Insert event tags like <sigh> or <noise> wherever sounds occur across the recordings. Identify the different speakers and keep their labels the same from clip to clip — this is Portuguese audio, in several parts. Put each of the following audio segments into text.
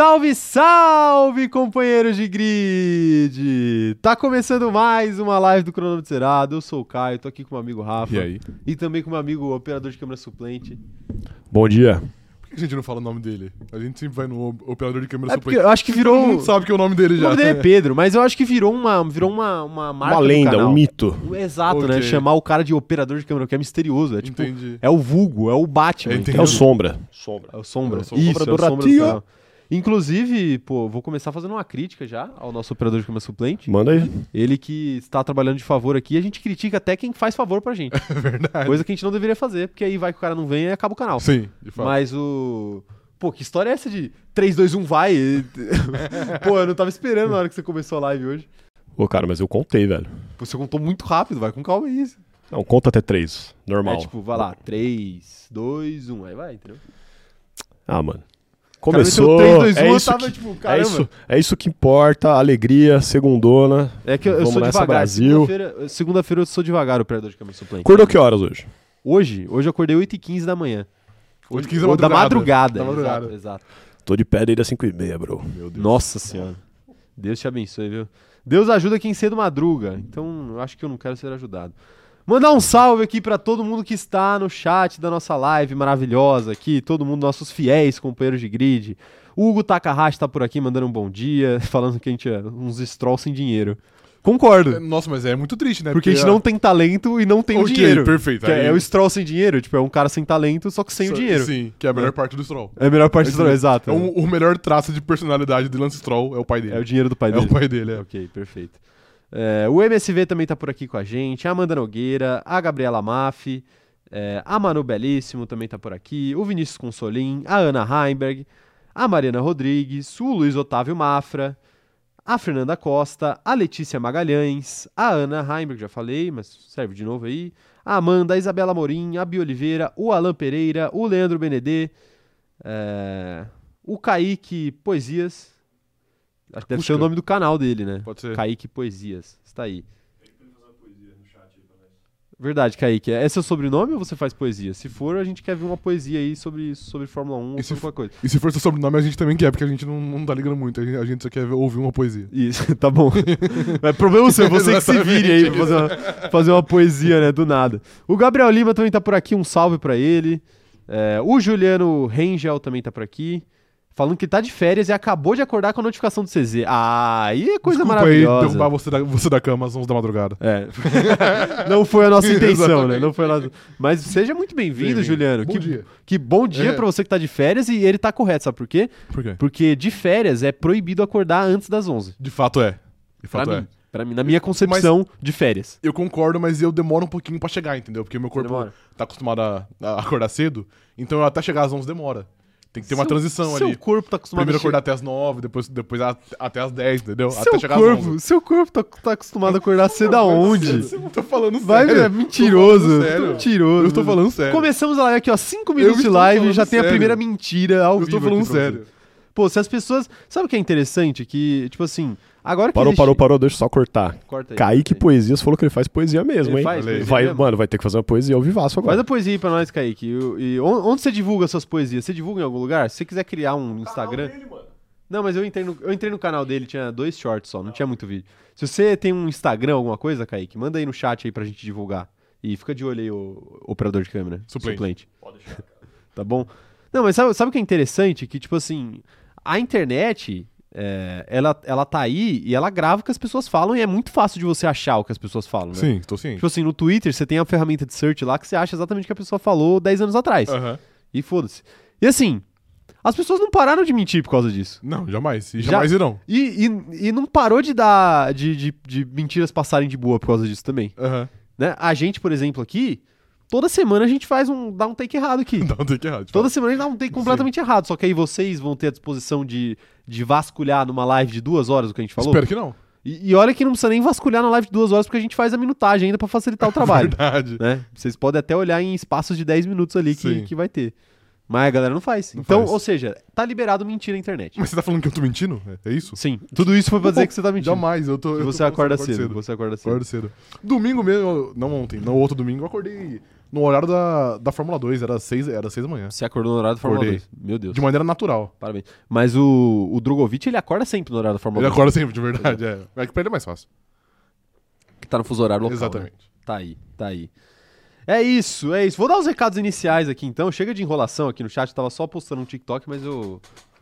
Speaker 1: Salve, salve, companheiros de grid! Tá começando mais uma live do Cronômetro Zerado. Eu sou o Caio, tô aqui com o meu amigo Rafa.
Speaker 2: E aí?
Speaker 1: E também com o meu amigo operador de câmera suplente.
Speaker 2: Bom dia. Por que a gente não fala o nome dele? A gente sempre vai no operador de câmera
Speaker 1: É porque
Speaker 2: suplente.
Speaker 1: eu acho que virou.
Speaker 2: Todo mundo sabe que é o nome dele
Speaker 1: O
Speaker 2: já.
Speaker 1: nome dele é Pedro, mas eu acho que virou uma, virou uma, uma marca.
Speaker 3: Uma
Speaker 1: do
Speaker 3: lenda,
Speaker 1: canal.
Speaker 3: um mito.
Speaker 1: Exato, né?
Speaker 2: Ok.
Speaker 1: Chamar o cara de operador de câmera, que é misterioso. É tipo.
Speaker 2: Entendi.
Speaker 1: É o vulgo, é o Batman.
Speaker 2: Entendi.
Speaker 3: É o Sombra. Sombra.
Speaker 1: É o Sombra.
Speaker 2: É o Sombra.
Speaker 1: Isso,
Speaker 3: Sombra
Speaker 1: é o
Speaker 3: do
Speaker 1: Sombra do
Speaker 3: Ratinho.
Speaker 1: canal. Inclusive, pô, vou começar fazendo uma crítica já ao nosso operador de câmera suplente.
Speaker 3: Manda aí.
Speaker 1: Ele que está trabalhando de favor aqui, a gente critica até quem faz favor pra gente. <laughs>
Speaker 2: É verdade.
Speaker 1: Coisa que a gente não deveria fazer, porque aí vai que o cara não vem e acaba o canal.
Speaker 2: Sim, de fato.
Speaker 1: Mas o. Pô, que história é essa de 3, 2, 1, vai? <laughs> Pô, eu não tava esperando na hora que você começou a live hoje.
Speaker 3: Ô, cara, mas eu contei, velho.
Speaker 1: Pô, Você contou muito rápido, vai com calma isso.
Speaker 3: Não, conta até três. Normal.
Speaker 1: É tipo, vai lá, 3, 2, 1, aí vai, entendeu?
Speaker 3: Ah, mano.
Speaker 1: O cara meteu
Speaker 3: Começou.
Speaker 1: 3, 2, 1,
Speaker 3: é,
Speaker 1: eu
Speaker 3: isso
Speaker 1: tava
Speaker 3: que,
Speaker 1: tipo,
Speaker 3: é,
Speaker 1: caramba.
Speaker 3: isso, é isso que importa. Alegria, segundona.
Speaker 1: É que eu, eu sou devagar.
Speaker 3: Brasil.
Speaker 1: Segunda-feira segunda-feira eu sou devagar, o operador de câmera suplente.
Speaker 3: Acordou que horas hoje?
Speaker 1: Hoje, hoje eu acordei 8h15 da manhã.
Speaker 2: 8 15
Speaker 1: Ou da madrugada.
Speaker 2: Da madrugada.
Speaker 1: Exato, exato.
Speaker 3: Tô de pé desde as 5 e meia, bro.
Speaker 2: Meu Deus.
Speaker 1: Nossa senhora. Deus te abençoe, viu? Deus ajuda quem cedo madruga. Então, eu acho que eu não quero ser ajudado. Mandar um salve aqui pra todo mundo que está no chat da nossa live maravilhosa aqui, todo mundo, nossos fiéis companheiros de grid. O Hugo Takahashi tá por aqui mandando um bom dia, <laughs> falando que a gente é uns strolls sem dinheiro. Concordo.
Speaker 2: Nossa, mas é muito triste, né?
Speaker 1: Porque a gente não tem talento e não tem o
Speaker 2: Ok,
Speaker 1: dinheiro.
Speaker 2: perfeito.
Speaker 1: Que é,
Speaker 2: Aí-
Speaker 1: é o stroll sem dinheiro, tipo, é um cara sem talento, só que sem o
Speaker 2: Só-
Speaker 1: dinheiro.
Speaker 2: Sim, que é a melhor parte do Stroll.
Speaker 1: É a melhor parte do
Speaker 2: Esse-
Speaker 1: stroll, exato.
Speaker 2: É um- o melhor traço de personalidade de Lance Stroll é o pai dele.
Speaker 1: É o dinheiro do pai
Speaker 2: É
Speaker 1: dele.
Speaker 2: o pai dele, é.
Speaker 1: Ok, perfeito. É, o MSV também tá por aqui com a gente, a Amanda Nogueira, a Gabriela Maffi, é, a Manu Belíssimo também tá por aqui, o Vinícius Consolim, a Ana Heimberg, a Mariana Rodrigues, o Luiz Otávio Mafra, a Fernanda Costa, a Letícia Magalhães, a Ana Heimberg, já falei, mas serve de novo aí, a Amanda, a Isabela Morim, a Bia Oliveira, o Alan Pereira, o Leandro Benedê, é, o Kaique Poesias, acho que deve ser o nome do canal dele, né?
Speaker 2: Pode ser.
Speaker 1: Kaique Poesias. Está aí. Verdade, Kaique. É seu sobrenome ou você faz poesia? Se for, a gente quer ver uma poesia aí sobre, sobre Fórmula 1 ou
Speaker 2: E se
Speaker 1: sobre qualquer coisa.
Speaker 2: E se for seu sobrenome, a gente também quer, porque a gente não, não tá ligando muito. A gente, a gente só quer ver- ouvir uma poesia.
Speaker 1: Isso, <laughs> tá bom. <laughs> é problema seu, você que se vire aí pra fazer uma, fazer uma poesia, né? Do nada. O Gabriel Lima também tá por aqui, um salve pra ele. É, o Juliano Rangel também tá por aqui. Falando que tá de férias e acabou de acordar com a notificação do CZ. Ah, aí é coisa
Speaker 2: Desculpa
Speaker 1: maravilhosa.
Speaker 2: aí derrubar você da, você da cama às 11 da madrugada.
Speaker 1: É. <laughs> não foi a nossa intenção, né? Não foi nossa... Mas seja muito bem-vindo. Juliano.
Speaker 2: Bom
Speaker 1: que,
Speaker 2: dia.
Speaker 1: que bom dia
Speaker 2: É.
Speaker 1: pra você que tá de férias e ele tá correto, sabe por quê?
Speaker 2: Por quê?
Speaker 1: Porque de férias é proibido acordar antes das 11.
Speaker 2: De fato é. De
Speaker 1: Pra
Speaker 2: fato é.
Speaker 1: mim, pra mim, na minha concepção de férias.
Speaker 2: Eu concordo, mas eu demoro um pouquinho pra chegar, entendeu? Porque meu corpo
Speaker 1: Demora.
Speaker 2: tá acostumado a, a acordar cedo, então até chegar às 11 demora. Tem que ter uma
Speaker 1: Seu-
Speaker 2: transição
Speaker 1: seu
Speaker 2: ali.
Speaker 1: corpo tá acostumado
Speaker 2: Primeiro
Speaker 1: a
Speaker 2: acordar até as 9, depois, depois a- até as 10, entendeu?
Speaker 1: Seu
Speaker 2: até chegar às
Speaker 1: corpo,
Speaker 2: 11.
Speaker 1: seu corpo tá, tá acostumado a acordar cedo aonde?
Speaker 2: Eu tô falando sério.
Speaker 1: Vai, é mentiroso.
Speaker 2: sério.
Speaker 1: Mentiroso.
Speaker 2: Eu tô falando sério.
Speaker 1: Começamos a live aqui, ó, 5 minutos de live já tem a
Speaker 2: sério.
Speaker 1: primeira mentira ao
Speaker 2: Eu
Speaker 1: vivo.
Speaker 2: tô falando sério.
Speaker 1: Pô, se as pessoas. Sabe o que é interessante? Que, tipo assim, agora que.
Speaker 3: Parou,
Speaker 1: existe-
Speaker 3: parou, parou. Deixa eu só cortar.
Speaker 1: Corta aí.
Speaker 3: Kaique
Speaker 1: corta aí.
Speaker 3: Poesias falou que ele faz poesia mesmo,
Speaker 1: Ele
Speaker 3: hein?
Speaker 1: faz poesia
Speaker 3: vai,
Speaker 1: mesmo?
Speaker 3: mano, vai ter que fazer uma poesia ao vivaço agora.
Speaker 1: Faz a poesia aí pra nós, Kaique. E, e on- onde você divulga suas poesias? Você divulga em algum lugar? Se você quiser criar um Instagram. Não, mas eu entrei, no, eu entrei no canal dele, tinha dois shorts só, não tinha muito vídeo. Se você tem um Instagram, alguma coisa, Kaique, manda aí no chat aí pra gente divulgar. E fica de olho aí, o operador de câmera.
Speaker 2: Suplente. <laughs>
Speaker 1: tá bom? Não, mas sabe, sabe o que é interessante? Que, tipo assim, a internet, é, ela, ela tá aí e ela grava o que as pessoas falam e é muito fácil de você achar o que as pessoas falam, né?
Speaker 2: Sim, tô ciente.
Speaker 1: Tipo assim, no Twitter você tem a ferramenta de search lá que você acha exatamente o que a pessoa falou 10 anos atrás.
Speaker 2: Aham.
Speaker 1: E foda-se. E assim, as pessoas não pararam de mentir por causa disso.
Speaker 2: Não, jamais. E
Speaker 1: Já-
Speaker 2: jamais irão.
Speaker 1: E, e, e não parou de dar. De, de, de mentiras passarem de boa por causa disso também.
Speaker 2: Aham.
Speaker 1: Né? A gente, por exemplo, aqui, toda semana a gente faz um. dá um take errado aqui.
Speaker 2: Tem que errar. de
Speaker 1: Toda
Speaker 2: fato.
Speaker 1: semana a gente dá um take completamente errado. Só que aí vocês vão ter a disposição de, de vasculhar numa live de duas horas o que a gente falou.
Speaker 2: Espero que não.
Speaker 1: E, e olha que não precisa nem vasculhar na live de duas horas, porque a gente faz a minutagem ainda pra facilitar o trabalho. <laughs>
Speaker 2: Verdade.
Speaker 1: né? Vocês podem até olhar em espaços de 10 minutos ali que, que vai ter. Mas a galera não faz.
Speaker 2: Não
Speaker 1: então,
Speaker 2: faz.
Speaker 1: ou seja, tá liberado mentir na internet.
Speaker 2: Mas você tá falando que eu tô mentindo? É, é isso?
Speaker 1: Sim, tudo isso foi pra dizer que você tá mentindo.
Speaker 2: Jamais, eu tô.
Speaker 1: Que
Speaker 2: eu tô
Speaker 1: você
Speaker 2: falando
Speaker 1: acorda
Speaker 2: eu
Speaker 1: cedo, Você acorda cedo.
Speaker 2: Acordo cedo. Domingo mesmo, não ontem, não outro domingo, eu acordei no horário da, da Fórmula 2, era 6 era seis da manhã.
Speaker 1: Você acordou no horário da Fórmula
Speaker 2: Acordei.
Speaker 1: 2. Meu Deus.
Speaker 2: De maneira natural.
Speaker 1: Parabéns. Mas o, o Drogovic, ele acorda sempre no horário da Fórmula
Speaker 2: Ele
Speaker 1: 2.
Speaker 2: acorda sempre, de verdade. É, é que pra ele é mais fácil.
Speaker 1: Que tá no fuso horário local. né?
Speaker 2: Exatamente.
Speaker 1: Tá aí, tá aí. É isso, é isso. Vou dar os recados iniciais aqui então. Chega de enrolação aqui no chat. Eu tava só postando um TikTok, mas eu.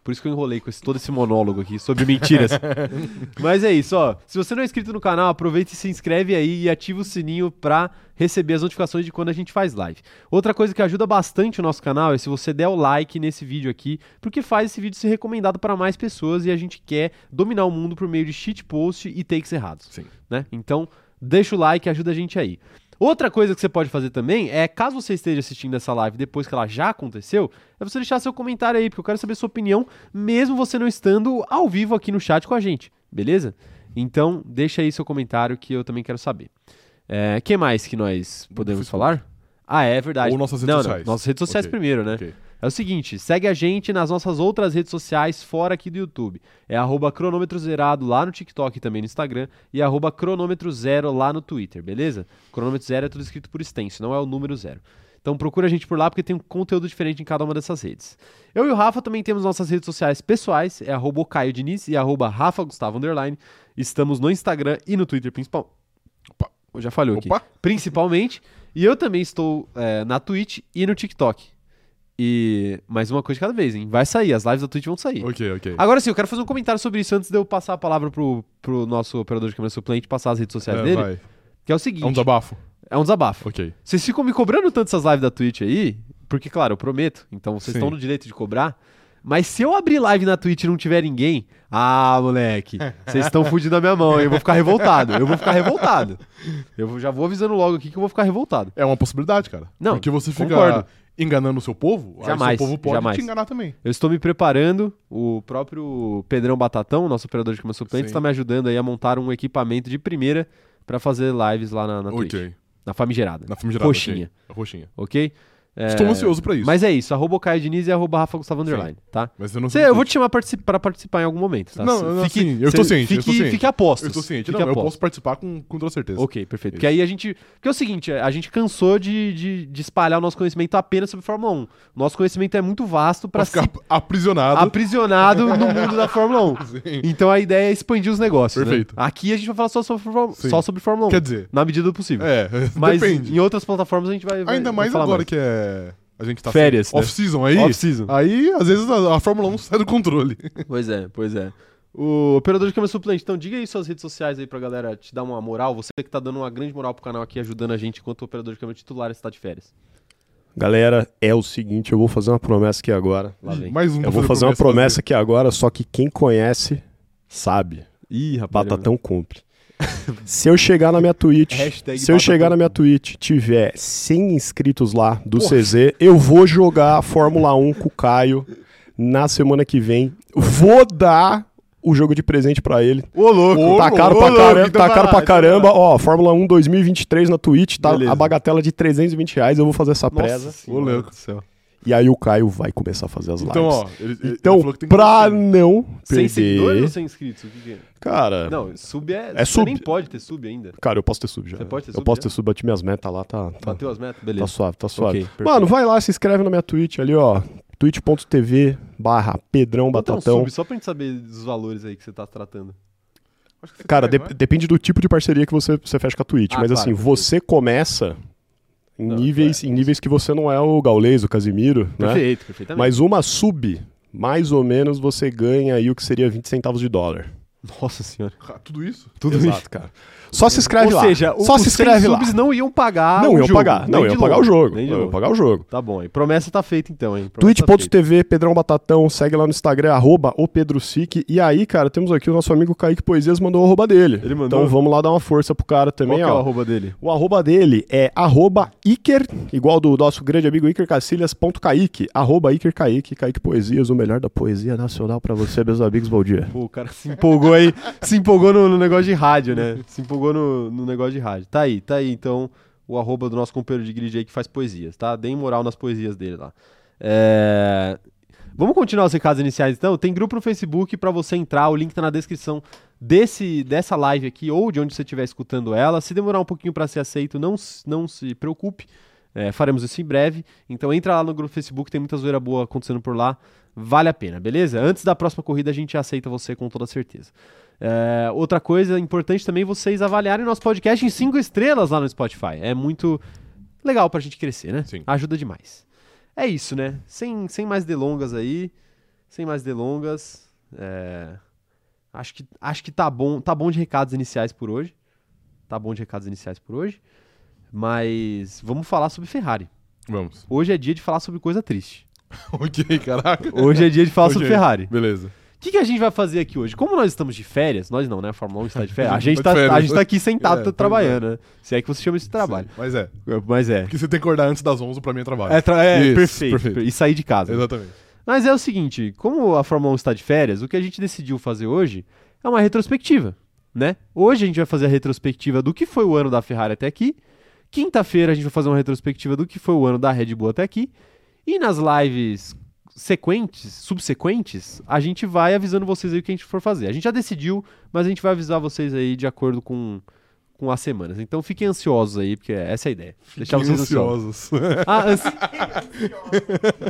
Speaker 1: Por isso que eu enrolei com esse- todo esse monólogo aqui sobre mentiras. <laughs> mas é isso, ó. Se você não é inscrito no canal, aproveita e se inscreve aí e ativa o sininho pra receber as notificações de quando a gente faz live. Outra coisa que ajuda bastante o nosso canal é se você der o like nesse vídeo aqui, porque faz esse vídeo ser recomendado para mais pessoas e a gente quer dominar o mundo por meio de shitpost e takes errados
Speaker 2: Sim.
Speaker 1: né? Então, deixa o like, ajuda a gente aí. Outra coisa que você pode fazer também é, caso você esteja assistindo essa live depois que ela já aconteceu, é você deixar seu comentário aí, porque eu quero saber sua opinião, mesmo você não estando ao vivo aqui no chat com a gente, beleza? Então, deixa aí seu comentário que eu também quero saber. É, que mais que nós podemos falar? Ah, é verdade.
Speaker 2: Ou nossas redes
Speaker 1: não, não,
Speaker 2: sociais.
Speaker 1: nossas redes sociais
Speaker 2: Ok,
Speaker 1: primeiro, né?
Speaker 2: ok.
Speaker 1: É o seguinte, segue a gente nas nossas outras redes sociais fora aqui do YouTube. É arroba cronômetro zerado lá no TikTok e também no Instagram e arroba cronômetro zero lá no Twitter, beleza? Cronômetro zero é tudo escrito por extenso, não é o número zero. Então procura a gente por lá porque tem um conteúdo diferente em cada uma dessas redes. Eu e o Rafa também temos nossas redes sociais pessoais, é arroba Caio Diniz e arroba Rafa Gustavo Underline. Estamos no Instagram e no Twitter principal.
Speaker 2: Opa.
Speaker 1: Já falhou aqui
Speaker 2: Opa!
Speaker 1: principalmente. E eu também estou é, na Twitch e no TikTok. E mais uma coisa de cada vez, hein? Vai sair, as lives da Twitch vão sair.
Speaker 2: Ok, ok.
Speaker 1: Agora sim, eu quero fazer um comentário sobre isso antes de eu passar a palavra pro, pro nosso operador de câmera suplente passar as redes sociais
Speaker 2: É,
Speaker 1: dele.
Speaker 2: vai.
Speaker 1: Que é o seguinte:
Speaker 2: É um desabafo.
Speaker 1: é um desabafo.
Speaker 2: Ok.
Speaker 1: Vocês ficam me cobrando tanto essas lives da Twitch aí, porque, claro, eu prometo, então vocês
Speaker 2: Sim.
Speaker 1: estão no direito de cobrar. Mas se eu abrir live na Twitch e não tiver ninguém, ah, moleque, vocês estão <laughs> fudindo a minha mão, hein? eu vou ficar revoltado. Eu vou ficar revoltado. Eu já vou avisando logo aqui que eu vou ficar revoltado.
Speaker 2: É uma possibilidade, cara.
Speaker 1: Não,
Speaker 2: Porque você fica
Speaker 1: concordo.
Speaker 2: Enganando o seu povo, aí
Speaker 1: Jamais,
Speaker 2: o seu povo pode
Speaker 1: jamais.
Speaker 2: te enganar também.
Speaker 1: Eu estou me preparando, o próprio Pedrão Batatão, nosso operador de câmera suplente, está me ajudando aí a montar um equipamento de primeira para fazer lives lá na, na Twitch.
Speaker 2: ok.
Speaker 1: Na famigerada.
Speaker 2: Na famigerada.
Speaker 1: Roxinha.
Speaker 2: ok. Roxinha.
Speaker 1: Ok? É,
Speaker 2: Estou ansioso pra isso.
Speaker 1: Mas é isso, arroba o Caio Diniz e arroba Rafa Gustavo Underline, tá?
Speaker 2: Mas eu não
Speaker 1: Cê,
Speaker 2: sei.
Speaker 1: eu vou te chamar partici- para participar em algum momento, tá?
Speaker 2: Não, não, sim, eu estou ciente, eu
Speaker 1: Fique,
Speaker 2: estou ciente.
Speaker 1: fique a postos.
Speaker 2: Eu estou ciente.
Speaker 1: Fique
Speaker 2: Não,
Speaker 1: a
Speaker 2: eu posso participar com, com toda certeza.
Speaker 1: Ok, perfeito.
Speaker 2: Isso.
Speaker 1: Porque aí a gente. Porque é o seguinte, a gente cansou de, de, de espalhar o nosso conhecimento apenas sobre Fórmula 1. Nosso conhecimento é muito vasto
Speaker 2: Pra
Speaker 1: para
Speaker 2: ficar aprisionado.
Speaker 1: aprisionado no mundo da Fórmula 1. <laughs>
Speaker 2: Sim.
Speaker 1: Então a ideia é expandir os negócios. né?
Speaker 2: Perfeito.
Speaker 1: Aqui a gente vai falar só sobre, Fórmula-
Speaker 2: Sim.
Speaker 1: só sobre Fórmula 1.
Speaker 2: Quer dizer,
Speaker 1: Na medida do possível.
Speaker 2: é, <laughs>
Speaker 1: Mas
Speaker 2: depende.
Speaker 1: em outras plataformas a gente vai. vai-
Speaker 2: Ainda mais agora que é. A gente tá
Speaker 1: Férias, né?
Speaker 2: off-season aí.
Speaker 1: Off-season.
Speaker 2: Aí, às vezes, a, a Fórmula 1 <laughs> sai do controle.
Speaker 1: Pois é, pois é. O operador de câmera suplente, então diga aí suas redes sociais aí pra galera te dar uma moral. Você que tá dando uma grande moral pro canal aqui, ajudando a gente enquanto o operador de câmera titular está de férias.
Speaker 3: Galera, é o seguinte, eu vou fazer uma promessa aqui agora.
Speaker 1: Lá vem.
Speaker 2: Mais um
Speaker 3: Eu vou fazer uma promessa aqui agora, só que quem conhece sabe.
Speaker 1: Ih, rapaz.
Speaker 3: Batatão cumpre. Se eu chegar na minha Twitch,
Speaker 1: Hashtag
Speaker 3: se eu chegar na minha Twitch tiver 100 inscritos lá do
Speaker 2: Porra.
Speaker 3: CZ, eu vou jogar Fórmula 1 com o Caio na semana que vem. Vou dar o jogo de presente pra ele.
Speaker 1: Ô, louco.
Speaker 2: Ô,
Speaker 3: tá caro
Speaker 2: ô,
Speaker 3: pra caramba, tá caro pra caramba. Ó, Fórmula 1 2023 na Twitch, tá
Speaker 1: Beleza.
Speaker 3: a bagatela de 320 reais. Eu vou fazer essa presa.
Speaker 1: Nossa senhora
Speaker 2: Ô, louco.
Speaker 1: do céu.
Speaker 3: E aí o Caio vai começar a fazer as lives.
Speaker 2: Então, ó. Ele, ele- ele
Speaker 3: Então,
Speaker 2: que
Speaker 3: pra não
Speaker 1: Sem seguidores ou
Speaker 3: perder.
Speaker 1: sem inscritos? O que que é?
Speaker 3: Cara,
Speaker 1: Não, sub é.
Speaker 3: É
Speaker 1: você
Speaker 3: sub.
Speaker 1: nem pode ter sub ainda.
Speaker 3: cara, eu posso ter sub já.
Speaker 1: Você pode ter
Speaker 3: eu
Speaker 1: sub
Speaker 3: posso
Speaker 1: já?
Speaker 3: ter sub, bati minhas metas lá, tá. Tá,
Speaker 1: Bateu as metas?
Speaker 3: tá
Speaker 1: Beleza.
Speaker 3: suave, tá suave.
Speaker 1: Ok,
Speaker 3: Mano, vai lá, se inscreve na minha Twitch ali, ó. twitch.tv barra Pedrão
Speaker 1: Bota um
Speaker 3: Batatão.
Speaker 1: sub só pra gente saber dos valores aí que você tá tratando.
Speaker 2: Você
Speaker 3: Cara,
Speaker 2: quer,
Speaker 3: de- depende do tipo de parceria que você, você fecha com a Twitch.
Speaker 1: Ah,
Speaker 3: mas
Speaker 1: claro,
Speaker 3: assim, você começa em
Speaker 1: Não,
Speaker 3: níveis,
Speaker 1: é,
Speaker 3: em níveis que você não é o Gaules, o Casimiro, né?
Speaker 1: Perfeito, perfeitamente.
Speaker 3: Mas uma sub, mais ou menos, você ganha aí o que seria 20 centavos de dólar.
Speaker 1: Nossa senhora.
Speaker 2: Ah, Tudo isso?
Speaker 1: Tudo
Speaker 3: Exato, cara. Só se inscreve
Speaker 1: Ou
Speaker 3: lá.
Speaker 1: seja, o-
Speaker 3: Só
Speaker 1: os
Speaker 3: se
Speaker 1: 100
Speaker 3: inscreve lá.
Speaker 1: subs não iam pagar
Speaker 3: Não iam
Speaker 1: jogo,
Speaker 3: pagar, não iam pagar o jogo. Não iam pagar o jogo.
Speaker 1: Tá bom, aí promessa tá feita então, hein? Promessa tá
Speaker 3: twitch.tv, Pedrão Batatão, segue lá no Instagram, arroba o Pedro Sique. E aí, cara, temos aqui o nosso amigo Kaique Poesias mandou o arroba dele.
Speaker 1: Ele mandou?
Speaker 3: Então vamos lá dar uma força pro cara
Speaker 1: Qual
Speaker 3: também,
Speaker 1: que é o
Speaker 3: ó.
Speaker 1: arroba dele?
Speaker 3: O arroba dele é arroba Iker, igual do nosso grande amigo Iker Cacilhas, ponto Kaique, arroba Iker Kaique, Kaique Poesias, o melhor da poesia nacional pra você, meus amigos, bom dia.
Speaker 1: Pô, o cara se empolgou aí, se empolgou no, no negócio de rádio, né? Se empolgou no, no negócio de rádio. Tá aí, tá aí então o arroba do nosso companheiro de grid aí que faz poesias, tá? Deem moral nas poesias dele lá. É, Vamos continuar os recados iniciais então? Tem grupo no Facebook para você entrar, o link tá na descrição desse, dessa live aqui ou de onde você estiver escutando ela. Se demorar um pouquinho para ser aceito, não, não se preocupe, é, faremos isso em breve. Então entra lá no grupo Facebook, tem muita zoeira boa acontecendo por lá, vale a pena, beleza? Antes da próxima corrida a gente aceita você com toda certeza. É, outra coisa importante também vocês avaliarem nosso podcast em cinco estrelas lá no Spotify. É muito legal pra gente crescer, né?
Speaker 2: Sim.
Speaker 1: Ajuda demais. É isso, né? Sem, sem mais delongas aí. Sem mais delongas. é, Acho que, acho que tá bom, tá bom de recados iniciais por hoje. Tá bom de recados iniciais por hoje. Mas vamos falar sobre Ferrari.
Speaker 2: Vamos.
Speaker 1: Hoje é dia de falar sobre coisa triste. <laughs>
Speaker 2: ok, caraca.
Speaker 1: Hoje é dia de falar sobre
Speaker 2: Ok,
Speaker 1: Ferrari.
Speaker 2: Beleza.
Speaker 1: O que, que a gente vai fazer aqui hoje? Como nós estamos de férias, nós não, né? A Fórmula 1 está de férias. A
Speaker 2: A <laughs>
Speaker 1: gente
Speaker 2: gente
Speaker 1: tá,
Speaker 2: tá de
Speaker 1: a
Speaker 2: férias.
Speaker 1: gente tá aqui sentado <laughs>
Speaker 2: É,
Speaker 1: tá trabalhando, né? Se é que você chama isso de trabalho.
Speaker 2: Sim, Mas é.
Speaker 1: Mas é.
Speaker 2: Porque você tem que acordar antes das 11 pra mim é trabalho.
Speaker 1: É, tra- é
Speaker 2: Isso,
Speaker 1: perfeito,
Speaker 2: perfeito.
Speaker 1: E sair de casa.
Speaker 2: Exatamente.
Speaker 1: Mas é o seguinte, como a Fórmula 1 está de férias, o que a gente decidiu fazer hoje é uma retrospectiva, né? Hoje a gente vai fazer a retrospectiva do que foi o ano da Ferrari até aqui. Quinta-feira a gente vai fazer uma retrospectiva do que foi o ano da Red Bull até aqui. E nas lives sequentes, subsequentes, a gente vai avisando vocês aí o que a gente for fazer. A gente já decidiu, mas a gente vai avisar vocês aí de acordo com, com as semanas. Então fiquem ansiosos aí, porque essa é a ideia. Deixar vocês ansiosos.
Speaker 2: ansiosos.
Speaker 1: A, ansi-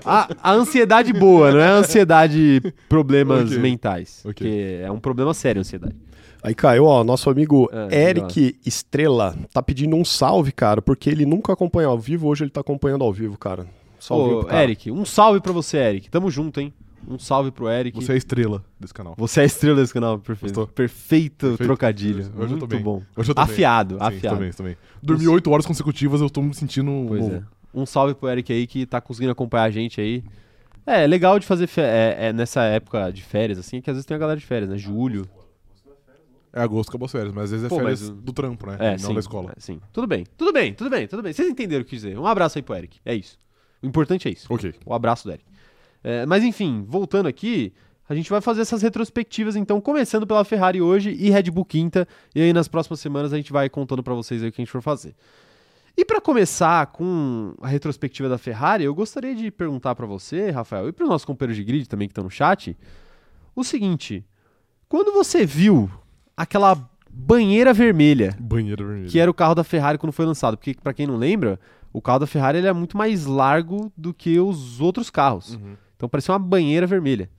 Speaker 1: a- a ansiedade boa, não é a ansiedade problemas
Speaker 2: Ok.
Speaker 1: mentais.
Speaker 2: Ok.
Speaker 1: Porque é um problema sério a ansiedade.
Speaker 3: Aí, Caio, ó, nosso amigo
Speaker 1: Ah,
Speaker 3: Eric Estrela tá pedindo um salve, cara, porque ele nunca acompanha ao vivo, hoje ele tá acompanhando ao vivo, cara. Salve
Speaker 1: Ô,
Speaker 3: pro cara.
Speaker 1: Eric, um salve pra você, Eric. Tamo junto, hein? Um salve pro Eric.
Speaker 2: Você é a estrela desse canal.
Speaker 1: Você é a estrela desse canal, perfeito.
Speaker 2: Gostou?
Speaker 1: Perfeito,
Speaker 2: Perfeito.
Speaker 1: trocadilho.
Speaker 2: Hoje eu tô
Speaker 1: Muito
Speaker 2: bem.
Speaker 1: bom.
Speaker 2: Hoje eu tô bem.
Speaker 1: Afiado,
Speaker 2: Sim,
Speaker 1: afiado.
Speaker 2: também, também. Dormi 8 horas consecutivas, eu tô me sentindo
Speaker 1: Pois
Speaker 2: novo.
Speaker 1: é. Um salve pro Eric aí que tá conseguindo acompanhar a gente aí. É, legal de fazer é, é nessa época de férias, assim, que às vezes tem a galera de férias, né? Julho.
Speaker 2: É agosto, acabou as férias, mas às vezes é
Speaker 1: Pô,
Speaker 2: férias
Speaker 1: mas
Speaker 2: do trampo, né?
Speaker 1: É,
Speaker 2: não
Speaker 1: sim,
Speaker 2: da escola.
Speaker 1: é, sim. Tudo bem, tudo bem, tudo bem, tudo bem. Vocês entenderam o que dizer. Um abraço aí pro Eric. É isso. O importante é isso.
Speaker 2: Ok.
Speaker 1: O abraço do Eric. É, mas enfim, voltando aqui, a gente vai fazer essas retrospectivas, então, começando pela Ferrari hoje e Red Bull quinta. E aí nas próximas semanas a gente vai contando pra vocês aí o que a gente for fazer. E pra começar com a retrospectiva da Ferrari, eu gostaria de perguntar pra você, Rafael, e pros nossos companheiros de grid também que estão no chat, o seguinte: quando você viu aquela banheira vermelha
Speaker 2: Banheiro vermelho.
Speaker 1: que era o carro da Ferrari quando foi lançado. Porque, pra quem não lembra, o carro da Ferrari ele é muito mais largo do que os outros carros.
Speaker 2: Uhum.
Speaker 1: Então parecia uma banheira vermelha.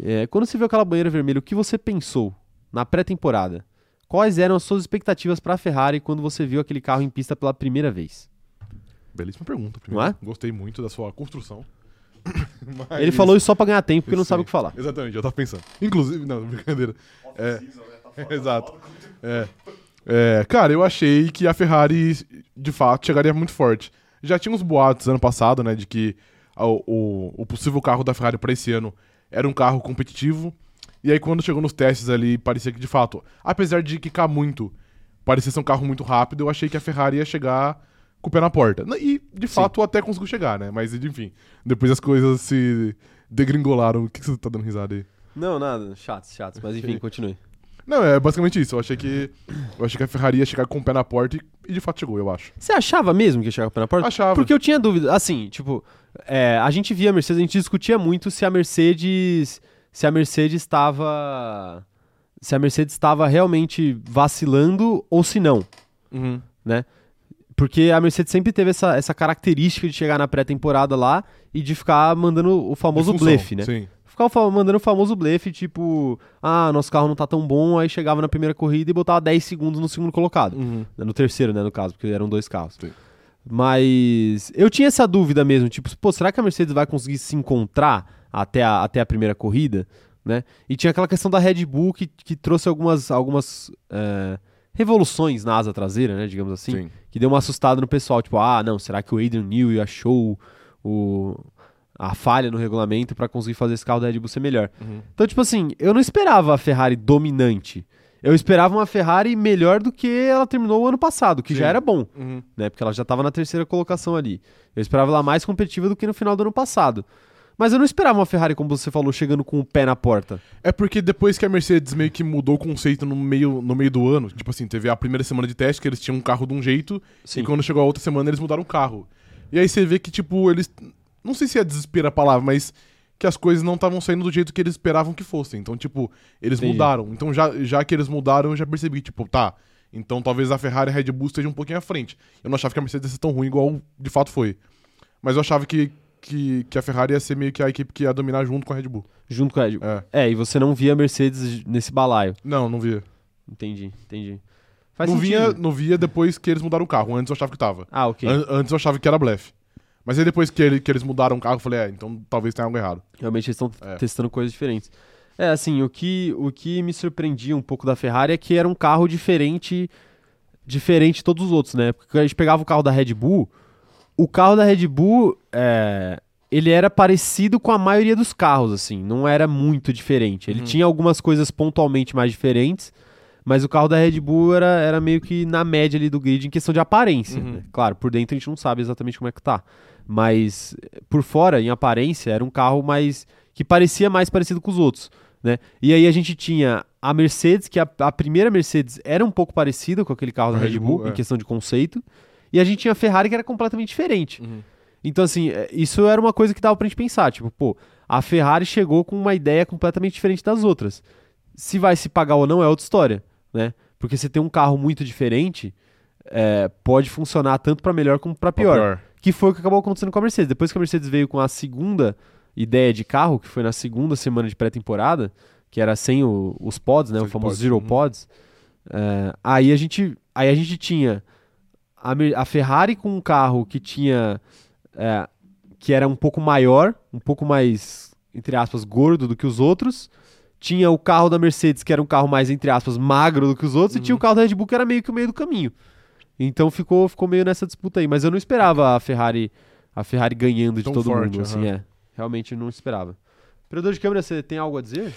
Speaker 1: É, quando você viu aquela banheira vermelha, o que você pensou na pré-temporada? Quais eram as suas expectativas para a Ferrari quando você viu aquele carro em pista pela primeira vez?
Speaker 2: Belíssima pergunta.
Speaker 1: Não é?
Speaker 2: Gostei muito da sua construção. Mas- <laughs>
Speaker 1: Ele falou isso só pra ganhar tempo, porque não
Speaker 2: Sim.
Speaker 1: sabe o que falar.
Speaker 2: Exatamente, eu tava pensando. Inclusive, não, brincadeira. É, <laughs> exato. É. É, cara, eu achei que a Ferrari, de fato, chegaria muito forte. Já tinha uns boatos ano passado, né, de que a- o, o possível carro da Ferrari para esse ano era um carro competitivo. E aí, quando chegou nos testes ali, parecia que, de fato, apesar de quicar muito, parecia ser um carro muito rápido, eu achei que a Ferrari ia chegar com o pé na porta. E, de fato, até conseguiu chegar, né? Mas, enfim, depois as coisas se degringolaram. O que, que você tá dando risada aí?
Speaker 1: Não, nada, chatos, chatos. Mas <laughs> enfim, continue.
Speaker 2: Não, é basicamente isso. Eu achei que. Eu achei que a Ferrari ia chegar com o pé na porta e, e de fato chegou, eu acho.
Speaker 1: Você achava mesmo que ia chegar com o pé na porta?
Speaker 2: Achava.
Speaker 1: Porque eu tinha dúvida. Assim, tipo, é, a gente via a Mercedes, a gente discutia muito se a Mercedes. Se a Mercedes estava. Se a Mercedes estava realmente vacilando ou se não. Porque a Mercedes sempre teve essa, essa característica de chegar na pré-temporada lá e de ficar mandando o famoso blefe, né?
Speaker 2: Sim.
Speaker 1: Ficava mandando o famoso blefe, tipo, ah, nosso carro não tá tão bom, aí chegava na primeira corrida e botava 10 segundos no segundo colocado.
Speaker 2: Uhum.
Speaker 1: Né, No terceiro, né, no caso, porque eram dois carros.
Speaker 2: Sim.
Speaker 1: Mas eu tinha essa dúvida mesmo, tipo, pô, será que a Mercedes vai conseguir se encontrar até a, até a primeira corrida, né? E tinha aquela questão da Red Bull que, que trouxe algumas, algumas é, revoluções na asa traseira, né, digamos assim,
Speaker 2: Sim.
Speaker 1: que deu uma assustada no pessoal, tipo, ah, não, será que o Adrian Newey achou o, a falha no regulamento pra conseguir fazer esse carro da Red Bull ser melhor?
Speaker 2: Uhum.
Speaker 1: Então, tipo assim, eu não esperava a Ferrari dominante. Eu esperava uma Ferrari melhor do que ela terminou o ano passado, que
Speaker 2: Sim.
Speaker 1: já era bom,
Speaker 2: Uhum.
Speaker 1: né? Porque ela já estava na terceira colocação ali. Eu esperava ela mais competitiva do que no final do ano passado. Mas eu não esperava uma Ferrari, como você falou, chegando com o pé na porta.
Speaker 2: É porque depois que a Mercedes meio que mudou o conceito no meio, no meio do ano, tipo assim, teve a primeira semana de teste que eles tinham um carro de um jeito,
Speaker 1: Sim.
Speaker 2: e quando chegou a outra semana eles mudaram o carro. E aí você vê que, tipo, eles Não sei se é desespero a palavra, mas que as coisas não estavam saindo do jeito que eles esperavam que fossem. Então, tipo, eles
Speaker 1: Entendi.
Speaker 2: mudaram. Então, já, já que eles mudaram, eu já percebi, tipo, tá. Então talvez a Ferrari e a Red Bull estejam um pouquinho à frente. Eu não achava que a Mercedes ia ser tão ruim igual de fato foi. Mas eu achava que, que, que a Ferrari ia ser meio que a equipe que ia dominar junto com a Red Bull.
Speaker 1: Junto com a Red Bull.
Speaker 2: É.
Speaker 1: É, e você não via a Mercedes nesse balaio.
Speaker 2: Não, não via.
Speaker 1: Entendi, entendi. Faz
Speaker 2: Não
Speaker 1: sentido.
Speaker 2: via, não via depois que eles mudaram o carro. Antes eu achava que tava.
Speaker 1: Ah, ok.
Speaker 2: An- antes eu achava que era blefe. Mas aí depois que, ele- que eles mudaram o carro, eu falei, é, então talvez tenha algo errado.
Speaker 1: Realmente eles estão
Speaker 2: É.
Speaker 1: testando coisas diferentes. É, assim, o que, o que me surpreendia um pouco da Ferrari é que era um carro diferente diferente de todos os outros, né? Porque a gente pegava o carro da Red Bull, o carro da Red Bull, é, ele era parecido com a maioria dos carros, assim, não era muito diferente. Ele
Speaker 2: Uhum.
Speaker 1: tinha algumas coisas pontualmente mais diferentes, mas o carro da Red Bull era, era meio que na média ali do grid em questão de aparência.
Speaker 2: Uhum.
Speaker 1: né? Claro, por dentro a gente não sabe exatamente como é que tá. Mas por fora, em aparência, era um carro mais. que parecia mais parecido com os outros. Né? E aí a gente tinha a Mercedes, que a, a primeira Mercedes era um pouco parecida com aquele carro da
Speaker 2: A
Speaker 1: Red
Speaker 2: Red
Speaker 1: Bull, em
Speaker 2: é.
Speaker 1: questão de conceito. E a gente tinha a Ferrari que era completamente diferente. Então, assim, é, isso era uma coisa que dava pra gente pensar. Tipo, pô, a Ferrari chegou com uma ideia completamente diferente das outras. Se vai se pagar ou não é outra história, né? Porque você tem um carro muito diferente, é, pode funcionar tanto pra melhor como pra pior. Que foi o que acabou acontecendo com a Mercedes. Depois que a Mercedes veio com a segunda ideia de carro, que foi na segunda semana de pré-temporada, que era sem o- os pods, né?
Speaker 2: Sem
Speaker 1: o famoso
Speaker 2: pods,
Speaker 1: Zero
Speaker 2: uhum.
Speaker 1: Pods. é, aí, a gente, aí a gente tinha a, a Ferrari com um carro que tinha. é, que era um pouco maior, um pouco mais, entre aspas, gordo do que os outros. Tinha o carro da Mercedes, que era um carro mais, entre aspas, magro do que os outros, e tinha o carro da Red Bull, que era meio que o meio do caminho. Então ficou, ficou meio nessa disputa aí. Mas eu não esperava a Ferrari, a Ferrari ganhando de
Speaker 2: Tão
Speaker 1: todo
Speaker 2: forte,
Speaker 1: mundo, assim, é. Realmente não esperava. Operador de câmera, você tem algo a dizer?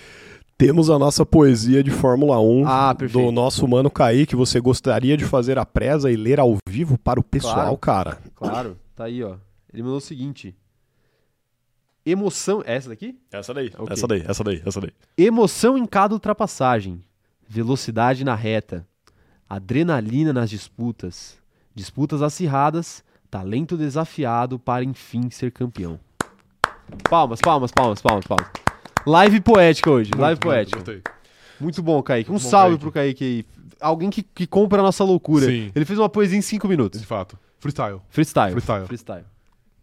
Speaker 3: Temos a nossa poesia de Fórmula 1
Speaker 1: Ah,
Speaker 3: do nosso mano Kaique. Você gostaria de fazer a presa e ler ao vivo para o pessoal,
Speaker 1: Claro.
Speaker 3: cara?
Speaker 1: Claro, tá aí, ó. Ele mandou o seguinte. Emoção. É essa daqui?
Speaker 3: Essa daí,
Speaker 1: Ok.
Speaker 3: essa daí, essa daí, essa daí.
Speaker 1: Emoção em cada ultrapassagem. Velocidade na reta. Adrenalina nas disputas. Disputas acirradas. Talento desafiado para enfim ser campeão. Palmas, palmas, palmas, palmas, palmas. Live poética hoje, live
Speaker 2: Muito
Speaker 1: poética.
Speaker 2: gostei.
Speaker 1: Muito bom, Kaique. Um
Speaker 2: Muito bom,
Speaker 1: salve
Speaker 2: Kaique.
Speaker 1: pro Kaique aí. Alguém que, que compra a nossa loucura.
Speaker 2: Sim.
Speaker 1: Ele fez uma poesia em 5 minutos.
Speaker 2: De fato. Freestyle.
Speaker 1: Freestyle.
Speaker 2: Freestyle.
Speaker 1: Freestyle.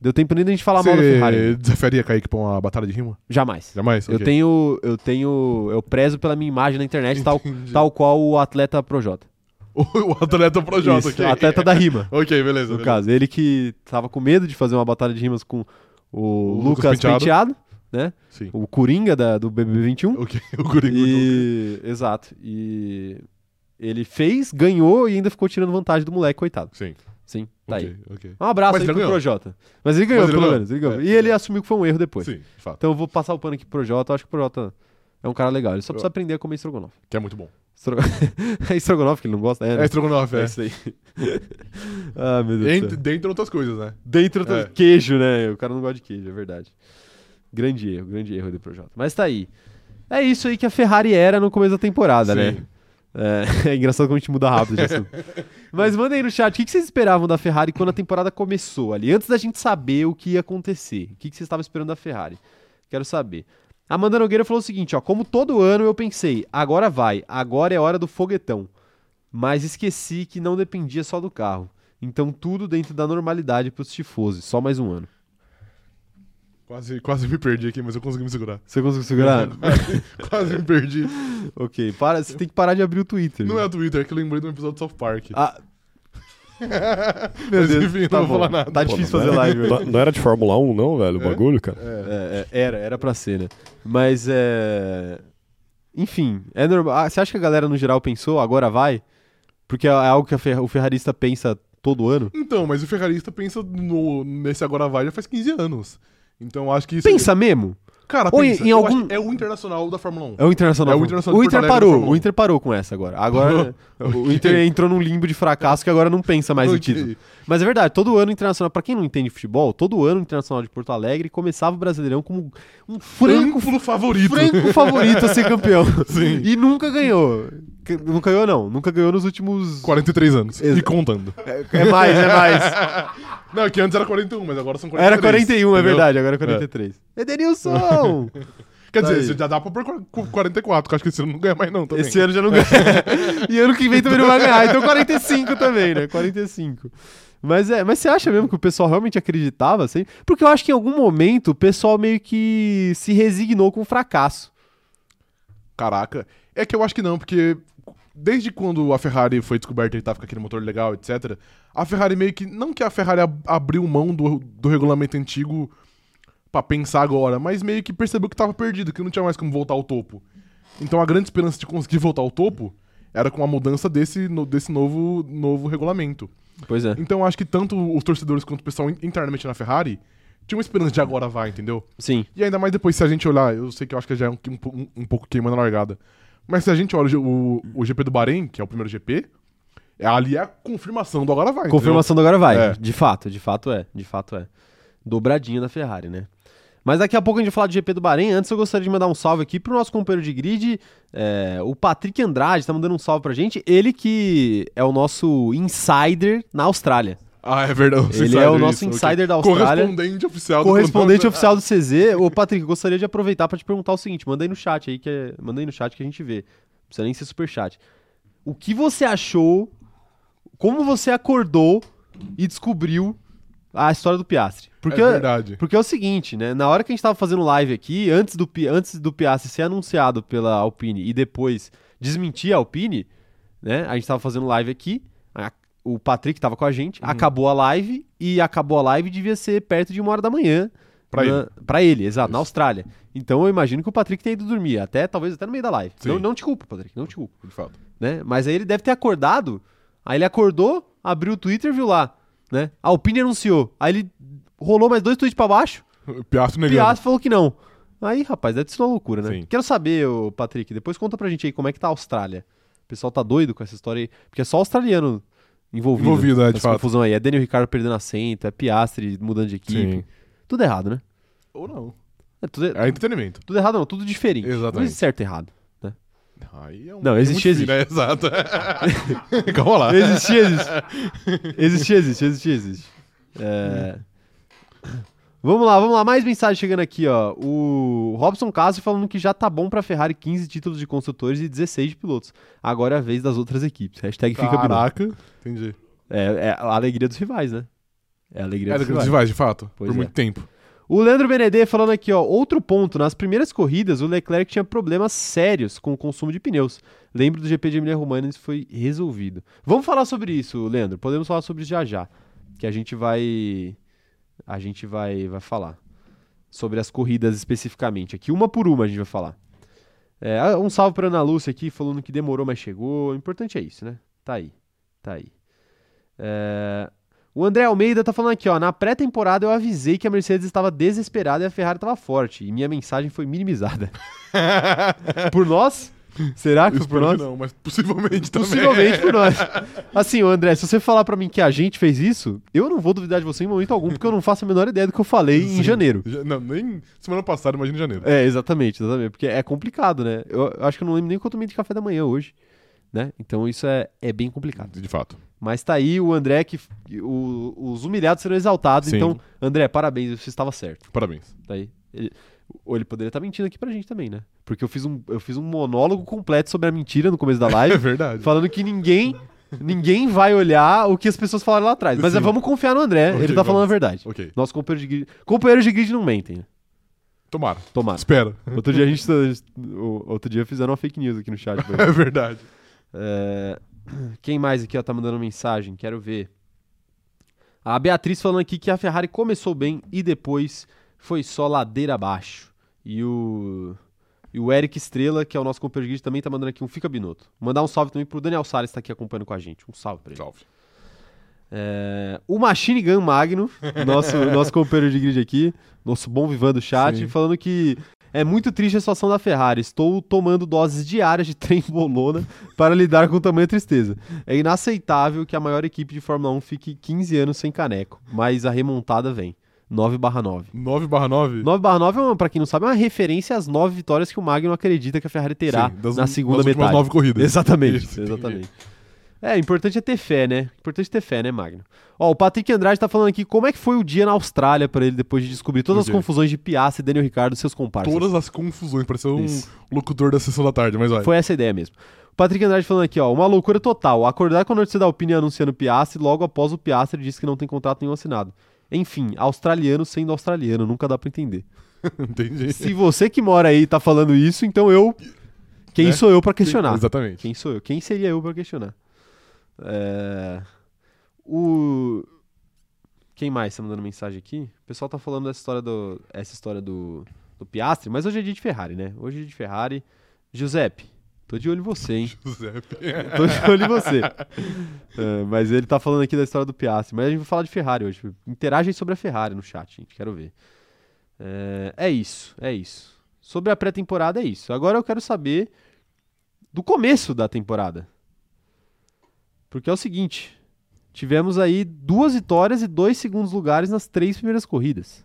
Speaker 1: Deu tempo nem da gente falar mal da Ferrari.
Speaker 2: Você
Speaker 1: ainda.
Speaker 2: desafiaria Kaique pra uma batalha de rima?
Speaker 1: Jamais.
Speaker 2: Jamais?
Speaker 1: Eu
Speaker 2: Ok.
Speaker 1: tenho. Eu tenho. Eu prezo pela minha imagem na internet, tal, tal qual o atleta Projota.
Speaker 2: O atleta Projota,
Speaker 1: Isso,
Speaker 2: ok.
Speaker 1: o atleta da rima, <laughs>
Speaker 2: Ok, beleza.
Speaker 1: no
Speaker 2: beleza.
Speaker 1: caso. Ele que tava com medo de fazer uma batalha de rimas com o,
Speaker 2: Lucas
Speaker 1: Lucas,
Speaker 2: Penteado.
Speaker 1: Penteado. né?
Speaker 2: Sim.
Speaker 1: O Coringa da, do BB21.
Speaker 2: Ok, <laughs> o Guri
Speaker 1: E. Exato. E. Ele fez, ganhou e ainda ficou tirando vantagem do moleque, coitado.
Speaker 2: Sim.
Speaker 1: Sim, tá aí.
Speaker 2: ok, ok.
Speaker 1: Um abraço
Speaker 2: Mas
Speaker 1: aí pro
Speaker 2: ganhou.
Speaker 1: Projota. Mas ele ganhou,
Speaker 2: Mas ele
Speaker 1: pelo
Speaker 2: ganhou.
Speaker 1: menos. Ele ganhou.
Speaker 2: É.
Speaker 1: E ele assumiu que foi um erro depois.
Speaker 2: Sim, de fato.
Speaker 1: Então eu vou passar o pano aqui pro Projota. Eu acho que o Projota é um cara legal. Ele só precisa aprender a comer estrogonofe.
Speaker 2: Que é muito bom.
Speaker 1: Estro... <laughs> é estrogonofe que ele não gosta? É,
Speaker 2: É
Speaker 1: né?
Speaker 2: estrogonofe,
Speaker 1: é
Speaker 2: é.
Speaker 1: isso aí. <laughs> ah, meu Deus céu.
Speaker 2: dentre outras coisas, né?
Speaker 1: Dentro do
Speaker 2: É.
Speaker 1: queijo, né? O cara não gosta de queijo, é verdade. Grande erro, grande erro do Projota. Mas tá aí. É isso aí que a Ferrari era no começo da temporada,
Speaker 2: Sim.
Speaker 1: né? É, <laughs> é engraçado como a gente muda rápido de assunto. Mas manda aí no chat, o que que vocês esperavam da Ferrari quando a temporada começou ali? Antes da gente saber o que ia acontecer. O que que vocês estavam esperando da Ferrari? Quero saber. Amanda Nogueira falou o seguinte, ó. Como todo ano eu pensei, agora vai, agora é hora do foguetão. Mas esqueci que não dependia só do carro. Então tudo dentro da normalidade pros tifosi. Só mais um ano.
Speaker 2: Quase, quase me perdi aqui, mas eu consegui me segurar.
Speaker 1: Você conseguiu segurar? <laughs>
Speaker 2: quase me perdi. <laughs>
Speaker 1: ok, para, você tem que parar de abrir o Twitter.
Speaker 2: Não é o Twitter, é que eu lembrei de um episódio do South Park.
Speaker 1: Ah. <laughs> Meu
Speaker 2: Mas
Speaker 1: Deus,
Speaker 2: enfim, não
Speaker 1: tá
Speaker 2: vou
Speaker 1: bom.
Speaker 2: falar nada.
Speaker 1: Tá
Speaker 3: Pô,
Speaker 1: difícil
Speaker 3: não
Speaker 1: fazer
Speaker 3: era-
Speaker 1: live.
Speaker 3: Não, não era de Fórmula 1, não, velho, o
Speaker 2: É?
Speaker 3: bagulho, cara.
Speaker 1: É, é, era, era pra ser, né? Mas é. Enfim, é normal. Ah, você acha que a galera no geral pensou, agora vai? Porque é algo que a Fer- o ferrarista pensa todo ano?
Speaker 2: Então, mas o ferrarista pensa no, nesse agora vai já faz 15 anos. Então eu acho que isso.
Speaker 1: Pensa mesmo?
Speaker 2: Cara,
Speaker 1: Ou em-
Speaker 2: pensa.
Speaker 1: em
Speaker 2: Eu
Speaker 1: algum-
Speaker 2: É o internacional da Fórmula 1.
Speaker 1: É o Internacional.
Speaker 2: É o Internacional
Speaker 1: o Inter parou, o
Speaker 2: 1.
Speaker 1: Inter parou com essa agora. Agora <laughs> <laughs> o Inter entrou num limbo de fracasso que agora não pensa mais em
Speaker 2: Ok.
Speaker 1: título. Mas é verdade, todo ano Internacional, pra quem não entende futebol, todo ano Internacional de Porto Alegre começava o Brasileirão como um franco
Speaker 2: favorito.
Speaker 1: franco favorito a ser campeão. <laughs>
Speaker 2: Sim.
Speaker 1: E nunca ganhou. Nunca ganhou, não. Nunca ganhou nos últimos.
Speaker 2: 43 anos.
Speaker 1: Exa-
Speaker 2: E contando.
Speaker 1: É mais, é mais.
Speaker 2: Não, é que antes era 41, mas agora são 43.
Speaker 1: Era 41, é
Speaker 2: entendeu?
Speaker 1: verdade, agora é 43. Edenilson! <laughs>
Speaker 2: Quer
Speaker 1: Tá
Speaker 2: dizer, já dá pra pôr qu- 44, que acho que esse ano não ganha mais não também.
Speaker 1: Esse ano já não ganha. <laughs> e ano que vem também não vai ganhar. Então 45 também, né? 45. Mas é, mas você acha mesmo que o pessoal realmente acreditava assim? Porque eu acho que em algum momento o pessoal meio que se resignou com o fracasso.
Speaker 2: Caraca. É que eu acho que não, porque desde quando a Ferrari foi descoberta e tava com aquele motor legal, etc., a Ferrari meio que. Não que a Ferrari ab- abriu mão do, do regulamento antigo pra pensar agora, mas meio que percebeu que tava perdido, que não tinha mais como voltar ao topo. Então a grande esperança de conseguir voltar ao topo era com a mudança desse, no- desse novo, novo regulamento.
Speaker 1: Pois é.
Speaker 2: Então acho que tanto os torcedores quanto o pessoal in- internamente na Ferrari tinham uma esperança de agora vai, entendeu?
Speaker 1: Sim.
Speaker 2: E ainda mais depois, se a gente olhar, eu sei que eu acho que já é um, um, um- um pouco queimando a largada. Mas se a gente olha o, o GP do Bahrein, que é o primeiro GP, é, ali é a confirmação do agora vai.
Speaker 1: Confirmação do agora vai.
Speaker 2: É.
Speaker 1: De fato, de fato é. De fato é. Dobradinha da Ferrari, né? Mas daqui a pouco a gente vai falar do GP do Bahrein. Antes eu gostaria de mandar um salve aqui pro nosso companheiro de grid, é, o Patrick Andrade, tá mandando um salve pra gente. Ele que é o nosso insider na Austrália.
Speaker 2: Ah, é verdade.
Speaker 1: Ele é o
Speaker 2: isso,
Speaker 1: nosso
Speaker 2: ok.
Speaker 1: insider da Austrália.
Speaker 2: Correspondente oficial do
Speaker 1: Correspondente
Speaker 2: Planalto.
Speaker 1: oficial do <laughs> CZ. Ô, Patrick, eu gostaria de aproveitar pra te perguntar o seguinte: manda aí no chat aí, que é, manda aí no chat que a gente vê. Não precisa nem ser super chat. O que você achou? Como você acordou e descobriu a história do Piastri? Porque,
Speaker 2: É verdade.
Speaker 1: porque é o seguinte, né? Na hora que a gente tava fazendo live aqui, antes do, antes do Piastri ser anunciado pela Alpine e depois desmentir a Alpine, né? A gente tava fazendo live aqui, o Patrick tava com a gente,
Speaker 2: Uhum.
Speaker 1: acabou a live e acabou a live devia ser perto de uma hora da manhã.
Speaker 2: Pra
Speaker 1: na-
Speaker 2: ele.
Speaker 1: Pra ele, exato, na
Speaker 2: Isso.
Speaker 1: Austrália. Então eu imagino que o Patrick tenha ido dormir, até talvez até no meio da live.
Speaker 2: Sim.
Speaker 1: Não, não te culpo, Patrick, não te culpo
Speaker 2: De fato.
Speaker 1: né? Mas aí ele deve ter acordado. Aí ele acordou, abriu o Twitter viu lá, né? A Alpine anunciou. Aí ele rolou mais dois tweets pra baixo.
Speaker 2: O Piastri
Speaker 1: O
Speaker 2: negando.
Speaker 1: Piastri falou que não. Aí, rapaz, deve ser uma loucura, né?
Speaker 2: Sim.
Speaker 1: Quero saber, ô, Patrick, depois conta pra gente aí como é que tá a Austrália. O pessoal tá doido com essa história aí. Porque é só australiano envolvido.
Speaker 2: Envolvido, é, de fato.
Speaker 1: confusão aí. É Daniel Ricciardo perdendo assento, é Piastri mudando de equipe.
Speaker 2: Sim.
Speaker 1: Tudo errado, né?
Speaker 2: Ou não.
Speaker 1: É tudo,
Speaker 2: É entretenimento.
Speaker 1: tudo errado não, tudo diferente. Não
Speaker 2: Exatamente.
Speaker 1: existe certo e errado.
Speaker 2: Aí é um
Speaker 1: Não,
Speaker 2: é
Speaker 1: existir,
Speaker 2: muito fino, é, <laughs> Exato. <laughs> Calma lá.
Speaker 1: Existir, existe. Existir, existe, existir, existe. É... Vamos lá, vamos lá. Mais mensagem chegando aqui, ó. O Robson Castro falando que já tá bom pra Ferrari 15 títulos de construtores e 16 de pilotos. Agora é a vez das outras equipes. Hashtag fica Binotto.
Speaker 2: Caraca. Entendi.
Speaker 1: É, é a alegria dos rivais, né? É a alegria
Speaker 2: É
Speaker 1: dos
Speaker 2: de
Speaker 1: rivais.
Speaker 2: rivais, de fato.
Speaker 1: Pois
Speaker 2: por
Speaker 1: é.
Speaker 2: muito tempo.
Speaker 1: O Leandro Benedê falando aqui, ó. Outro ponto. Nas primeiras corridas, o Leclerc tinha problemas sérios com o consumo de pneus. Lembro do GP de Emilia-Romagna, isso foi resolvido. Vamos falar sobre isso, Leandro. Podemos falar sobre isso já já. Que a gente vai... A gente vai, vai falar. Sobre as corridas especificamente. Aqui, uma por uma, a gente vai falar. É, um salve pra Ana Lúcia aqui, falando que demorou, mas chegou. O importante é isso, né? Tá aí. Tá aí. É, O André Almeida tá falando aqui, ó. Na pré-temporada eu avisei que a Mercedes estava desesperada e a Ferrari estava forte. E minha mensagem foi minimizada. <laughs> por nós? <laughs> Será que foi por
Speaker 2: Espero
Speaker 1: nós?
Speaker 2: não, mas possivelmente também.
Speaker 1: Possivelmente por nós. <laughs> Assim, André, se você falar pra mim que a gente fez isso, eu não vou duvidar de você em momento algum, porque eu não faço a menor ideia do que eu falei em
Speaker 2: Sim.
Speaker 1: janeiro.
Speaker 2: Já- Não, nem semana passada, imagina em janeiro.
Speaker 1: É, exatamente, exatamente. Porque é complicado, né? Eu, eu acho que eu não lembro nem quanto eu tomei de café da manhã hoje. Né? Então isso é, é bem complicado.
Speaker 2: De fato.
Speaker 1: Mas tá aí o André que. o- os humilhados serão exaltados.
Speaker 2: Sim.
Speaker 1: Então, André, parabéns, você estava certo.
Speaker 2: Parabéns.
Speaker 1: Tá aí. Ele- ou ele poderia estar mentindo aqui pra gente também, né? Porque eu fiz um, eu fiz um monólogo completo sobre a mentira no começo da <laughs>
Speaker 2: É
Speaker 1: live,
Speaker 2: verdade.
Speaker 1: falando que ninguém. Ninguém vai olhar o que as pessoas falaram lá atrás. Mas
Speaker 2: Sim.
Speaker 1: é, vamos confiar no André,
Speaker 2: Ok,
Speaker 1: ele tá falando a
Speaker 2: vamos.
Speaker 1: verdade.
Speaker 2: Ok.
Speaker 1: Nosso companheiro de grid. Companheiros de grid não mentem, né?
Speaker 2: Tomara.
Speaker 1: Tomara.
Speaker 2: Espera.
Speaker 1: Outro dia a gente. Outro dia fizeram uma fake news aqui no chat. <laughs>
Speaker 2: É verdade.
Speaker 1: É, Quem mais aqui ó, tá mandando mensagem? Quero ver. A Beatriz falando aqui que a Ferrari começou bem e depois foi só ladeira abaixo. E o. E o Eric Estrela, que é o nosso companheiro de grid, também tá mandando aqui um Fica Binoto. Mandar um salve também pro Daniel Salles, que tá aqui acompanhando com a gente. Um salve pra ele.
Speaker 2: Salve.
Speaker 1: É, o Machine Gun Magno, nosso, <laughs> nosso companheiro de grid aqui, nosso bom vivan do chat,
Speaker 2: Sim.
Speaker 1: falando que é muito triste a situação da Ferrari. Estou tomando doses diárias de trem bolona para lidar com tamanha tristeza. É inaceitável que a maior equipe de Fórmula 1 fique 15 anos sem caneco, mas a remontada vem. 9 barra 9.
Speaker 2: 9 barra 9?
Speaker 1: 9 barra 9, é uma, pra quem não sabe, é uma referência às 9 vitórias que o Magno acredita que a Ferrari terá
Speaker 2: Sim, das-
Speaker 1: na segunda
Speaker 2: das
Speaker 1: metade.
Speaker 2: nove corridas.
Speaker 1: Exatamente,
Speaker 2: Isso,
Speaker 1: exatamente. É, importante é ter fé, né? Importante ter fé, né, Magno? Ó, o Patrick Andrade tá falando aqui como é que foi o dia na Austrália pra ele depois de descobrir todas as confusões de Piastri, Daniel Ricardo e seus comparsas.
Speaker 2: Todas as confusões, pareceu um
Speaker 1: Isso.
Speaker 2: locutor da sessão da tarde, mas vai.
Speaker 1: Foi essa a ideia mesmo. O Patrick Andrade falando aqui, ó, uma loucura total. Acordar com a notícia da Alpine anunciando Piastri, logo após o Piastri disse que não tem contrato nenhum assinado. Enfim, australiano sendo australiano, nunca dá pra entender. <laughs>
Speaker 2: Entendi.
Speaker 1: Se você que mora aí tá falando isso, então eu. Quem
Speaker 2: Né?
Speaker 1: sou eu pra questionar?
Speaker 2: Exatamente.
Speaker 1: Quem sou eu? Quem seria eu pra questionar? É... O. Quem mais tá mandando mensagem aqui? O pessoal tá falando dessa história do. Essa história do, do Piastri, mas hoje é dia de Ferrari, né? Hoje é dia de Ferrari. Giuseppe, tô de olho em você, hein?
Speaker 2: Giuseppe.
Speaker 1: Tô de olho em você. É, mas ele tá falando aqui da história do Piastri. Mas a gente vai falar de Ferrari hoje. Interagem sobre a Ferrari no chat, gente. Quero ver. É, é isso, é isso. Sobre a pré-temporada é isso. Agora eu quero saber do começo da temporada. Porque é o seguinte: tivemos aí duas vitórias e dois segundos lugares nas três primeiras corridas.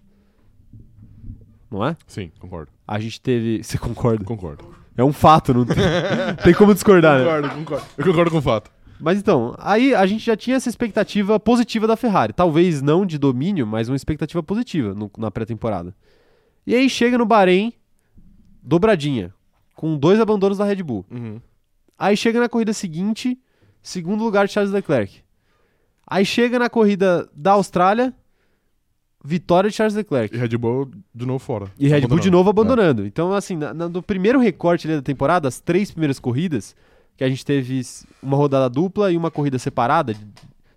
Speaker 1: Não é?
Speaker 2: Sim, concordo.
Speaker 1: A gente teve. <laughs> Você concorda?
Speaker 2: Concordo.
Speaker 1: É um fato, não tem, tem como discordar, né?
Speaker 2: Concordo, concordo. Eu concordo com o fato.
Speaker 1: Mas então, aí a gente já tinha essa expectativa positiva da Ferrari. Talvez não de domínio, mas uma expectativa positiva no- na pré-temporada. E aí chega no Bahrein, dobradinha, com dois abandonos da Red Bull.
Speaker 2: Uhum.
Speaker 1: Aí chega na corrida seguinte, segundo lugar de Charles Leclerc. Aí chega na corrida da Austrália, vitória de Charles Leclerc.
Speaker 2: E Red Bull de novo fora.
Speaker 1: E Red Bull de novo abandonando. Então, assim, na- na- no primeiro recorte da temporada, as três primeiras corridas, que a gente teve uma rodada dupla e uma corrida separada,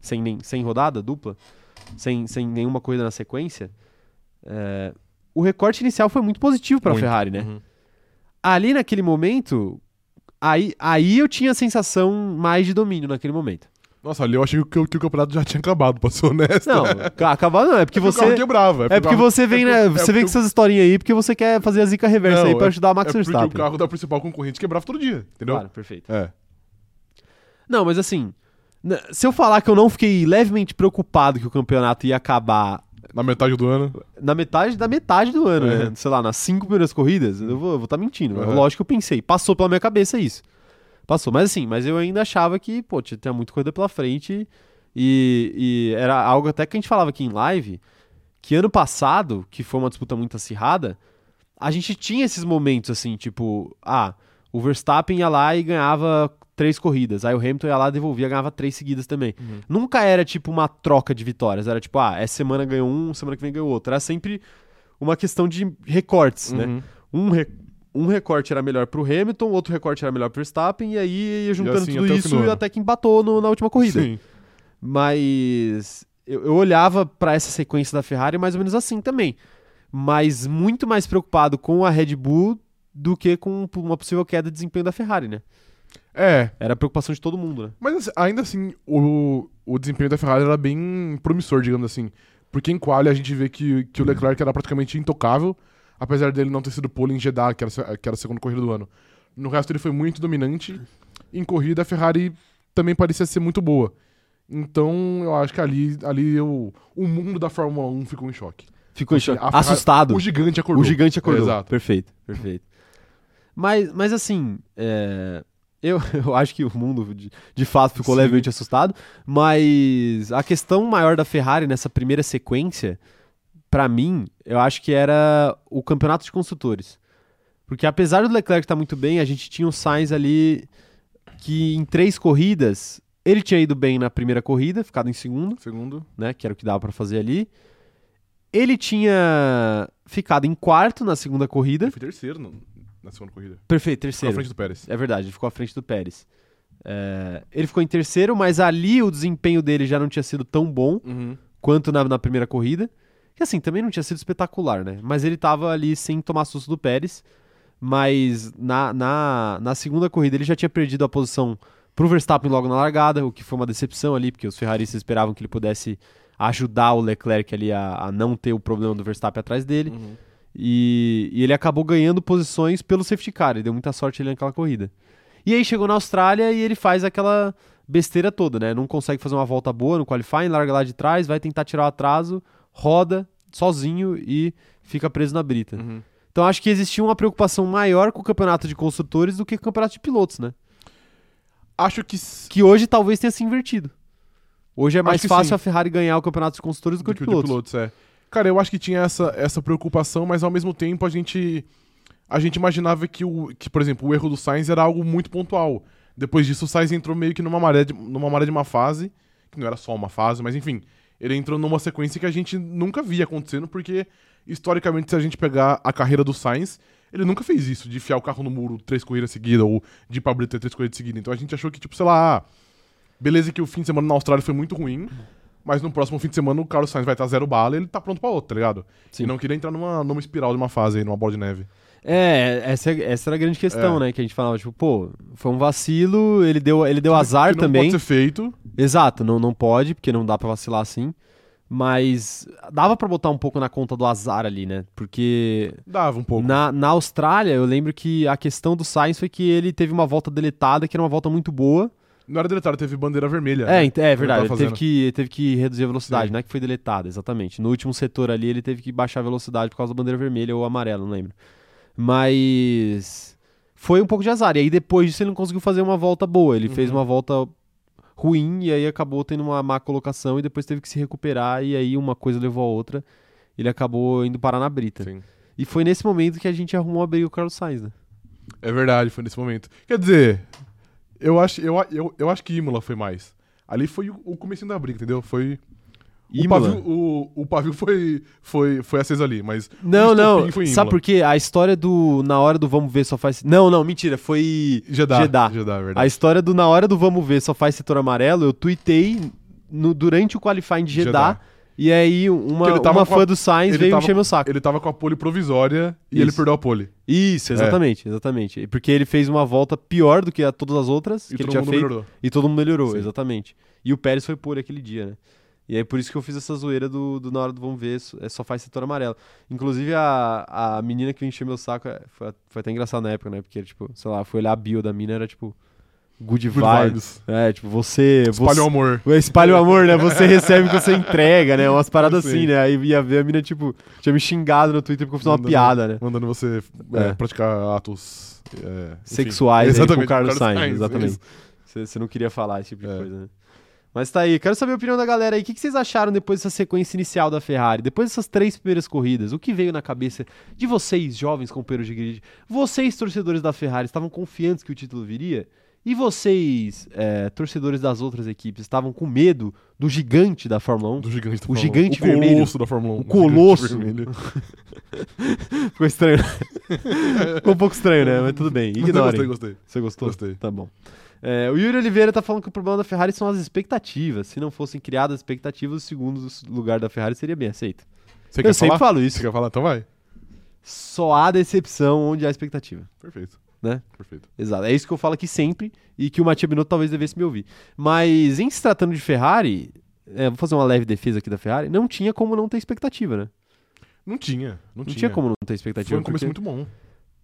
Speaker 1: sem, nem, sem rodada dupla, sem, sem nenhuma corrida na sequência, é, o recorte inicial foi muito positivo para a. Ferrari, né?
Speaker 2: Uhum.
Speaker 1: Ali naquele momento, aí, aí eu tinha a sensação mais de domínio naquele momento.
Speaker 2: Nossa, ali eu achei que, o- que o campeonato já tinha acabado, pra ser honesto.
Speaker 1: Não, ca- acabar não, é porque
Speaker 2: É porque
Speaker 1: você.
Speaker 2: carro quebrava.
Speaker 1: É porque
Speaker 2: o carro-
Speaker 1: você vem,
Speaker 2: é
Speaker 1: né?
Speaker 2: porque- é
Speaker 1: Você vem com
Speaker 2: porque
Speaker 1: essas historinhas aí porque você quer fazer a zica reversa
Speaker 2: Não,
Speaker 1: aí pra
Speaker 2: é-
Speaker 1: ajudar o Max
Speaker 2: É porque
Speaker 1: Verstappen.
Speaker 2: o carro da principal concorrente quebrava todo dia, entendeu?
Speaker 1: Claro, perfeito.
Speaker 2: É.
Speaker 1: Não, mas assim, n- se eu falar que eu não fiquei levemente preocupado que o campeonato ia acabar
Speaker 2: Na metade do ano.
Speaker 1: na metade da metade do ano,
Speaker 2: É.
Speaker 1: né? sei lá, nas cinco primeiras corridas, eu vou estar mentindo.
Speaker 2: Uhum.
Speaker 1: Lógico que eu pensei, passou pela minha cabeça isso. Passou, mas assim, mas eu ainda achava que, pô, tinha, muita corrida pela frente e, e era algo até que a gente falava aqui em live, que ano passado, que foi uma disputa muito acirrada, a gente tinha esses momentos assim, tipo, ah, o Verstappen ia lá e ganhava três corridas, aí o Hamilton ia lá, devolvia, ganhava três seguidas também.
Speaker 2: Uhum.
Speaker 1: Nunca era tipo uma troca de vitórias, era tipo, ah, essa semana ganhou um, semana que vem ganhou outro. Era sempre uma questão de recortes, né?
Speaker 2: Uhum.
Speaker 1: Um, re- um recorte era melhor pro Hamilton, outro recorte era melhor pro Verstappen, e aí ia juntando
Speaker 2: assim
Speaker 1: tudo
Speaker 2: o
Speaker 1: isso e até que empatou no- na última corrida.
Speaker 2: Sim.
Speaker 1: Mas eu, eu olhava pra essa sequência da Ferrari mais ou menos assim também. Mas muito mais preocupado com a Red Bull do que com uma possível queda de desempenho da Ferrari, né?
Speaker 2: É,
Speaker 1: Era a preocupação de todo mundo, né?
Speaker 2: mas assim, ainda assim, o, o desempenho da Ferrari era bem promissor, digamos assim. Porque em quali a gente vê que, que o Leclerc era praticamente intocável, apesar dele não ter sido pole em Jeddah, que era, que era a segunda corrida do ano. No resto ele foi muito dominante. Em corrida a Ferrari também parecia ser muito boa. Então eu acho que ali, ali eu, o mundo da Fórmula 1 ficou em choque.
Speaker 1: Ficou em choque.
Speaker 2: Ferrari-
Speaker 1: assustado.
Speaker 2: O gigante acordou.
Speaker 1: O gigante acordou.
Speaker 2: Exato.
Speaker 1: Perfeito, perfeito. Mas, mas assim, é, eu, <laughs> eu acho que o mundo de, de fato ficou
Speaker 2: Sim.
Speaker 1: levemente assustado, mas a questão maior da Ferrari nessa primeira sequência, pra mim, eu acho que era o campeonato de construtores. Porque apesar do Leclerc estar muito bem, a gente tinha o Sainz ali que em três corridas, ele tinha ido bem na primeira corrida, ficado em segundo,
Speaker 2: Segundo.
Speaker 1: né, que era o que dava pra fazer ali. Ele tinha ficado em quarto na segunda corrida.
Speaker 2: Ele foi terceiro no- na segunda corrida.
Speaker 1: Perfeito,
Speaker 2: Ficou à
Speaker 1: terceiro.
Speaker 2: frente do Pérez.
Speaker 1: É verdade, ele ficou à frente do Pérez. É, ele ficou em terceiro, mas ali o desempenho dele já não tinha sido tão bom
Speaker 2: Uhum.
Speaker 1: quanto na, na primeira corrida. Que assim, também não tinha sido espetacular, né? Mas ele tava ali sem tomar susto do Pérez. Mas na, na, na segunda corrida ele já tinha perdido a posição pro Verstappen logo na largada, o que foi uma decepção ali, porque os ferraristas esperavam que ele pudesse ajudar o Leclerc ali a, a não ter o problema do Verstappen atrás dele.
Speaker 2: Uhum.
Speaker 1: E, e ele acabou ganhando posições pelo safety car. Ele deu muita sorte ali naquela corrida. E aí chegou na Austrália e ele faz aquela besteira toda, né? Não consegue fazer uma volta boa no qualifying, larga lá de trás, vai tentar tirar o atraso, roda sozinho e fica preso na brita.
Speaker 2: Uhum.
Speaker 1: Então acho que existia uma preocupação maior com o campeonato de construtores do que com o campeonato de pilotos, né?
Speaker 2: Acho que.
Speaker 1: Que hoje talvez tenha se invertido. Hoje é mais
Speaker 2: que
Speaker 1: fácil
Speaker 2: sim.
Speaker 1: a Ferrari ganhar o campeonato de construtores do que o de
Speaker 2: do
Speaker 1: pilotos.
Speaker 2: é. Cara, eu acho que tinha essa, essa preocupação, mas ao mesmo tempo a gente a gente imaginava que, o, que, por exemplo, o erro do Sainz era algo muito pontual. Depois disso, o Sainz entrou meio que numa maré de, numa maré de uma fase, que não era só uma fase, mas enfim, ele entrou numa sequência que a gente nunca via acontecendo, porque historicamente, se a gente pegar a carreira do Sainz, ele nunca fez isso, de enfiar o carro no muro três corridas seguidas, ou de ir pra Brita três corridas seguidas. Então a gente achou que, tipo, sei lá, ah, beleza que o fim de semana na Austrália foi muito ruim, mas no próximo fim de semana o Carlos Sainz vai estar zero bala e ele tá pronto pra outro, tá ligado?
Speaker 1: Sim.
Speaker 2: E não queria entrar numa, numa espiral de uma fase aí, numa bola de neve.
Speaker 1: É, essa, essa era a grande questão,
Speaker 2: É.
Speaker 1: né? Que a gente falava, tipo, pô, foi um vacilo, ele deu, ele deu
Speaker 2: Que
Speaker 1: azar
Speaker 2: não
Speaker 1: também.
Speaker 2: pode ser feito.
Speaker 1: Exato, não, não pode, porque não dá pra vacilar assim. Mas dava pra botar um pouco na conta do azar ali, né? Porque
Speaker 2: Dava um pouco.
Speaker 1: na, na Austrália, eu lembro que a questão do Sainz foi que ele teve uma volta deletada, que era uma volta muito boa.
Speaker 2: Não era deletado, teve bandeira vermelha.
Speaker 1: É,
Speaker 2: né?
Speaker 1: é verdade, ele
Speaker 2: tava
Speaker 1: teve que, ele teve que reduzir a velocidade,
Speaker 2: Sim.
Speaker 1: não é que foi deletada, exatamente. No último setor ali, ele teve que baixar a velocidade por causa da bandeira vermelha ou amarela, não lembro. Mas foi um pouco de azar. E aí depois disso ele não conseguiu fazer uma volta boa. Ele fez
Speaker 2: Uhum.
Speaker 1: uma volta ruim e aí acabou tendo uma má colocação e depois teve que se recuperar e aí uma coisa levou a outra. Ele acabou indo parar na brita.
Speaker 2: Sim.
Speaker 1: E foi nesse momento que a gente arrumou a briga com o Carlos Sainz, né?
Speaker 2: É verdade, foi nesse momento. Quer dizer, eu acho, eu, eu, eu acho que Imola foi mais. Ali foi o, o comecinho da briga, entendeu? Foi. O
Speaker 1: Imola?
Speaker 2: pavio, o, o pavio foi, foi, foi aceso ali, mas.
Speaker 1: Não,
Speaker 2: o
Speaker 1: não. Sabe por quê? A história do na hora do vamos ver só faz. Não, não, mentira, foi
Speaker 2: Jeddah.
Speaker 1: Jeddah.
Speaker 2: Jeddah, é
Speaker 1: A
Speaker 2: verdade.
Speaker 1: história do na hora do vamos ver só faz setor amarelo, eu tuitei no, durante o qualifying de Jeddah,
Speaker 2: Jeddah.
Speaker 1: e aí uma, uma
Speaker 2: com a-
Speaker 1: fã do Sainz veio
Speaker 2: tava-
Speaker 1: encher meu saco.
Speaker 2: Ele tava com a pole provisória e ele
Speaker 1: Isso.
Speaker 2: perdeu a pole.
Speaker 1: Isso, exatamente, exatamente. Porque ele fez uma volta pior do que a todas as outras
Speaker 2: E
Speaker 1: que ele
Speaker 2: todo
Speaker 1: tinha
Speaker 2: mundo
Speaker 1: feito
Speaker 2: melhorou.
Speaker 1: e todo mundo melhorou,
Speaker 2: Sim.
Speaker 1: exatamente. E o Pérez foi por aquele dia, né? E aí por isso que eu fiz essa zoeira do, do na hora do vamos ver, so- é, só faz setor amarelo. Inclusive a, a menina que encheu meu saco, é, foi, foi até engraçado na época, né? Porque, tipo, sei lá, foi olhar a bio da mina, era tipo, good,
Speaker 2: Good
Speaker 1: vibes.
Speaker 2: vibes.
Speaker 1: É, tipo, você...
Speaker 2: Espalha
Speaker 1: você
Speaker 2: o amor.
Speaker 1: Espalha o amor, né? Você <laughs> recebe o que você entrega, né? Umas paradas
Speaker 2: Sim.
Speaker 1: assim, né? Aí ia ver a mina, tipo, tinha me xingado no Twitter porque eu fiz uma piada, né?
Speaker 2: Mandando você é,
Speaker 1: É.
Speaker 2: praticar atos é, enfim.
Speaker 1: Sexuais aí com o
Speaker 2: Exatamente,
Speaker 1: Carlos
Speaker 2: com
Speaker 1: Sainz,
Speaker 2: Sainz,
Speaker 1: exatamente. Você não queria falar esse tipo de
Speaker 2: É.
Speaker 1: coisa, né? Mas tá aí, quero saber a opinião da galera aí. O que vocês acharam depois dessa sequência inicial da Ferrari? Depois dessas três primeiras corridas, o que veio na cabeça de vocês, jovens companheiros de grid? Vocês, torcedores da Ferrari, estavam confiantes que o título viria? E vocês, é, torcedores das outras equipes, estavam com medo do gigante da Fórmula 1?
Speaker 2: Do gigante da
Speaker 1: O
Speaker 2: Fórmula 1.
Speaker 1: gigante
Speaker 2: o
Speaker 1: vermelho.
Speaker 2: colosso da Fórmula 1.
Speaker 1: O colosso.
Speaker 2: vermelho. <laughs>
Speaker 1: Ficou estranho. Ficou um pouco estranho, né? Mas tudo bem, ignorem.
Speaker 2: Gostei, gostei.
Speaker 1: Você gostou?
Speaker 2: Gostei.
Speaker 1: Tá bom. É, o Yuri Oliveira tá falando que o problema da Ferrari são as expectativas. Se não fossem criadas expectativas, o segundo lugar da Ferrari seria bem aceito.
Speaker 2: Você
Speaker 1: Eu sempre
Speaker 2: falar?
Speaker 1: falo isso.
Speaker 2: Você quer falar? Então vai.
Speaker 1: Só há decepção onde há expectativa.
Speaker 2: Perfeito.
Speaker 1: Né?
Speaker 2: Perfeito.
Speaker 1: Exato. É isso que eu falo aqui sempre e que o Matia Binotto talvez devesse me ouvir. Mas em se tratando de Ferrari, é, vou fazer uma leve defesa aqui da Ferrari, não tinha como não ter expectativa, né?
Speaker 2: Não tinha. Não,
Speaker 1: Não
Speaker 2: tinha.
Speaker 1: tinha como não ter expectativa.
Speaker 2: Foi um começo
Speaker 1: porque-
Speaker 2: muito bom.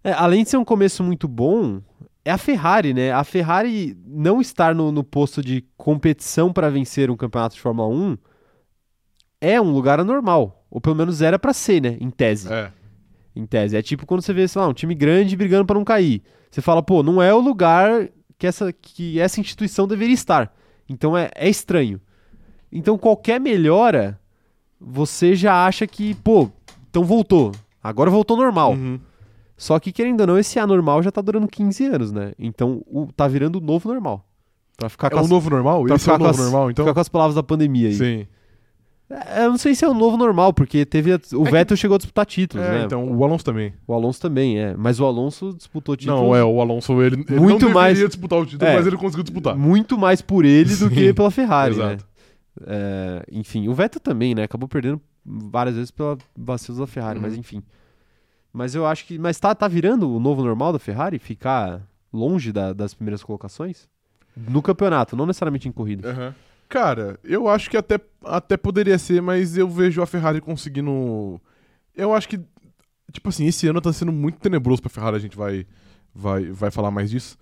Speaker 1: É, além de ser um começo muito bom, é a Ferrari, né? A Ferrari não estar no, no posto de competição para vencer um campeonato de Fórmula 1 é um lugar anormal. Ou pelo menos era pra ser, né? Em tese.
Speaker 2: É.
Speaker 1: Em tese. É tipo quando você vê, sei lá, um time grande brigando pra não cair. Você fala, pô, não é o lugar que essa, que essa instituição deveria estar. Então é, é estranho. Então qualquer melhora, você já acha que, pô, então voltou. Agora voltou normal.
Speaker 2: Uhum.
Speaker 1: Só que, querendo ou não, esse anormal já tá durando 15 anos, né? Então, o, tá virando o novo normal. Pra ficar
Speaker 2: É o
Speaker 1: as,
Speaker 2: novo normal? Esse é o novo
Speaker 1: as-
Speaker 2: normal, então?
Speaker 1: ficar com as palavras da pandemia aí.
Speaker 2: Sim.
Speaker 1: É, Eu não sei se é o novo normal, porque teve a- o
Speaker 2: É que-
Speaker 1: Vettel chegou a disputar títulos,
Speaker 2: É,
Speaker 1: né?
Speaker 2: então, o Alonso também.
Speaker 1: O Alonso também, é. Mas o Alonso disputou títulos
Speaker 2: Não, é, o Alonso, ele, ele
Speaker 1: Muito
Speaker 2: não
Speaker 1: mais-
Speaker 2: disputar o título,
Speaker 1: É.
Speaker 2: mas ele conseguiu disputar.
Speaker 1: muito mais por ele do
Speaker 2: Sim,
Speaker 1: que pela Ferrari, né?
Speaker 2: Exato.
Speaker 1: É, enfim, o Vettel também, né? Acabou perdendo várias vezes pela vacilos da Ferrari,
Speaker 2: Uhum.
Speaker 1: mas enfim. Mas eu acho que. Mas tá, tá virando o novo normal da Ferrari? Ficar longe da- das primeiras colocações? No campeonato, não necessariamente em corrida.
Speaker 2: Aham. Cara, eu acho que até, até poderia ser, mas eu vejo a Ferrari conseguindo. Eu acho que, tipo assim, esse ano tá sendo muito tenebroso pra Ferrari, a gente vai, vai, vai falar mais disso.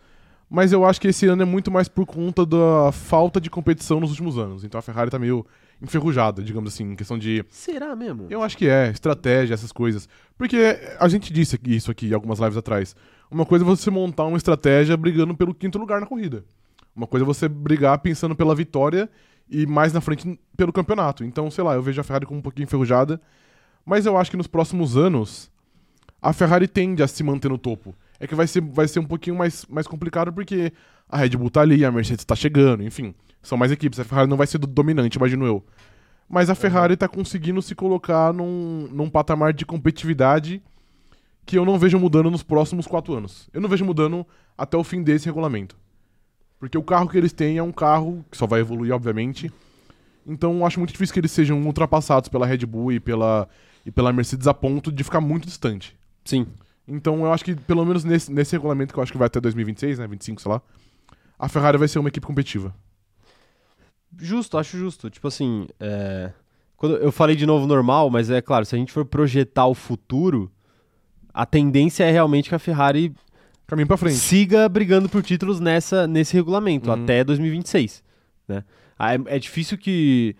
Speaker 2: Mas eu acho que esse ano é muito mais por conta da falta de competição nos últimos anos. Então a Ferrari tá meio enferrujada, digamos assim, em questão de.
Speaker 1: Será mesmo?
Speaker 2: Eu acho que é, estratégia, essas coisas. Porque a gente disse isso aqui algumas lives atrás. Uma coisa é você montar uma estratégia brigando pelo quinto lugar na corrida. Uma coisa é você brigar pensando pela vitória e mais na frente pelo campeonato. Então, sei lá, eu vejo a Ferrari como um pouquinho enferrujada, mas eu acho que nos próximos anos a Ferrari tende a se manter no topo. É que vai ser, vai ser um pouquinho mais, mais complicado porque a Red Bull tá ali, a Mercedes tá chegando, enfim. São mais equipes. A Ferrari não vai ser do- dominante, imagino eu. Mas a Ferrari tá conseguindo se colocar num, num patamar de competitividade que eu não vejo mudando nos próximos quatro anos. Eu não vejo mudando até o fim desse regulamento. Porque o carro que eles têm é um carro que só vai evoluir, obviamente. Então acho muito difícil que eles sejam ultrapassados pela Red Bull e pela, e pela Mercedes a ponto de ficar muito distante.
Speaker 1: Sim.
Speaker 2: Então eu acho que, pelo menos nesse, nesse regulamento que eu acho que vai até 2026, né? 25, sei lá. A Ferrari vai ser uma equipe competitiva.
Speaker 1: Justo, acho justo. Tipo assim, é, quando eu falei de novo normal, mas é claro, se a gente for projetar o futuro, a tendência é realmente que a Ferrari
Speaker 2: Caminho pra frente.
Speaker 1: siga brigando por títulos nessa, nesse regulamento,
Speaker 2: Uhum.
Speaker 1: até 2026. Né? Ah, É, é difícil que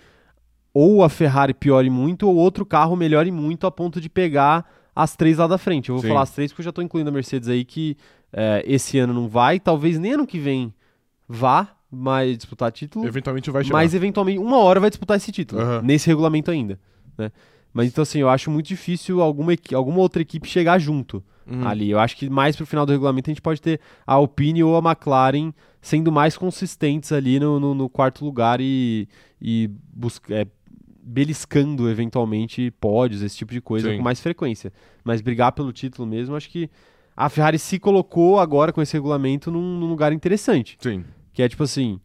Speaker 1: ou a Ferrari piore muito ou outro carro melhore muito a ponto de pegar as três lá da frente. Eu vou
Speaker 2: Sim.
Speaker 1: falar as três porque eu já estou incluindo a Mercedes aí que é, esse ano não vai, talvez nem ano que vem vá mais disputar título.
Speaker 2: Eventualmente vai chegar.
Speaker 1: Mas eventualmente, uma hora vai disputar esse título,
Speaker 2: Aham.
Speaker 1: nesse regulamento ainda. Né? Mas então, assim, eu acho muito difícil alguma, alguma outra equipe chegar junto
Speaker 2: Uhum.
Speaker 1: ali. Eu acho que mais pro final do regulamento a gente pode ter a Alpine ou a McLaren sendo mais consistentes ali no, no- no quarto lugar e, e busca, é, beliscando eventualmente pódios, esse tipo de coisa
Speaker 2: Sim.
Speaker 1: com mais frequência. Mas brigar pelo título mesmo, acho que a Ferrari se colocou agora com esse regulamento num- num lugar interessante.
Speaker 2: Sim.
Speaker 1: Que é tipo assim,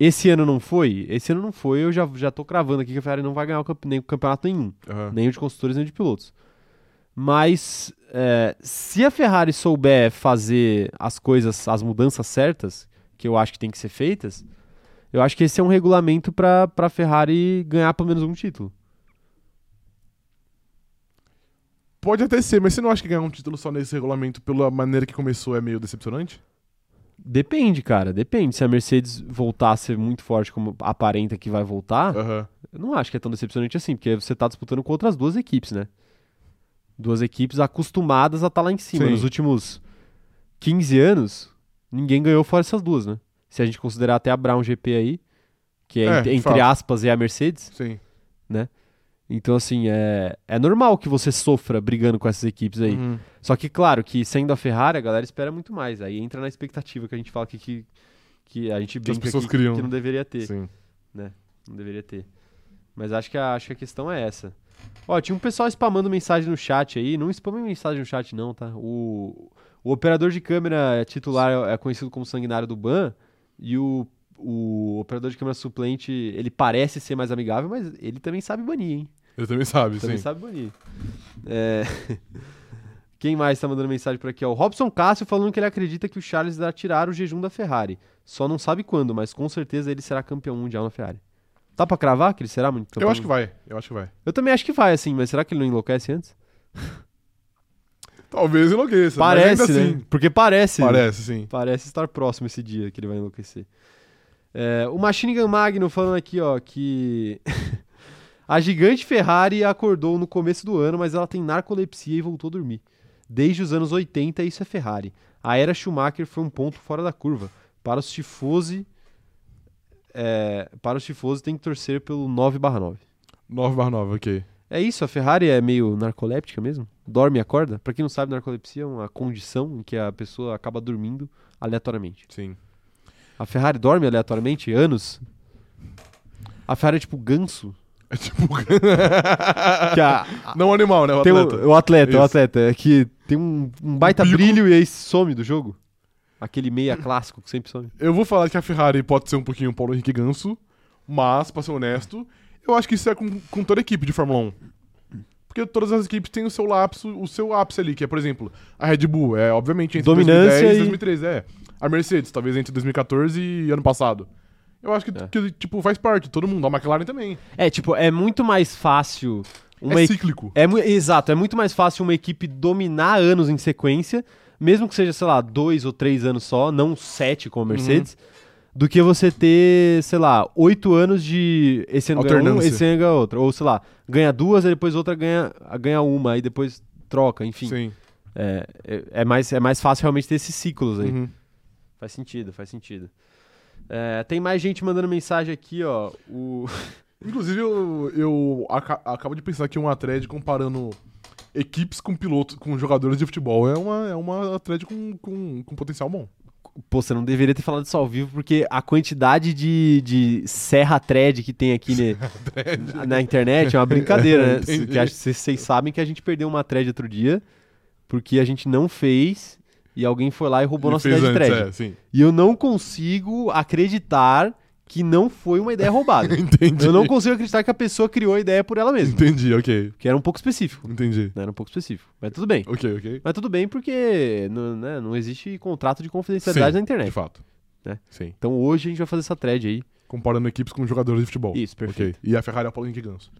Speaker 1: esse ano não foi? Esse ano não foi, eu já, já tô cravando aqui que a Ferrari não vai ganhar o campe- nem o campeonato nenhum.
Speaker 2: Aham.
Speaker 1: Nem o de construtores, nem o de pilotos. Mas é, se a Ferrari souber fazer as coisas, as mudanças certas, que eu acho que tem que ser feitas, eu acho que esse é um regulamento pra pra Ferrari ganhar pelo menos um título.
Speaker 2: Pode até ser, mas você não acha que ganhar um título só nesse regulamento pela maneira que começou é meio decepcionante?
Speaker 1: Depende, cara, depende. Se a Mercedes voltar a ser muito forte como aparenta que vai voltar,
Speaker 2: Aham.
Speaker 1: Eu não acho que é tão decepcionante assim, porque você tá disputando com outras duas equipes, né? Duas equipes acostumadas a estar lá em cima.
Speaker 2: Sim.
Speaker 1: Nos últimos 15 anos, ninguém ganhou fora essas duas, né? Se a gente considerar até a Brown GP aí, que é,
Speaker 2: É,
Speaker 1: entre, aspas é a Mercedes.
Speaker 2: Sim.
Speaker 1: Então, assim, é, é normal que você sofra brigando com essas equipes aí.
Speaker 2: Uhum.
Speaker 1: Só que, claro, que sendo a Ferrari, a galera espera muito mais. Aí entra na expectativa que a gente fala aqui que, que a gente brinca aqui,
Speaker 2: criam.
Speaker 1: que não deveria ter.
Speaker 2: Sim.
Speaker 1: Não deveria ter. Mas acho que a, acho que a questão é essa. Ó, tinha um pessoal spamando mensagem no chat aí. Não spamem mensagem no chat, não, tá? O, o operador de câmera titular é conhecido como sanguinário do Ban. E o, o operador de câmera suplente, ele parece ser mais amigável, mas ele também sabe banir, hein?
Speaker 2: Ele também sabe,
Speaker 1: Também
Speaker 2: sim.
Speaker 1: sabe banir. É... <laughs> Quem mais tá mandando mensagem por aqui? Ó, o Robson Cássio falando que ele acredita que o Charles irá tirar o jejum da Ferrari. Só não sabe quando, mas com certeza ele será campeão mundial na Ferrari. Tá pra cravar que ele será muito campeão?
Speaker 2: Eu acho que vai. Eu acho que vai.
Speaker 1: Eu também acho que vai, assim, mas será que ele não enlouquece antes? <laughs>
Speaker 2: Talvez enlouqueça.
Speaker 1: Parece, né?
Speaker 2: assim.
Speaker 1: Porque parece. né?
Speaker 2: Parece, sim.
Speaker 1: Parece estar próximo esse dia que ele vai enlouquecer. É, o Machine Gun Magno falando aqui, ó, que <laughs> a gigante Ferrari acordou no começo do ano, mas ela tem narcolepsia e voltou a dormir. Desde os anos 80, isso é Ferrari. A era Schumacher foi um ponto fora da curva. Para os tifosi, é, para os tifosi tem que torcer pelo 9/9.
Speaker 2: 9 barra 9, ok.
Speaker 1: É isso, a Ferrari é meio narcoléptica mesmo? Dorme e acorda? Pra quem não sabe, narcolepsia é uma condição em que a pessoa acaba dormindo aleatoriamente.
Speaker 2: Sim.
Speaker 1: A Ferrari dorme aleatoriamente anos? A Ferrari é tipo ganso? <laughs>
Speaker 2: É tipo.
Speaker 1: A-
Speaker 2: Não o animal, né? O
Speaker 1: tem o-
Speaker 2: atleta.
Speaker 1: o, atleta, o
Speaker 2: Isso.
Speaker 1: atleta, é que tem um, um baita brilho e aí some do jogo. Aquele meia clássico que sempre some.
Speaker 2: Eu vou falar que a Ferrari pode ser um pouquinho Paulo Henrique Ganso, mas, pra ser honesto, eu acho que isso é com, com toda a equipe de Fórmula 1. Porque todas as equipes têm o seu lapso, o seu ápice ali, que é, por exemplo, a Red Bull, é obviamente entre
Speaker 1: Dominância
Speaker 2: 2010 e
Speaker 1: e-
Speaker 2: 2013, é. A Mercedes, talvez entre 2014 e ano passado. Eu acho que,
Speaker 1: É.
Speaker 2: que, tipo, faz parte, todo mundo. A McLaren também.
Speaker 1: É, tipo, é muito mais fácil uma
Speaker 2: é cíclico.
Speaker 1: É exato, é muito mais fácil uma equipe dominar anos em sequência, mesmo que seja, sei lá, dois ou três anos só, não sete como a Mercedes, do que você ter, sei lá, oito anos de esse ano ganha um,
Speaker 2: Alternância.
Speaker 1: esse ano ganha outra. Ou, sei lá, ganha duas, aí depois outra ganha, ganha uma, aí depois troca, enfim.
Speaker 2: Sim.
Speaker 1: É, é, é mais, é mais fácil realmente ter esses ciclos aí.
Speaker 2: Uhum.
Speaker 1: Faz sentido, faz sentido. É, tem mais gente mandando mensagem aqui, ó. O... <laughs>
Speaker 2: Inclusive, eu, eu aca- acabo de pensar que uma thread comparando equipes com pilotos, com jogadores de futebol é uma, é uma thread com, com, com potencial bom.
Speaker 1: Pô, você não deveria ter falado isso ao vivo, porque a quantidade de, de serra thread que tem aqui ne- na internet é uma brincadeira, né? <laughs> Vocês vocês sabem que a gente perdeu uma thread outro dia, porque a gente não fez e alguém foi lá e roubou
Speaker 2: Ele
Speaker 1: nossa thread.
Speaker 2: é.
Speaker 1: E eu não consigo acreditar que não foi uma ideia roubada. <laughs>
Speaker 2: Entendi.
Speaker 1: eu não consigo acreditar que a pessoa criou a ideia por ela mesma.
Speaker 2: Entendi, ok.
Speaker 1: Que era um pouco específico.
Speaker 2: Entendi.
Speaker 1: né? Era um pouco específico. Mas tudo bem.
Speaker 2: Ok, ok.
Speaker 1: Mas tudo bem porque não, né, não existe contrato de confidencialidade
Speaker 2: Sim,
Speaker 1: na
Speaker 2: De
Speaker 1: internet.
Speaker 2: fato.
Speaker 1: Né?
Speaker 2: Sim.
Speaker 1: Então hoje a gente vai fazer essa thread aí.
Speaker 2: Comparando equipes com jogadores de futebol.
Speaker 1: Isso, perfeito.
Speaker 2: Ok. E a Ferrari é o Paulo Henrique Ganso.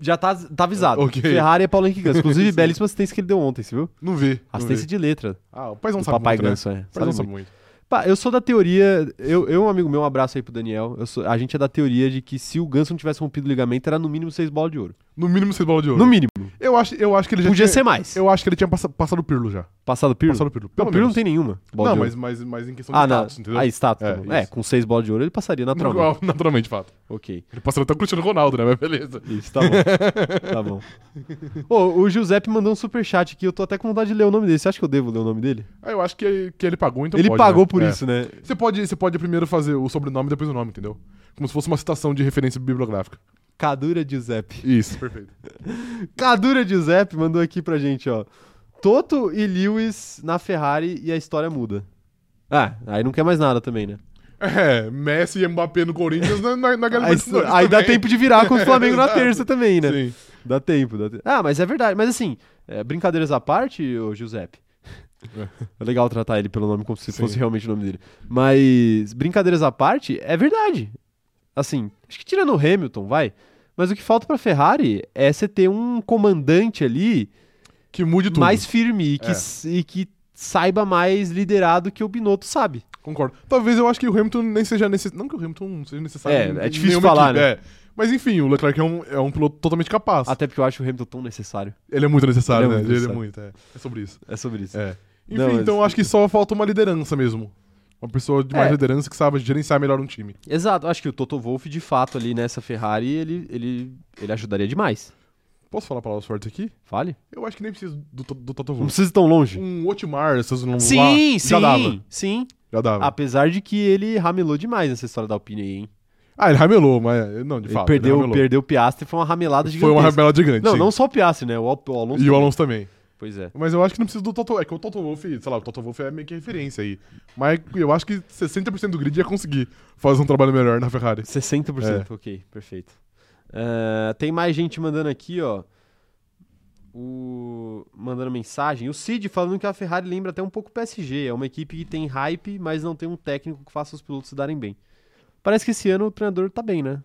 Speaker 1: Já tá, tá avisado.
Speaker 2: Ok.
Speaker 1: Ferrari é Paulo Henrique Ganso. Inclusive, <laughs>
Speaker 2: Sim.
Speaker 1: belíssima assistência que ele deu ontem, você viu?
Speaker 2: Não vi. não
Speaker 1: Assistência
Speaker 2: vi.
Speaker 1: de letra
Speaker 2: Ah, o paizão
Speaker 1: do
Speaker 2: sabe
Speaker 1: Papai
Speaker 2: muito, né?
Speaker 1: Ganso, é.
Speaker 2: O
Speaker 1: Sabe
Speaker 2: paizão
Speaker 1: muito.
Speaker 2: sabe muito.
Speaker 1: Eu sou da teoria. Eu, eu um amigo meu, um abraço aí pro Daniel. sou- a gente é da teoria de que se o Ganso não tivesse rompido o ligamento, era no mínimo seis bolas de ouro.
Speaker 2: No mínimo seis bolas de ouro.
Speaker 1: No mínimo.
Speaker 2: Eu acho, eu acho que ele já
Speaker 1: Podia
Speaker 2: tinha,
Speaker 1: ser mais.
Speaker 2: Eu acho que ele tinha passa- passado o Pirlo já.
Speaker 1: Passado o Pirlo?
Speaker 2: Passado o Pirlo.
Speaker 1: Não,
Speaker 2: Pelo
Speaker 1: o Pirlo não tem nenhuma. bola
Speaker 2: Não,
Speaker 1: de
Speaker 2: mas, mas, mas em questão de
Speaker 1: Ah, não.
Speaker 2: status, entendeu?
Speaker 1: Ah, status.
Speaker 2: É,
Speaker 1: tá. É, com seis bolas de ouro ele passaria naturalmente.
Speaker 2: Natural- <laughs> Naturalmente, de fato.
Speaker 1: Ok.
Speaker 2: Ele passaria até o Cristiano Ronaldo, né? Mas beleza.
Speaker 1: Isso, tá bom. tá bom. Ô, o Giuseppe mandou um superchat aqui. Eu tô até com vontade de ler o nome dele. Você acha que eu devo ler o nome dele?
Speaker 2: Ah, eu acho que, que ele pagou, então
Speaker 1: ele
Speaker 2: pode,
Speaker 1: pagou
Speaker 2: né?
Speaker 1: por
Speaker 2: É.
Speaker 1: isso, né?
Speaker 2: Você pode, você pode primeiro fazer o sobrenome e depois o nome, entendeu? Como se fosse uma citação de referência bibliográfica.
Speaker 1: Cadura Giuseppe.
Speaker 2: Isso, perfeito. <laughs>
Speaker 1: Cadura Giuseppe mandou aqui pra gente, ó. Toto e Lewis na Ferrari e a história muda. Ah, aí não quer mais nada também, né? <laughs>
Speaker 2: É, Messi e Mbappé no Corinthians na, na, na
Speaker 1: Aí, aí dá tempo de virar com o <laughs> Flamengo na
Speaker 2: Exato.
Speaker 1: terça também, né?
Speaker 2: Sim.
Speaker 1: Dá tempo, dá tempo. Ah, mas é verdade. Mas assim, é, brincadeiras à parte, ô Giuseppe. É legal tratar ele pelo nome como se
Speaker 2: Sim.
Speaker 1: fosse realmente o nome dele. Mas, brincadeiras à parte, é verdade. Assim, acho que tirando o Hamilton, vai. Mas o que falta pra Ferrari é você ter um comandante ali
Speaker 2: Que mude tudo.
Speaker 1: mais firme e que,
Speaker 2: É.
Speaker 1: e que saiba mais liderado que o Binotto sabe.
Speaker 2: Concordo. Talvez eu acho que o Hamilton nem seja necessário. Não que o Hamilton não seja necessário.
Speaker 1: É, é difícil falar,
Speaker 2: equipe,
Speaker 1: né?
Speaker 2: é. Mas enfim, o Leclerc é um, é um piloto totalmente capaz.
Speaker 1: Até porque eu acho o Hamilton tão necessário.
Speaker 2: Ele é muito necessário,
Speaker 1: Ele é
Speaker 2: né?
Speaker 1: muito
Speaker 2: Ele é muito, é. É sobre isso.
Speaker 1: É sobre isso.
Speaker 2: É. Enfim,
Speaker 1: Não, mas-
Speaker 2: então eu acho que só falta uma liderança mesmo. Uma pessoa de mais
Speaker 1: É.
Speaker 2: liderança que sabe gerenciar melhor um time.
Speaker 1: Exato, acho que o Toto Wolff, de fato, ali nessa Ferrari, ele, ele, ele ajudaria demais.
Speaker 2: Posso falar palavras fortes aqui?
Speaker 1: Fale.
Speaker 2: Eu acho que nem preciso do, do, do Toto
Speaker 1: Não
Speaker 2: Wolff.
Speaker 1: precisa ir tão longe.
Speaker 2: Um Otmar, essas não
Speaker 1: Sim,
Speaker 2: lá,
Speaker 1: sim,
Speaker 2: já dava.
Speaker 1: sim.
Speaker 2: Já dava.
Speaker 1: Apesar de que ele ramelou demais nessa história da Alpine aí, hein?
Speaker 2: Ah, ele ramelou, mas não, de
Speaker 1: Ele
Speaker 2: fato.
Speaker 1: perdeu,
Speaker 2: ele
Speaker 1: perdeu o Piastri, foi uma ramelada
Speaker 2: Foi
Speaker 1: gigantesca.
Speaker 2: uma rabela gigante.
Speaker 1: Não,
Speaker 2: sim.
Speaker 1: não só o Piastri, né? O, Al- o Alonso.
Speaker 2: E o
Speaker 1: também.
Speaker 2: Alonso também.
Speaker 1: Pois é.
Speaker 2: Mas eu acho que não precisa do Toto É que o Toto Wolff, sei lá, o Toto Wolff é meio que referência aí. Mas eu acho que 60% do grid ia conseguir fazer um trabalho melhor na Ferrari.
Speaker 1: 60%, ok, perfeito. Eh, tem mais gente mandando aqui, ó. O... Mandando mensagem. O Cid falando que a Ferrari lembra até um pouco o PSG. É uma equipe que tem hype, mas não tem um técnico que faça os pilotos se darem bem. Parece que esse ano o treinador tá bem, né?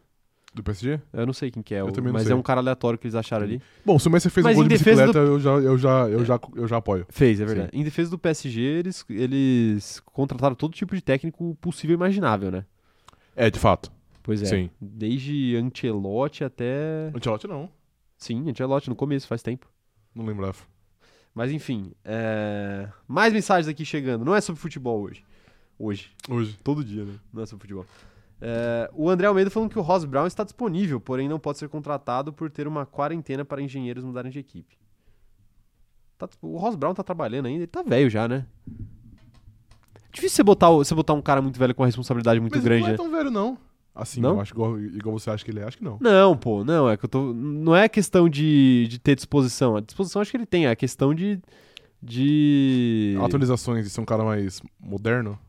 Speaker 2: Do PSG?
Speaker 1: Eu não sei quem que é, o-
Speaker 2: também não
Speaker 1: mas
Speaker 2: sei.
Speaker 1: é um cara aleatório que eles acharam ali.
Speaker 2: Bom, se o Messi fez
Speaker 1: Mas
Speaker 2: um gol
Speaker 1: em
Speaker 2: de
Speaker 1: defesa
Speaker 2: bicicleta, eu, já, eu, já, eu,
Speaker 1: É.
Speaker 2: já, eu já apoio.
Speaker 1: Fez, é verdade. Em defesa do PSG, eles, eles contrataram todo tipo de técnico possível e imaginável, né?
Speaker 2: É, de fato.
Speaker 1: Pois é.
Speaker 2: Sim.
Speaker 1: Desde Ancelotti até.
Speaker 2: Ancelotti não.
Speaker 1: Sim, Ancelotti no começo, faz tempo.
Speaker 2: Não lembrava.
Speaker 1: Mas enfim, é... mais mensagens aqui chegando. Não é sobre futebol hoje. Hoje.
Speaker 2: Hoje.
Speaker 1: Todo dia, né? Não é sobre futebol. É, O André Almeida falando que o Ross Brown está disponível, porém não pode ser contratado por ter uma quarentena para engenheiros mudarem de equipe. Tá- O Ross Brown tá trabalhando ainda, ele tá velho já, né? Difícil você botar, você botar um cara muito velho com uma responsabilidade muito
Speaker 2: Mas
Speaker 1: grande,
Speaker 2: não é
Speaker 1: né?
Speaker 2: tão velho, não. Assim,
Speaker 1: Não?
Speaker 2: eu acho igual, igual você acha que ele é, acho que não.
Speaker 1: Não, pô, não, é que eu tô. Não é questão de, de ter disposição. A disposição acho que ele tem, é a questão de. De.
Speaker 2: Atualizações de ser um cara mais moderno.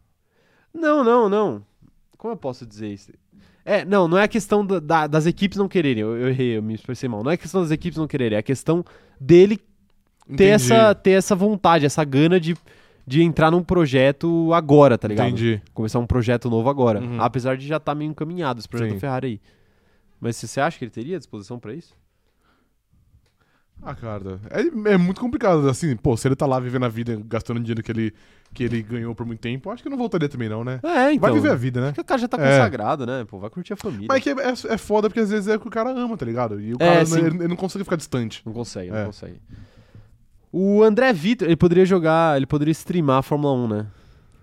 Speaker 1: Não, não, não. Como eu posso dizer isso? É, não, não é a questão da- da- das equipes não quererem. Eu, eu errei, eu me expressei mal. Não é a questão das equipes não quererem, é a questão dele ter essa, ter essa vontade, essa gana de, de entrar num projeto agora, tá ligado?
Speaker 2: Entendi.
Speaker 1: Começar um projeto novo agora.
Speaker 2: Uhum.
Speaker 1: Apesar de já estar meio encaminhado esse projeto
Speaker 2: Sim.
Speaker 1: da Ferrari aí. Mas você acha que ele teria disposição pra isso?
Speaker 2: Ah, cara, é, é muito complicado, assim, pô, se ele tá lá vivendo a vida, gastando dinheiro que ele, que ele ganhou por muito tempo, acho que não voltaria também não, né?
Speaker 1: É, então.
Speaker 2: Vai viver a vida, né?
Speaker 1: Porque o cara já tá
Speaker 2: É.
Speaker 1: consagrado, né? Pô, vai curtir a família.
Speaker 2: Mas é que é, é foda porque às vezes é o que o cara ama, tá ligado? E o
Speaker 1: É,
Speaker 2: cara,
Speaker 1: sim.
Speaker 2: ele, ele não consegue ficar distante.
Speaker 1: Não consegue,
Speaker 2: É.
Speaker 1: não consegue. O André Vitor, ele poderia jogar, ele poderia streamar a Fórmula 1, né? Na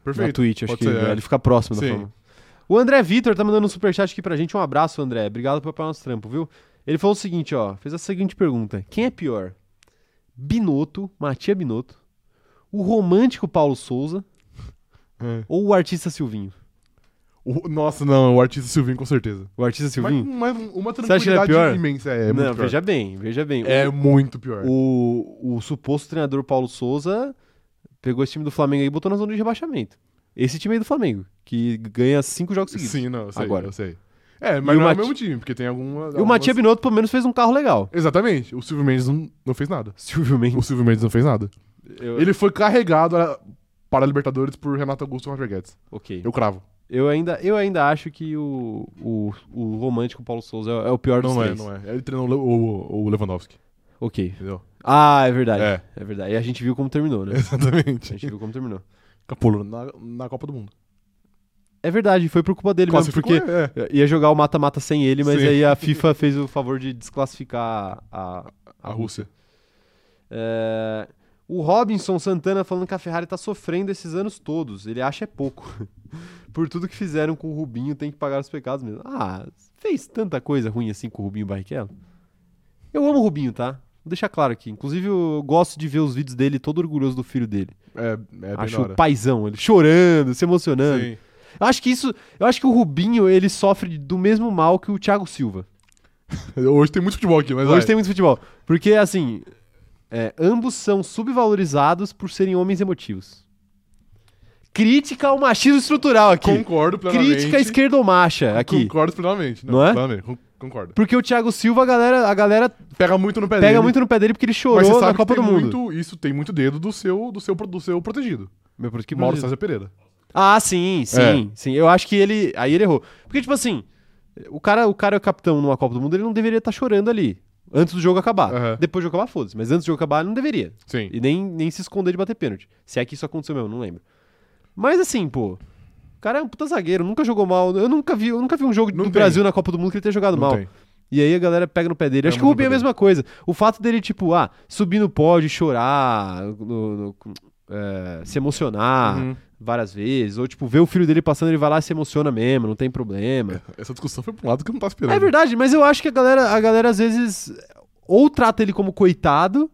Speaker 2: Perfeito.
Speaker 1: Twitch, acho
Speaker 2: pode
Speaker 1: que
Speaker 2: ser, é.
Speaker 1: ele fica próximo da
Speaker 2: Sim.
Speaker 1: Fórmula 1. O André Vitor tá mandando um superchat aqui pra gente. Um abraço, André. Obrigado por apoiar nosso trampo, viu? Ele falou o seguinte, ó. Fez a seguinte pergunta. Quem é pior? Binotto, Matia Binotto, o romântico Paulo Souza
Speaker 2: É.
Speaker 1: ou o artista Silvinho?
Speaker 2: O- nossa, não, o artista Silvinho com certeza.
Speaker 1: O artista
Speaker 2: Mas,
Speaker 1: Silvinho?
Speaker 2: mas uma
Speaker 1: que ele é
Speaker 2: tranquilidade
Speaker 1: pior?
Speaker 2: imensa. É, é muito
Speaker 1: Não,
Speaker 2: pior.
Speaker 1: veja bem, veja bem.
Speaker 2: É muito pior.
Speaker 1: O, o suposto treinador Paulo Souza pegou esse time do Flamengo aí e botou na zona de rebaixamento. Esse time aí do Flamengo, que ganha cinco jogos seguidos.
Speaker 2: Sim, não, eu sei,
Speaker 1: Agora.
Speaker 2: eu sei. É, mas
Speaker 1: E o
Speaker 2: não é o mesmo time, porque tem alguma...
Speaker 1: E o
Speaker 2: algumas-
Speaker 1: Matia Binotto, pelo menos, fez um carro legal.
Speaker 2: Exatamente. O Silvio Mendes não, não fez nada.
Speaker 1: Silvio
Speaker 2: O
Speaker 1: Mendes.
Speaker 2: Silvio Mendes não fez nada.
Speaker 1: Eu-
Speaker 2: Ele foi carregado a- para a Libertadores por Renato Augusto e Roger Guedes.
Speaker 1: Ok.
Speaker 2: Eu cravo.
Speaker 1: Eu ainda, eu ainda acho que o, o, o romântico Paulo Souza é, é o pior dos
Speaker 2: Não é,
Speaker 1: três.
Speaker 2: não é. Ele treinou o, o, o Lewandowski,
Speaker 1: Ok.
Speaker 2: entendeu?
Speaker 1: Ah, é verdade.
Speaker 2: É.
Speaker 1: É. verdade. E a gente viu como terminou, né? <laughs> A
Speaker 2: Exatamente.
Speaker 1: gente viu como terminou.
Speaker 2: Capolo na, na Copa do Mundo.
Speaker 1: É verdade, foi por culpa dele mesmo,
Speaker 2: Classificou,
Speaker 1: porque
Speaker 2: é.
Speaker 1: ia jogar o mata-mata sem ele, mas
Speaker 2: Sim.
Speaker 1: aí a FIFA fez o favor de desclassificar a,
Speaker 2: A Rússia.
Speaker 1: É, O Robinson Santana falando que a Ferrari tá sofrendo esses anos todos. Ele acha é pouco. <laughs> Por tudo que fizeram com o Rubinho, tem que pagar os pecados mesmo. Ah, fez tanta coisa ruim assim com o Rubinho Barrichello. Eu amo o Rubinho, tá? Vou deixar claro aqui. Inclusive, eu gosto de ver os vídeos dele todo orgulhoso do filho dele.
Speaker 2: É, é
Speaker 1: acho o paizão, ele chorando, se emocionando.
Speaker 2: Sim.
Speaker 1: Eu acho que isso. Eu acho que o Rubinho, ele sofre do mesmo mal que o Thiago Silva. <laughs>
Speaker 2: Hoje tem muito futebol aqui, mas
Speaker 1: Hoje
Speaker 2: vai.
Speaker 1: tem muito futebol. Porque, assim, é, ambos são subvalorizados por serem homens emotivos. Crítica ao machismo estrutural aqui.
Speaker 2: Concordo plenamente.
Speaker 1: Crítica à esquerdomacha aqui.
Speaker 2: Concordo plenamente.
Speaker 1: Não é?
Speaker 2: Plenamente, con- Concordo.
Speaker 1: Porque o Thiago Silva, a galera, a galera
Speaker 2: Pega muito no pé
Speaker 1: pega
Speaker 2: dele.
Speaker 1: muito no pé dele porque ele
Speaker 2: mas você
Speaker 1: chorou
Speaker 2: sabe
Speaker 1: na
Speaker 2: que
Speaker 1: Copa do Mundo.
Speaker 2: muito- isso tem muito dedo do seu, do seu, do seu protegido.
Speaker 1: Meu, que
Speaker 2: Mauro? César Pereira.
Speaker 1: Ah, sim, sim,
Speaker 2: É.
Speaker 1: sim. Eu acho que ele. Aí ele errou. Porque, tipo assim, o cara, o cara é o capitão numa Copa do Mundo, ele não deveria estar chorando ali. Antes do jogo acabar.
Speaker 2: Aham.
Speaker 1: Depois do jogo acabar, foda-se. Mas antes do jogo acabar, ele não deveria.
Speaker 2: Sim.
Speaker 1: E nem, nem se esconder de bater pênalti. Se é que isso aconteceu mesmo, não lembro. Mas assim, pô. O cara é um puta zagueiro, nunca jogou mal. Eu nunca vi, eu nunca vi um jogo
Speaker 2: Não
Speaker 1: do
Speaker 2: tem.
Speaker 1: Brasil na Copa do Mundo que ele tenha jogado
Speaker 2: Não
Speaker 1: mal.
Speaker 2: tem.
Speaker 1: E aí a galera pega no pé dele.
Speaker 2: É
Speaker 1: Acho que o Rubinho é a mesma coisa. O fato dele, tipo, ah, subir no pódio, chorar, no- no- é, se emocionar
Speaker 2: Uhum.
Speaker 1: várias vezes. Ou, tipo, ver o filho dele passando, ele vai lá e se emociona mesmo, não tem problema. <laughs>
Speaker 2: Essa discussão foi um lado que eu não tava esperando.
Speaker 1: É verdade, mas eu acho que a galera, a galera às vezes ou trata ele como coitado,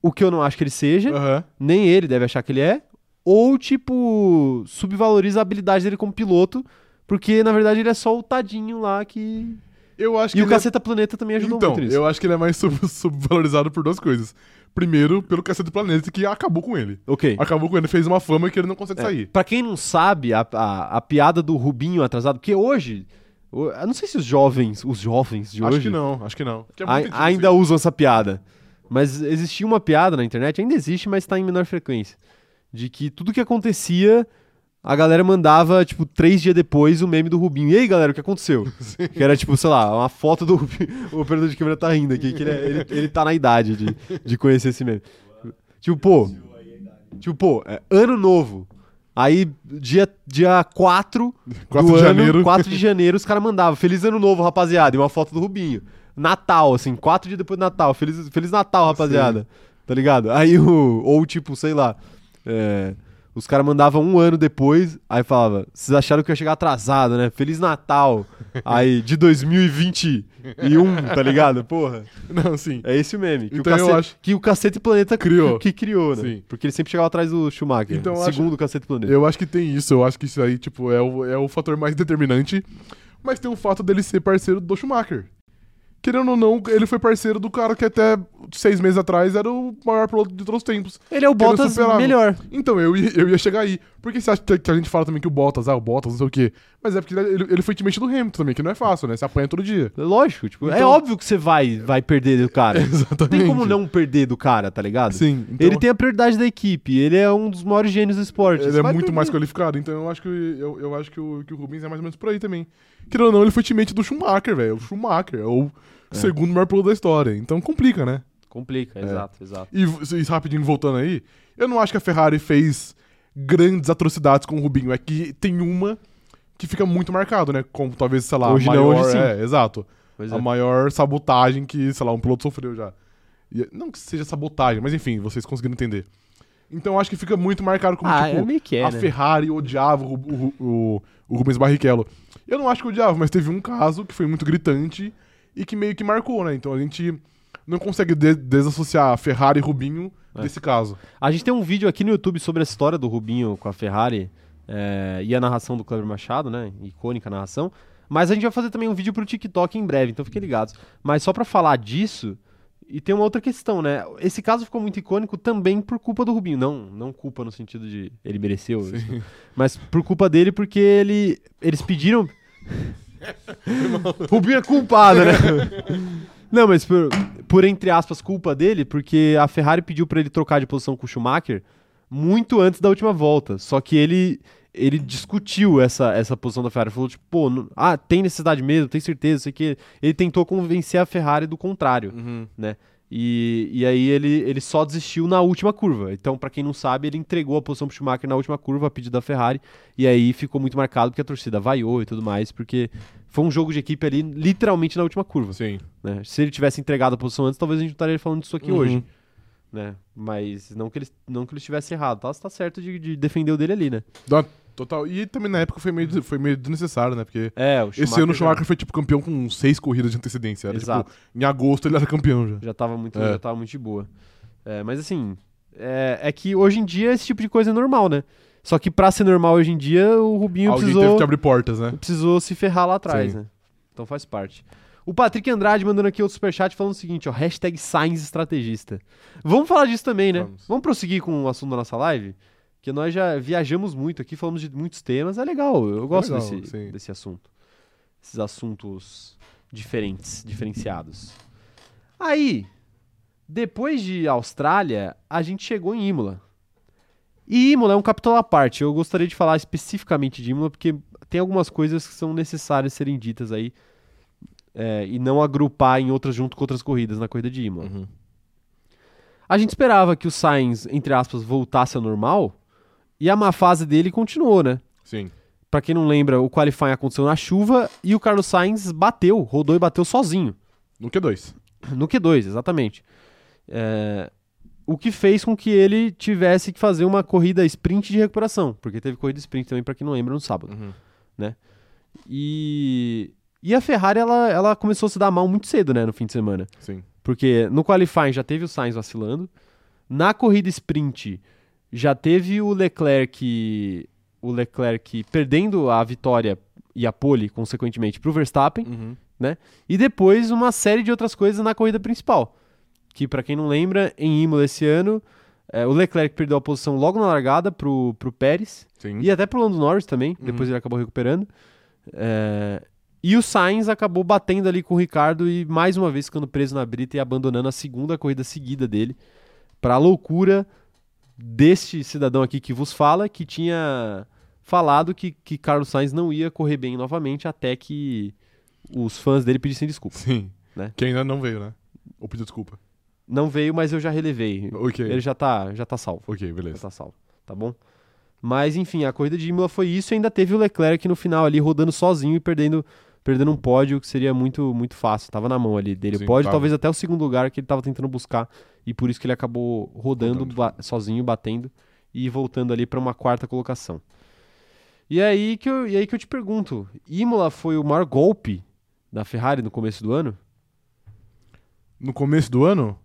Speaker 1: o que eu não acho que ele seja,
Speaker 2: Aham.
Speaker 1: nem ele deve achar que ele é, ou tipo, subvaloriza a habilidade dele como piloto, porque na verdade ele é só o tadinho lá que.
Speaker 2: Eu acho que
Speaker 1: E o
Speaker 2: é-
Speaker 1: Caceta Planeta também ajudou
Speaker 2: Então,
Speaker 1: muito nisso.
Speaker 2: eu acho que ele é mais sub- subvalorizado por duas coisas. Primeiro, pelo Cacete do Planeta, que acabou com ele.
Speaker 1: Ok.
Speaker 2: Acabou com ele, fez uma fama que ele não consegue
Speaker 1: É,
Speaker 2: sair.
Speaker 1: pra quem não sabe, a, a, a piada do Rubinho atrasado, porque hoje. Eu não sei se os jovens, os jovens de
Speaker 2: Acho
Speaker 1: hoje.
Speaker 2: que não, acho que não. É
Speaker 1: ai-
Speaker 2: muito antigo,
Speaker 1: ainda
Speaker 2: assim.
Speaker 1: usam essa piada. Mas existia uma piada na internet, ainda existe, mas tá em menor frequência. De que tudo que acontecia, a galera mandava, tipo, três dias depois o meme do Rubinho. E aí, galera, o que aconteceu? <laughs> Que era, tipo, sei lá, uma foto do Rubinho. <laughs> O operador de câmera tá rindo aqui, que ele, é- ele, ele tá na idade de, de conhecer esse meme. Tipo, pô. Tipo, pô, é, ano novo. Aí, dia, dia 4
Speaker 2: 4
Speaker 1: do
Speaker 2: de
Speaker 1: ano,
Speaker 2: janeiro.
Speaker 1: 4 de janeiro, os caras mandavam Feliz Ano Novo, rapaziada, e uma foto do Rubinho. Natal, assim, quatro dias depois do Natal. Feliz, Feliz Natal, rapaziada. Tá ligado? Aí o. Ou tipo, sei lá. é, os caras mandavam um ano depois, aí falava, vocês acharam que eu ia chegar atrasado, né? Feliz Natal. <laughs> Aí, de 2021, tá ligado? Porra.
Speaker 2: Não, sim.
Speaker 1: É esse o meme. Que,
Speaker 2: Então
Speaker 1: o, cacete,
Speaker 2: acho-
Speaker 1: que o Cacete Planeta
Speaker 2: Criou.
Speaker 1: Que criou, né?
Speaker 2: Sim.
Speaker 1: Porque ele sempre chegava atrás do Schumacher.
Speaker 2: Então eu acho-
Speaker 1: segundo o Cacete Planeta.
Speaker 2: Eu acho que tem isso, eu acho que isso aí, tipo, é o, é o fator mais determinante. Mas tem o fato dele ser parceiro do Schumacher. Querendo ou não, ele foi parceiro do cara que até seis meses atrás era o maior piloto de todos os tempos.
Speaker 1: Ele é o Bottas melhor.
Speaker 2: Então, eu ia, eu ia chegar aí. Por que você acha que a gente fala também que o Bottas, ah, o Bottas, não sei o quê? Mas é porque ele, ele foi teammate do Hamilton também, que não é fácil, né? Você apanha todo dia.
Speaker 1: Lógico, tipo, é
Speaker 2: Então-
Speaker 1: óbvio que você vai, vai perder do cara. <laughs>
Speaker 2: Exatamente.
Speaker 1: Não tem como não perder do cara, tá ligado?
Speaker 2: Sim. Então,
Speaker 1: Ele tem a prioridade da equipe, ele é um dos maiores gênios do esporte.
Speaker 2: Ele
Speaker 1: Você
Speaker 2: é muito
Speaker 1: perder.
Speaker 2: mais qualificado, então eu acho que, eu, eu acho que, o, que o Rubens é mais ou menos por aí também. Querendo ou não, ele foi teammate do Schumacher, velho. O Schumacher é o segundo maior piloto da história. Então complica, né?
Speaker 1: Complica,
Speaker 2: É.
Speaker 1: exato, exato.
Speaker 2: E, e rapidinho voltando aí, eu não acho que a Ferrari fez grandes atrocidades com o Rubinho. É que tem uma que fica muito marcado, né? Como talvez, sei lá,
Speaker 1: Hoje
Speaker 2: a
Speaker 1: não,
Speaker 2: maior.
Speaker 1: hoje sim.
Speaker 2: É, exato.
Speaker 1: Pois
Speaker 2: a
Speaker 1: é.
Speaker 2: maior sabotagem que, sei lá, um piloto sofreu já. E- não que seja sabotagem, mas enfim, vocês conseguiram entender. Então eu acho que fica muito marcado como,
Speaker 1: ah,
Speaker 2: tipo,
Speaker 1: é é,
Speaker 2: a
Speaker 1: né?
Speaker 2: Ferrari odiava o, o, o, o Rubens Barrichello. Eu não acho que odiava, mas teve um caso que foi muito gritante e que meio que marcou, né? Então a gente não consegue de- desassociar Ferrari e Rubinho
Speaker 1: É.
Speaker 2: desse caso.
Speaker 1: A gente tem um vídeo aqui no YouTube sobre a história do Rubinho com a Ferrari é, e a narração do Kleber Machado, né? Icônica narração. Mas a gente vai fazer também um vídeo pro TikTok em breve, então fiquem ligados. Mas só pra falar disso, e tem uma outra questão, né? Esse caso ficou muito icônico também por culpa do Rubinho. Não, não culpa no sentido de ele mereceu, isso, mas por culpa dele porque ele, eles pediram. <laughs> Rubinho é culpado, né? <laughs> Não, mas por, por, entre aspas, culpa dele, porque a Ferrari pediu pra ele trocar de posição com o Schumacher muito antes da última volta. Só que ele ele discutiu essa, essa posição da Ferrari. Falou, tipo, pô, não- ah, tem necessidade mesmo, tem certeza, sei que. Ele tentou convencer a Ferrari do contrário, né? E, e aí ele, ele só desistiu na última curva. Então, pra quem não sabe, ele entregou a posição pro Schumacher na última curva a pedido da Ferrari. E aí ficou muito marcado porque a torcida vaiou e tudo mais, porque foi um jogo de equipe ali literalmente na última curva.
Speaker 2: Sim.
Speaker 1: né? Se ele tivesse entregado a posição antes, talvez a gente não estaria falando disso aqui
Speaker 2: Uhum.
Speaker 1: hoje. Né? Mas não que ele, não que ele estivesse errado. Tá, tá certo de, de defender o dele ali, né?
Speaker 2: Dá- Total. E também na época foi meio, foi meio desnecessário, né? Porque
Speaker 1: É, o
Speaker 2: esse ano o
Speaker 1: já-
Speaker 2: Schumacher foi tipo campeão com seis corridas de antecedência. Era,
Speaker 1: Exato.
Speaker 2: tipo, em agosto ele era campeão já.
Speaker 1: Já tava muito,
Speaker 2: É.
Speaker 1: já tava muito de boa. É, mas assim, é, é que hoje em dia esse tipo de coisa é normal, né? Só que pra ser normal hoje em dia, o Rubinho
Speaker 2: Alguém
Speaker 1: precisou,
Speaker 2: teve que abrir portas, né?
Speaker 1: precisou se ferrar lá atrás,
Speaker 2: Sim.
Speaker 1: né? Então faz parte. O Patrick Andrade mandando aqui outro superchat falando o seguinte, ó, hashtag Sainz estrategista. Vamos falar disso também, né?
Speaker 2: Vamos.
Speaker 1: Vamos prosseguir com o assunto da nossa live? Porque nós já viajamos muito aqui, falamos de muitos temas, é legal, eu gosto
Speaker 2: legal,
Speaker 1: desse,
Speaker 2: sim.
Speaker 1: desse assunto. Esses assuntos diferentes, diferenciados. Aí, depois de Austrália, a gente chegou em Imola. E Imola é um capítulo à parte. Eu gostaria de falar especificamente de Imola, porque tem algumas coisas que são necessárias serem ditas aí. é, e não agrupar em outras junto com outras corridas na corrida de Imola.
Speaker 2: Uhum.
Speaker 1: A gente esperava que o Sainz, entre aspas, voltasse ao normal. E a má fase dele continuou, né?
Speaker 2: Sim.
Speaker 1: Pra quem não lembra, o qualifying aconteceu na chuva e o Carlos Sainz bateu, rodou e bateu sozinho.
Speaker 2: No Q2.
Speaker 1: No Q2, exatamente. É, o que fez com que ele tivesse que fazer uma corrida sprint de recuperação, porque teve corrida sprint também, pra quem não lembra, no sábado. E, e a Ferrari, ela, ela começou a se dar mal muito cedo, né, no fim de semana.
Speaker 2: Sim.
Speaker 1: Porque no qualifying já teve o Sainz vacilando, na corrida sprint já teve o Leclerc, o Leclerc perdendo a vitória e a pole, consequentemente, pro Verstappen.
Speaker 2: Uhum.
Speaker 1: E depois uma série de outras coisas na corrida principal. Que, pra quem não lembra, em Imola esse ano, é, o Leclerc perdeu a posição logo na largada pro, pro Pérez.
Speaker 2: Sim.
Speaker 1: E até pro Lando Norris também.
Speaker 2: Uhum.
Speaker 1: Depois ele acabou recuperando. É, e o Sainz acabou batendo ali com o Ricardo e mais uma vez ficando preso na brita e abandonando a segunda corrida seguida dele. Pra loucura deste cidadão aqui que vos fala, que tinha falado que, que Carlos Sainz não ia correr bem novamente até que os fãs dele pedissem desculpa.
Speaker 2: Sim.
Speaker 1: Né?
Speaker 2: Que ainda não veio, né? Ou pediu desculpa.
Speaker 1: Não veio, mas eu já relevei. Ele já tá, já tá salvo.
Speaker 2: Ok,
Speaker 1: Já
Speaker 2: beleza.
Speaker 1: tá salvo, tá bom? Mas enfim, a corrida de Imola foi isso e ainda teve o Leclerc no final ali rodando sozinho e perdendo, perdendo um pódio que seria muito muito fácil. Tava na mão ali dele.
Speaker 2: Sim,
Speaker 1: o pódio,
Speaker 2: tava.
Speaker 1: talvez até o segundo lugar que ele tava tentando buscar e por isso que ele acabou rodando,
Speaker 2: Rodando.
Speaker 1: ba- sozinho, batendo e voltando ali pra uma quarta colocação. E aí que eu, e aí que eu te pergunto, Imola foi o maior golpe da Ferrari no começo do ano?
Speaker 2: No começo do ano,
Speaker 1: É.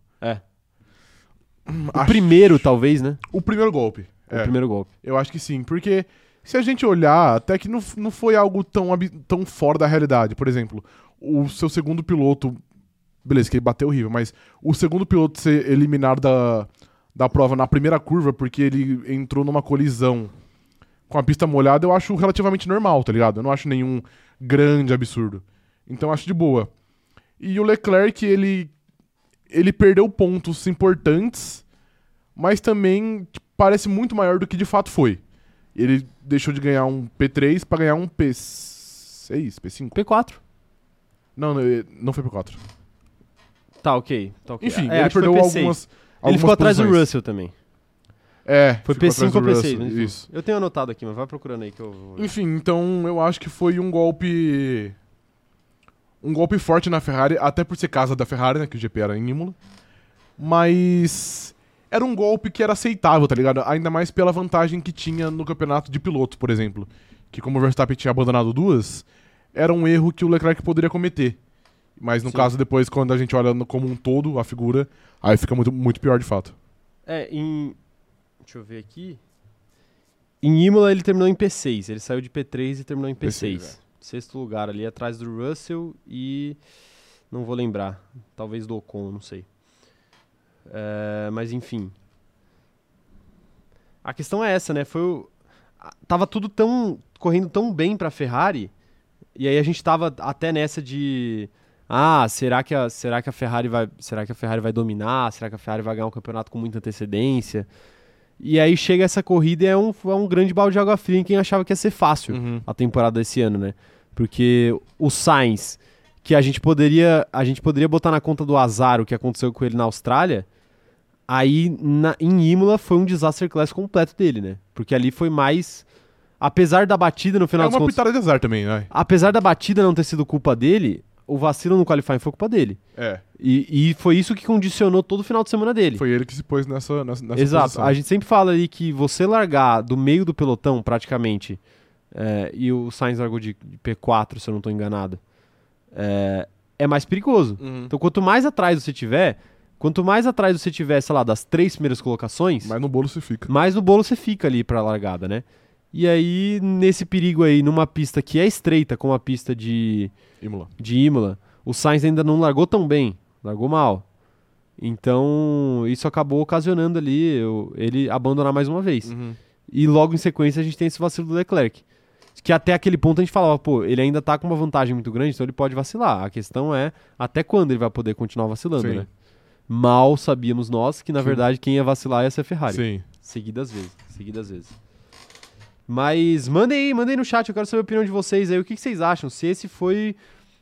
Speaker 1: O
Speaker 2: acho-
Speaker 1: primeiro, talvez, né?
Speaker 2: o primeiro golpe.
Speaker 1: O
Speaker 2: É,
Speaker 1: primeiro golpe.
Speaker 2: eu acho que sim. Porque se a gente olhar, até que não, não foi algo tão, tão fora da realidade. Por exemplo, o seu segundo piloto. Beleza, que ele bateu horrível, mas o segundo piloto ser eliminado da, da prova na primeira curva porque ele entrou numa colisão com a pista molhada, eu acho relativamente normal, tá ligado? Eu não acho nenhum grande absurdo. Então eu acho de boa. E o Leclerc, ele ele perdeu pontos importantes, mas também tipo, parece muito maior do que de fato foi. Ele deixou de ganhar um P3 pra ganhar um P6, P5?
Speaker 1: P4.
Speaker 2: Não, não, não foi P4.
Speaker 1: Tá, ok. Tá, ok.
Speaker 2: Enfim,
Speaker 1: É,
Speaker 2: ele perdeu
Speaker 1: P6.
Speaker 2: algumas,
Speaker 1: Ele
Speaker 2: algumas
Speaker 1: ficou atrás do
Speaker 2: posições.
Speaker 1: Russell também.
Speaker 2: É,
Speaker 1: Foi
Speaker 2: ficou
Speaker 1: P5
Speaker 2: atrás
Speaker 1: ou
Speaker 2: do
Speaker 1: P6.
Speaker 2: Russell,
Speaker 1: mas enfim.
Speaker 2: Isso.
Speaker 1: Eu tenho anotado aqui, mas vai procurando aí que eu.
Speaker 2: Enfim, então eu acho que foi um golpe. Um golpe forte na Ferrari, até por ser casa da Ferrari, né? Que o GP era em Imola. Mas era um golpe que era aceitável, tá ligado? Ainda mais pela vantagem que tinha no campeonato de piloto, por exemplo. Que como o Verstappen tinha abandonado duas, era um erro que o Leclerc poderia cometer. Mas no
Speaker 1: Sim.
Speaker 2: caso, depois, quando a gente olha no- como um todo, a figura, aí fica muito, muito pior de fato.
Speaker 1: É, em. Deixa eu ver aqui. Em Imola ele terminou em P6. Ele saiu de P3 e terminou em P6.
Speaker 2: P6,
Speaker 1: Sexto lugar ali atrás do Russell e. Não vou lembrar. Talvez do Ocon, não sei. É, mas enfim. A questão é essa, né? Foi o... Tava tudo tão. correndo tão bem pra Ferrari. E aí a gente tava até nessa de. Ah, será que a, será que a Ferrari vai, será que a Ferrari vai dominar? Será que a Ferrari vai ganhar um campeonato com muita antecedência? E aí chega essa corrida e é um, é um grande balde de água fria em quem achava que ia ser fácil a temporada desse ano, né? Porque o Sainz, que a gente poderia, a gente poderia botar na conta do azar o que aconteceu com ele na Austrália, aí na- em Imola foi um disaster class completo dele, né? Porque ali foi mais apesar da batida no final
Speaker 2: É uma
Speaker 1: contos,
Speaker 2: pitada de azar também, vai.
Speaker 1: apesar da batida não ter sido culpa dele, o vacilo no qualifying foi culpa dele.
Speaker 2: É,
Speaker 1: E, e foi isso que condicionou todo o final de semana dele.
Speaker 2: foi ele que se pôs nessa, nessa, nessa
Speaker 1: Exato.
Speaker 2: posição.
Speaker 1: A gente sempre fala ali que você largar do meio do pelotão, praticamente, é, e o Sainz largou de, de P4, se eu não estou enganado, é, é mais perigoso.
Speaker 2: Uhum.
Speaker 1: Então, quanto mais atrás você tiver, quanto mais atrás você tiver, sei lá, das três primeiras colocações,
Speaker 2: Mas no bolo você fica.
Speaker 1: mais no bolo você fica ali pra largada, né? E aí, nesse perigo aí, numa pista que é estreita, como a pista de,
Speaker 2: Imola.
Speaker 1: de Imola, o Sainz ainda não largou tão bem, largou mal. Então, isso acabou ocasionando ali o- ele abandonar mais uma vez.
Speaker 2: Uhum.
Speaker 1: E logo em sequência a gente tem esse vacilo do Leclerc. Que até aquele ponto a gente falava, pô, ele ainda tá com uma vantagem muito grande, então ele pode vacilar. A questão é até quando ele vai poder continuar vacilando,
Speaker 2: Sim.
Speaker 1: né? Mal sabíamos nós que, na
Speaker 2: Sim.
Speaker 1: verdade, quem ia vacilar ia ser a Ferrari.
Speaker 2: Sim.
Speaker 1: Seguidas vezes, seguidas vezes. Mas mandem aí, mandem no chat, eu quero saber a opinião de vocês aí. O que, que vocês acham? Se esse foi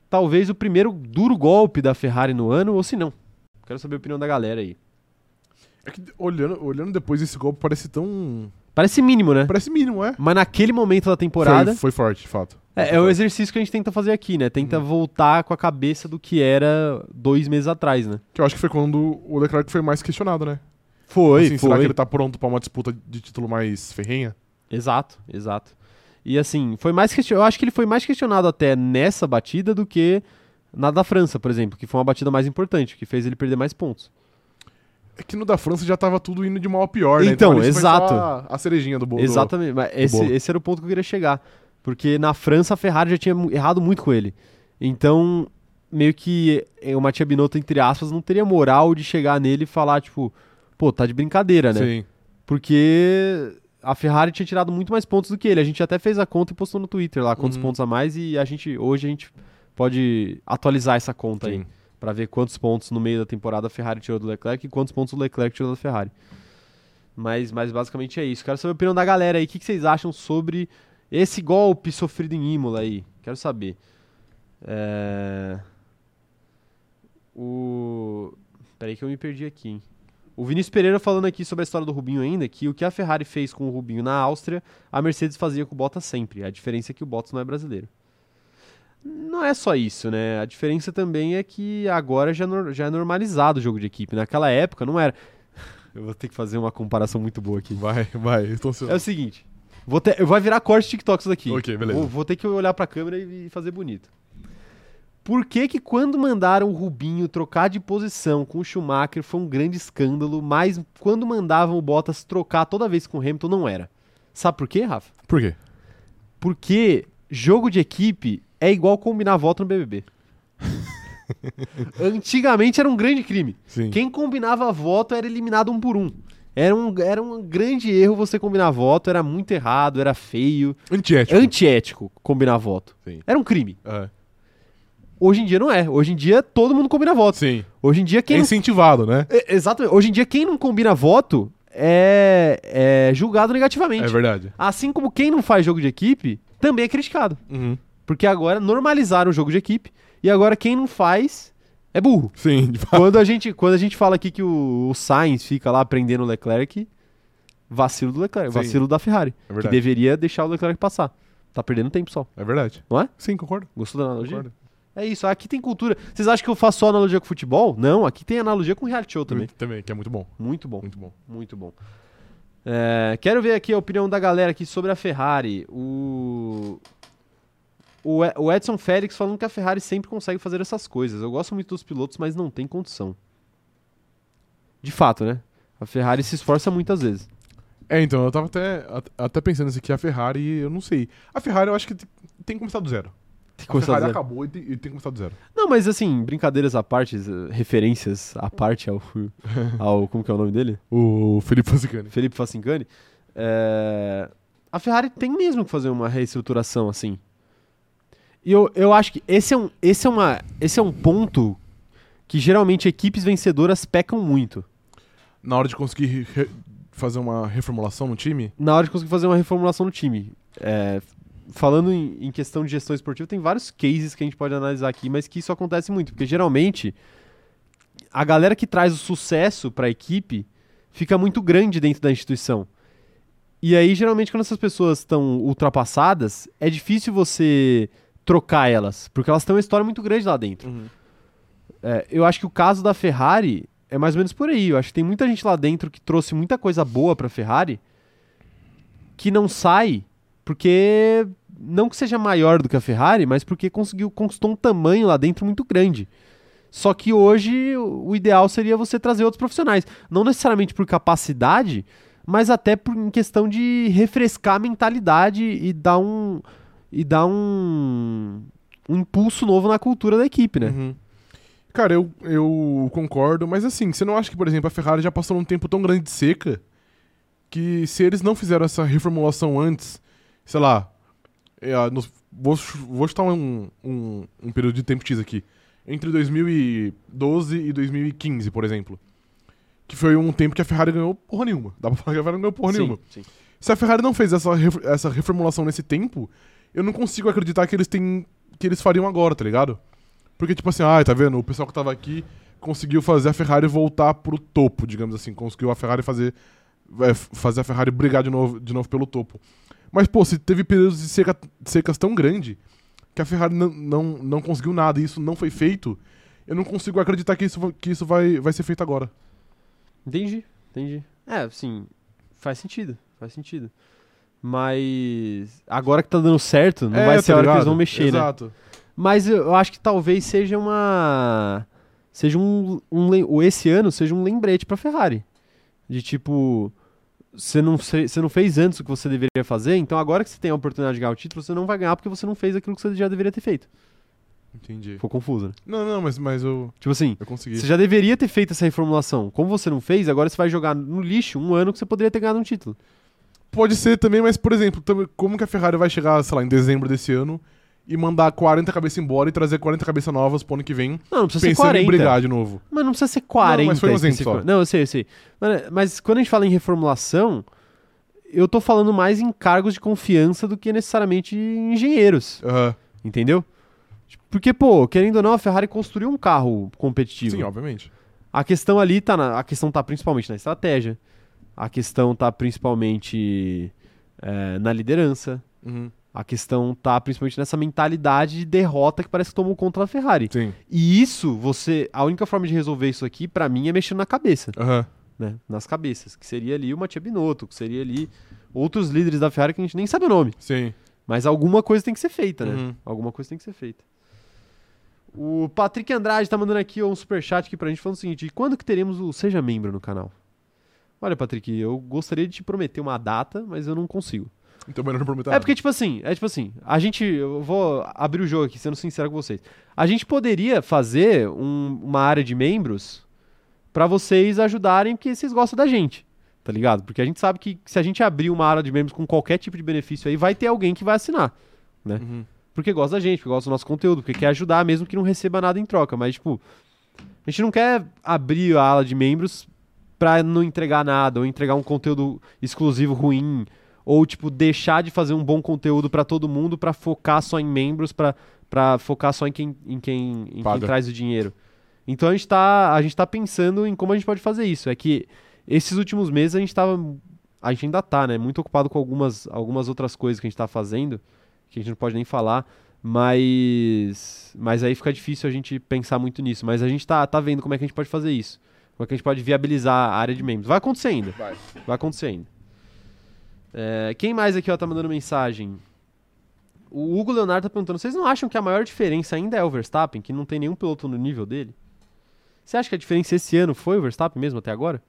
Speaker 1: talvez o primeiro duro golpe da Ferrari no ano ou se não. Quero saber a opinião da galera aí.
Speaker 2: É que olhando, olhando depois esse golpe parece tão.
Speaker 1: Parece mínimo, né?
Speaker 2: Parece mínimo, é?
Speaker 1: Mas naquele momento da temporada.
Speaker 2: Foi, foi forte, de fato.
Speaker 1: É, é o exercício que a gente tenta fazer aqui, né? Tenta
Speaker 2: Uhum.
Speaker 1: voltar com a cabeça do que era dois meses atrás, né?
Speaker 2: Que eu acho que foi quando o Leclerc foi mais questionado, né?
Speaker 1: Foi,
Speaker 2: Assim,
Speaker 1: foi.
Speaker 2: Será que ele tá pronto pra uma disputa de título mais ferrenha?
Speaker 1: Exato, exato. E assim, foi mais question... eu acho que ele foi mais questionado até nessa batida do que na da França, por exemplo, que foi uma batida mais importante, que fez ele perder mais pontos.
Speaker 2: É que no da França já tava tudo indo de mal a pior, né?
Speaker 1: Então,
Speaker 2: foi
Speaker 1: exato.
Speaker 2: a cerejinha do bolo.
Speaker 1: Exatamente, mas esse,
Speaker 2: bolo.
Speaker 1: esse era o ponto que eu queria chegar. Porque na França a Ferrari já tinha errado muito com ele. Então, meio que o Matia Binotto, entre aspas, não teria moral de chegar nele e falar, tipo, pô, tá de brincadeira, né?
Speaker 2: Sim.
Speaker 1: Porque a Ferrari tinha tirado muito mais pontos do que ele. A gente até fez a conta e postou no Twitter lá quantos
Speaker 2: Uhum.
Speaker 1: pontos a mais e a gente hoje a gente pode atualizar essa conta aí Pra ver quantos pontos no meio da temporada a Ferrari tirou do Leclerc e quantos pontos o Leclerc tirou da Ferrari. Mas, mas basicamente é isso. Quero saber a opinião da galera aí. O que, que vocês acham sobre esse golpe sofrido em Imola aí? Quero saber. É... O. Peraí que eu me perdi aqui, hein? O Vinícius Pereira falando aqui sobre a história do Rubinho ainda, que o que a Ferrari fez com o Rubinho na Áustria, a Mercedes fazia com o Bottas sempre. A diferença é que o Bottas não é brasileiro. Não é só isso, né? A diferença também é que agora já, já é normalizado o jogo de equipe. Naquela época não era. <laughs> Eu vou ter que fazer uma comparação muito boa aqui.
Speaker 2: Vai, vai. Ansioso.
Speaker 1: É o seguinte. Vou ter, eu vou virar corte TikTok isso daqui.
Speaker 2: Ok, beleza.
Speaker 1: Vou, vou ter que olhar pra câmera e, e fazer bonito. Por que que quando mandaram o Rubinho trocar de posição com o Schumacher foi um grande escândalo, mas quando mandavam o Bottas trocar toda vez com o Hamilton não era? Sabe por quê, Rafa?
Speaker 2: Por quê?
Speaker 1: Porque jogo de equipe é igual combinar voto no BBB. <laughs> Antigamente era um grande crime.
Speaker 2: Sim.
Speaker 1: Quem combinava voto era eliminado um por um. Era um, era um grande erro você combinar voto, era muito errado, era feio,
Speaker 2: Antiético.
Speaker 1: antiético combinar voto.
Speaker 2: Sim.
Speaker 1: Era um crime.
Speaker 2: É.
Speaker 1: Hoje em dia não é. Hoje em dia todo mundo combina voto.
Speaker 2: Sim.
Speaker 1: Hoje em dia quem
Speaker 2: é
Speaker 1: não...
Speaker 2: incentivado, né?
Speaker 1: É, Exatamente. Hoje em dia quem não combina voto é, é julgado negativamente.
Speaker 2: É verdade.
Speaker 1: Assim como quem não faz jogo de equipe também é criticado.
Speaker 2: Uhum.
Speaker 1: Porque agora normalizaram o jogo de equipe e agora quem não faz é burro.
Speaker 2: Sim, de fato.
Speaker 1: quando, a gente, quando a gente fala aqui que o, o Sainz fica lá prendendo o Leclerc, vacilo do Leclerc,
Speaker 2: Sim.
Speaker 1: vacilo da Ferrari.
Speaker 2: É
Speaker 1: que deveria deixar o Leclerc passar. Tá perdendo tempo só,
Speaker 2: É verdade.
Speaker 1: não é?
Speaker 2: Sim, concordo.
Speaker 1: Gostou da analogia?
Speaker 2: concordo.
Speaker 1: É isso, aqui tem cultura. Vocês acham que eu faço só analogia com futebol? Não, aqui tem analogia com reality show também.
Speaker 2: Também, que é muito bom.
Speaker 1: Muito bom,
Speaker 2: Muito bom.
Speaker 1: muito bom. É, quero ver aqui a opinião da galera aqui sobre a Ferrari. O, o Edson Félix falando que a Ferrari sempre consegue fazer essas coisas. Eu gosto muito dos pilotos, mas não tem condição. De fato, né? A Ferrari se esforça muitas vezes.
Speaker 2: É, então, eu tava até, at- até pensando isso aqui, a Ferrari, eu não sei. A Ferrari eu acho que tem que começar do zero.
Speaker 1: Tem que
Speaker 2: A
Speaker 1: do zero.
Speaker 2: acabou e tem, e tem que começar do zero.
Speaker 1: Não, mas assim, brincadeiras à parte, eh, referências à parte ao, <laughs> ao. Como que é o nome dele?
Speaker 2: O Felipe Fazzicani.
Speaker 1: Felipe Facincani. É, a Ferrari tem mesmo que fazer uma reestruturação assim. E eu, eu acho que esse é, um, esse, é uma, esse é um ponto que geralmente equipes vencedoras pecam muito.
Speaker 2: Na hora de conseguir re- fazer uma reformulação no time,
Speaker 1: Na hora de conseguir fazer uma reformulação no time. É, falando em, em questão de gestão esportiva, tem vários cases que a gente pode analisar aqui, mas que isso acontece muito, porque geralmente a galera que traz o sucesso para a equipe fica muito grande dentro da instituição. E aí, geralmente, quando essas pessoas estão ultrapassadas, é difícil você trocar elas, porque elas têm uma história muito grande lá dentro. É, eu acho que o caso da Ferrari é mais ou menos por aí. Eu acho que tem muita gente lá dentro que trouxe muita coisa boa pra Ferrari que não sai porque não que seja maior do que a Ferrari, mas porque conseguiu conquistou um tamanho lá dentro muito grande. Só que hoje o ideal seria você trazer outros profissionais, não necessariamente por capacidade, mas até por em questão de refrescar a mentalidade e dar um e dar um, um impulso novo na cultura da equipe, né?
Speaker 2: Uhum. Cara, eu, eu concordo, mas assim, você não acha que, por exemplo, a Ferrari já passou um tempo tão grande de seca que se eles não fizeram essa reformulação antes, sei lá, é, ah, nos- vou, vou chutar um, um, um período de tempo X aqui, entre 2012 e 2015, por exemplo, que foi um tempo que a Ferrari ganhou porra nenhuma. Dá pra falar que a Ferrari não ganhou porra
Speaker 1: Sim,
Speaker 2: nenhuma.
Speaker 1: sim.
Speaker 2: Se a Ferrari não fez essa, essa reformulação nesse tempo, eu não consigo acreditar que eles têm. que eles fariam agora, tá ligado? Porque, tipo assim, ah, tá vendo? O pessoal que tava aqui conseguiu fazer a Ferrari voltar pro topo, digamos assim. Conseguiu a Ferrari fazer. é, fazer a Ferrari brigar de novo, de novo pelo topo. Mas, pô, se teve períodos de seca, secas tão grande que a Ferrari não, não, não conseguiu nada e isso não foi feito, eu não consigo acreditar que isso, que isso vai, vai ser feito agora.
Speaker 1: Entendi, entendi. É, sim, faz sentido, faz sentido. Mas agora que tá dando certo, não
Speaker 2: É,
Speaker 1: vai
Speaker 2: tá
Speaker 1: ser a hora que eles vão mexer, né?
Speaker 2: Exato.
Speaker 1: Mas eu acho que talvez seja uma. Seja um. um esse ano seja um lembrete pra Ferrari. De tipo. Você não, você não fez antes o que você deveria fazer, então agora que você tem a oportunidade de ganhar o título, você não vai ganhar porque você não fez aquilo que você já deveria ter feito.
Speaker 2: Entendi.
Speaker 1: Ficou confuso, né?
Speaker 2: Não, não, mas, mas eu,
Speaker 1: Tipo assim,
Speaker 2: eu consegui.
Speaker 1: você já deveria ter feito essa reformulação. Como você não fez, agora você vai jogar no lixo um ano que você poderia ter ganhado um título.
Speaker 2: Pode ser também, mas, por exemplo, como que a Ferrari vai chegar, sei lá, em dezembro desse ano e mandar 40 cabeças embora e trazer 40 cabeças novas pro ano que vem,
Speaker 1: Não, não precisa ser
Speaker 2: pensando
Speaker 1: 40.
Speaker 2: em brigar de novo?
Speaker 1: Mas não precisa ser 40.
Speaker 2: Não, mas foi um exemplo só.
Speaker 1: Não, eu sei, eu sei. Mas, mas quando a gente fala em reformulação, eu tô falando mais em cargos de confiança do que necessariamente em engenheiros.
Speaker 2: Aham.
Speaker 1: Entendeu? Porque, pô, querendo ou não, a Ferrari construiu um carro competitivo.
Speaker 2: Sim, obviamente.
Speaker 1: A questão ali tá na, a questão tá principalmente na estratégia. A questão tá principalmente é, na liderança.
Speaker 2: Uhum.
Speaker 1: A questão tá principalmente nessa mentalidade de derrota que parece que tomou conta da Ferrari.
Speaker 2: Sim.
Speaker 1: E isso, você. A única forma de resolver isso aqui, pra mim, é mexendo na cabeça,
Speaker 2: Aham.
Speaker 1: né? Nas cabeças. Que seria ali o Mattia Binotto, que seria ali outros líderes da Ferrari que a gente nem sabe o nome.
Speaker 2: Sim.
Speaker 1: Mas alguma coisa tem que ser feita, né?
Speaker 2: Uhum.
Speaker 1: Alguma coisa tem que ser feita. O Patrick Andrade tá mandando aqui um superchat aqui pra gente falando o seguinte: e quando que teremos o Seja Membro no canal? Olha, Patrick, eu gostaria de te prometer uma data, mas eu não consigo.
Speaker 2: Então melhor não prometer
Speaker 1: É porque, tipo assim, é tipo assim, a gente. Eu vou abrir o jogo aqui, sendo sincero com vocês. A gente poderia fazer um- uma área de membros pra vocês ajudarem, porque vocês gostam da gente. Tá ligado? Porque a gente sabe que se a gente abrir uma área de membros com qualquer tipo de benefício aí, vai ter alguém que vai assinar. né?
Speaker 2: Uhum.
Speaker 1: Porque gosta da gente, porque gosta do nosso conteúdo, porque quer ajudar mesmo que não receba nada em troca. Mas, tipo, a gente não quer abrir a ala de membros pra não entregar nada, ou entregar um conteúdo exclusivo ruim, ou, tipo, deixar de fazer um bom conteúdo pra todo mundo pra focar só em membros, pra focar só em quem, em quem, em quem traz o dinheiro. Então a gente, tá, a gente tá pensando em como a gente pode fazer isso. É que esses últimos meses a gente tava. A gente ainda tá, né? Muito ocupado com algumas, algumas outras coisas que a gente tá fazendo, que a gente não pode nem falar. Mas. Mas aí fica difícil a gente pensar muito nisso. Mas a gente tá, tá vendo como é que a gente pode fazer isso. Como é que a gente pode viabilizar a área de membros. Vai acontecer ainda.
Speaker 2: Vai.
Speaker 1: Vai acontecer ainda. É, quem mais aqui ó, tá mandando mensagem? O Hugo Leonardo tá perguntando: vocês não acham que a maior diferença ainda é o Verstappen, que não tem nenhum piloto no nível dele? Você acha que a diferença esse ano foi o Verstappen mesmo até agora?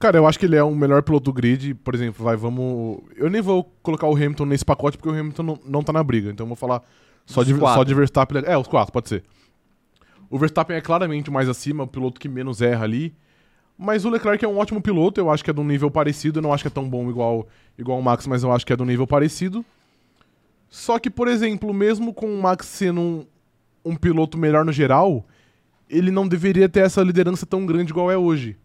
Speaker 2: Cara, eu acho que ele é o melhor piloto do grid. Por exemplo, vai, vamos. Eu nem vou colocar o Hamilton nesse pacote porque o Hamilton não, não tá na briga. Então eu vou falar só
Speaker 1: Os
Speaker 2: de,
Speaker 1: quatro.
Speaker 2: só de Verstappen. É, os quatro, pode ser. O Verstappen é claramente mais acima, o piloto que menos erra ali. Mas o Leclerc é um ótimo piloto, eu acho que é de um nível parecido. Eu não acho que é tão bom igual, igual o Max, mas eu acho que é de um nível parecido. Só que, por exemplo, mesmo com o Max sendo um, um piloto melhor no geral, ele não deveria ter essa liderança tão grande igual é hoje.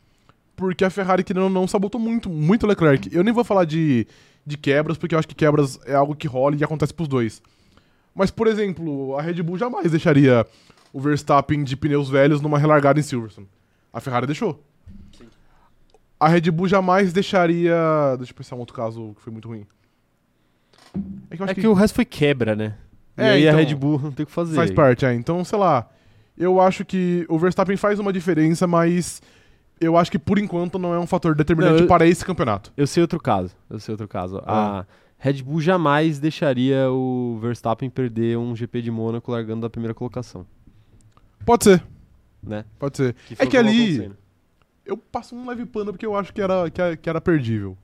Speaker 2: Porque a Ferrari, querendo ou não, sabotou muito, muito o Leclerc. Eu nem vou falar de, de quebras, porque eu acho que quebras é algo que rola e acontece pros dois. Mas, por exemplo, a Red Bull jamais deixaria o Verstappen de pneus velhos numa relargada em Silverstone. A Ferrari deixou. A Red Bull jamais deixaria. Deixa eu pensar um outro caso que foi muito ruim. É que
Speaker 1: É que o resto foi quebra, né? E
Speaker 2: É,
Speaker 1: aí a
Speaker 2: então,
Speaker 1: Red Bull não tem o que fazer.
Speaker 2: Faz parte, é. Então, sei lá. Eu acho que o Verstappen faz uma diferença, mas eu acho que por enquanto não é um fator determinante
Speaker 1: Não, eu-
Speaker 2: para esse campeonato.
Speaker 1: Eu sei outro caso. Eu sei outro caso.
Speaker 2: Ah.
Speaker 1: A Red Bull jamais deixaria o Verstappen perder um GP de Mônaco largando da primeira colocação,
Speaker 2: Pode ser,
Speaker 1: né?
Speaker 2: pode ser. É que ali-. Eu passo um leve pano porque eu acho que era, que era, que era perdível.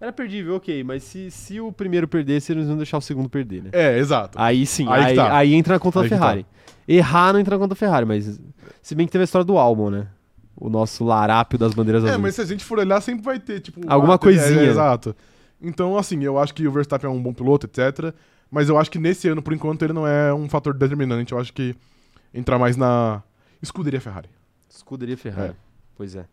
Speaker 1: Era perdível, ok, mas se, se o primeiro perdesse, eles não deixar o segundo perder, né?
Speaker 2: É, exato.
Speaker 1: Aí sim,
Speaker 2: Aí
Speaker 1: aí,
Speaker 2: tá.
Speaker 1: aí entra na conta
Speaker 2: Aí
Speaker 1: da
Speaker 2: tá.
Speaker 1: Ferrari. Errar não entra na conta da Ferrari, mas se bem que teve a história do Albon, né? O nosso larápio das bandeiras
Speaker 2: É,
Speaker 1: azuis.
Speaker 2: mas se a gente for olhar, sempre vai ter, tipo...
Speaker 1: Alguma coisinha.
Speaker 2: É, é, exato. Então, assim, eu acho que o Verstappen é um bom piloto, etc. Mas eu acho que nesse ano, por enquanto, ele não é um fator determinante. Eu acho que entra mais na escuderia Ferrari.
Speaker 1: Escuderia Ferrari. Pois é.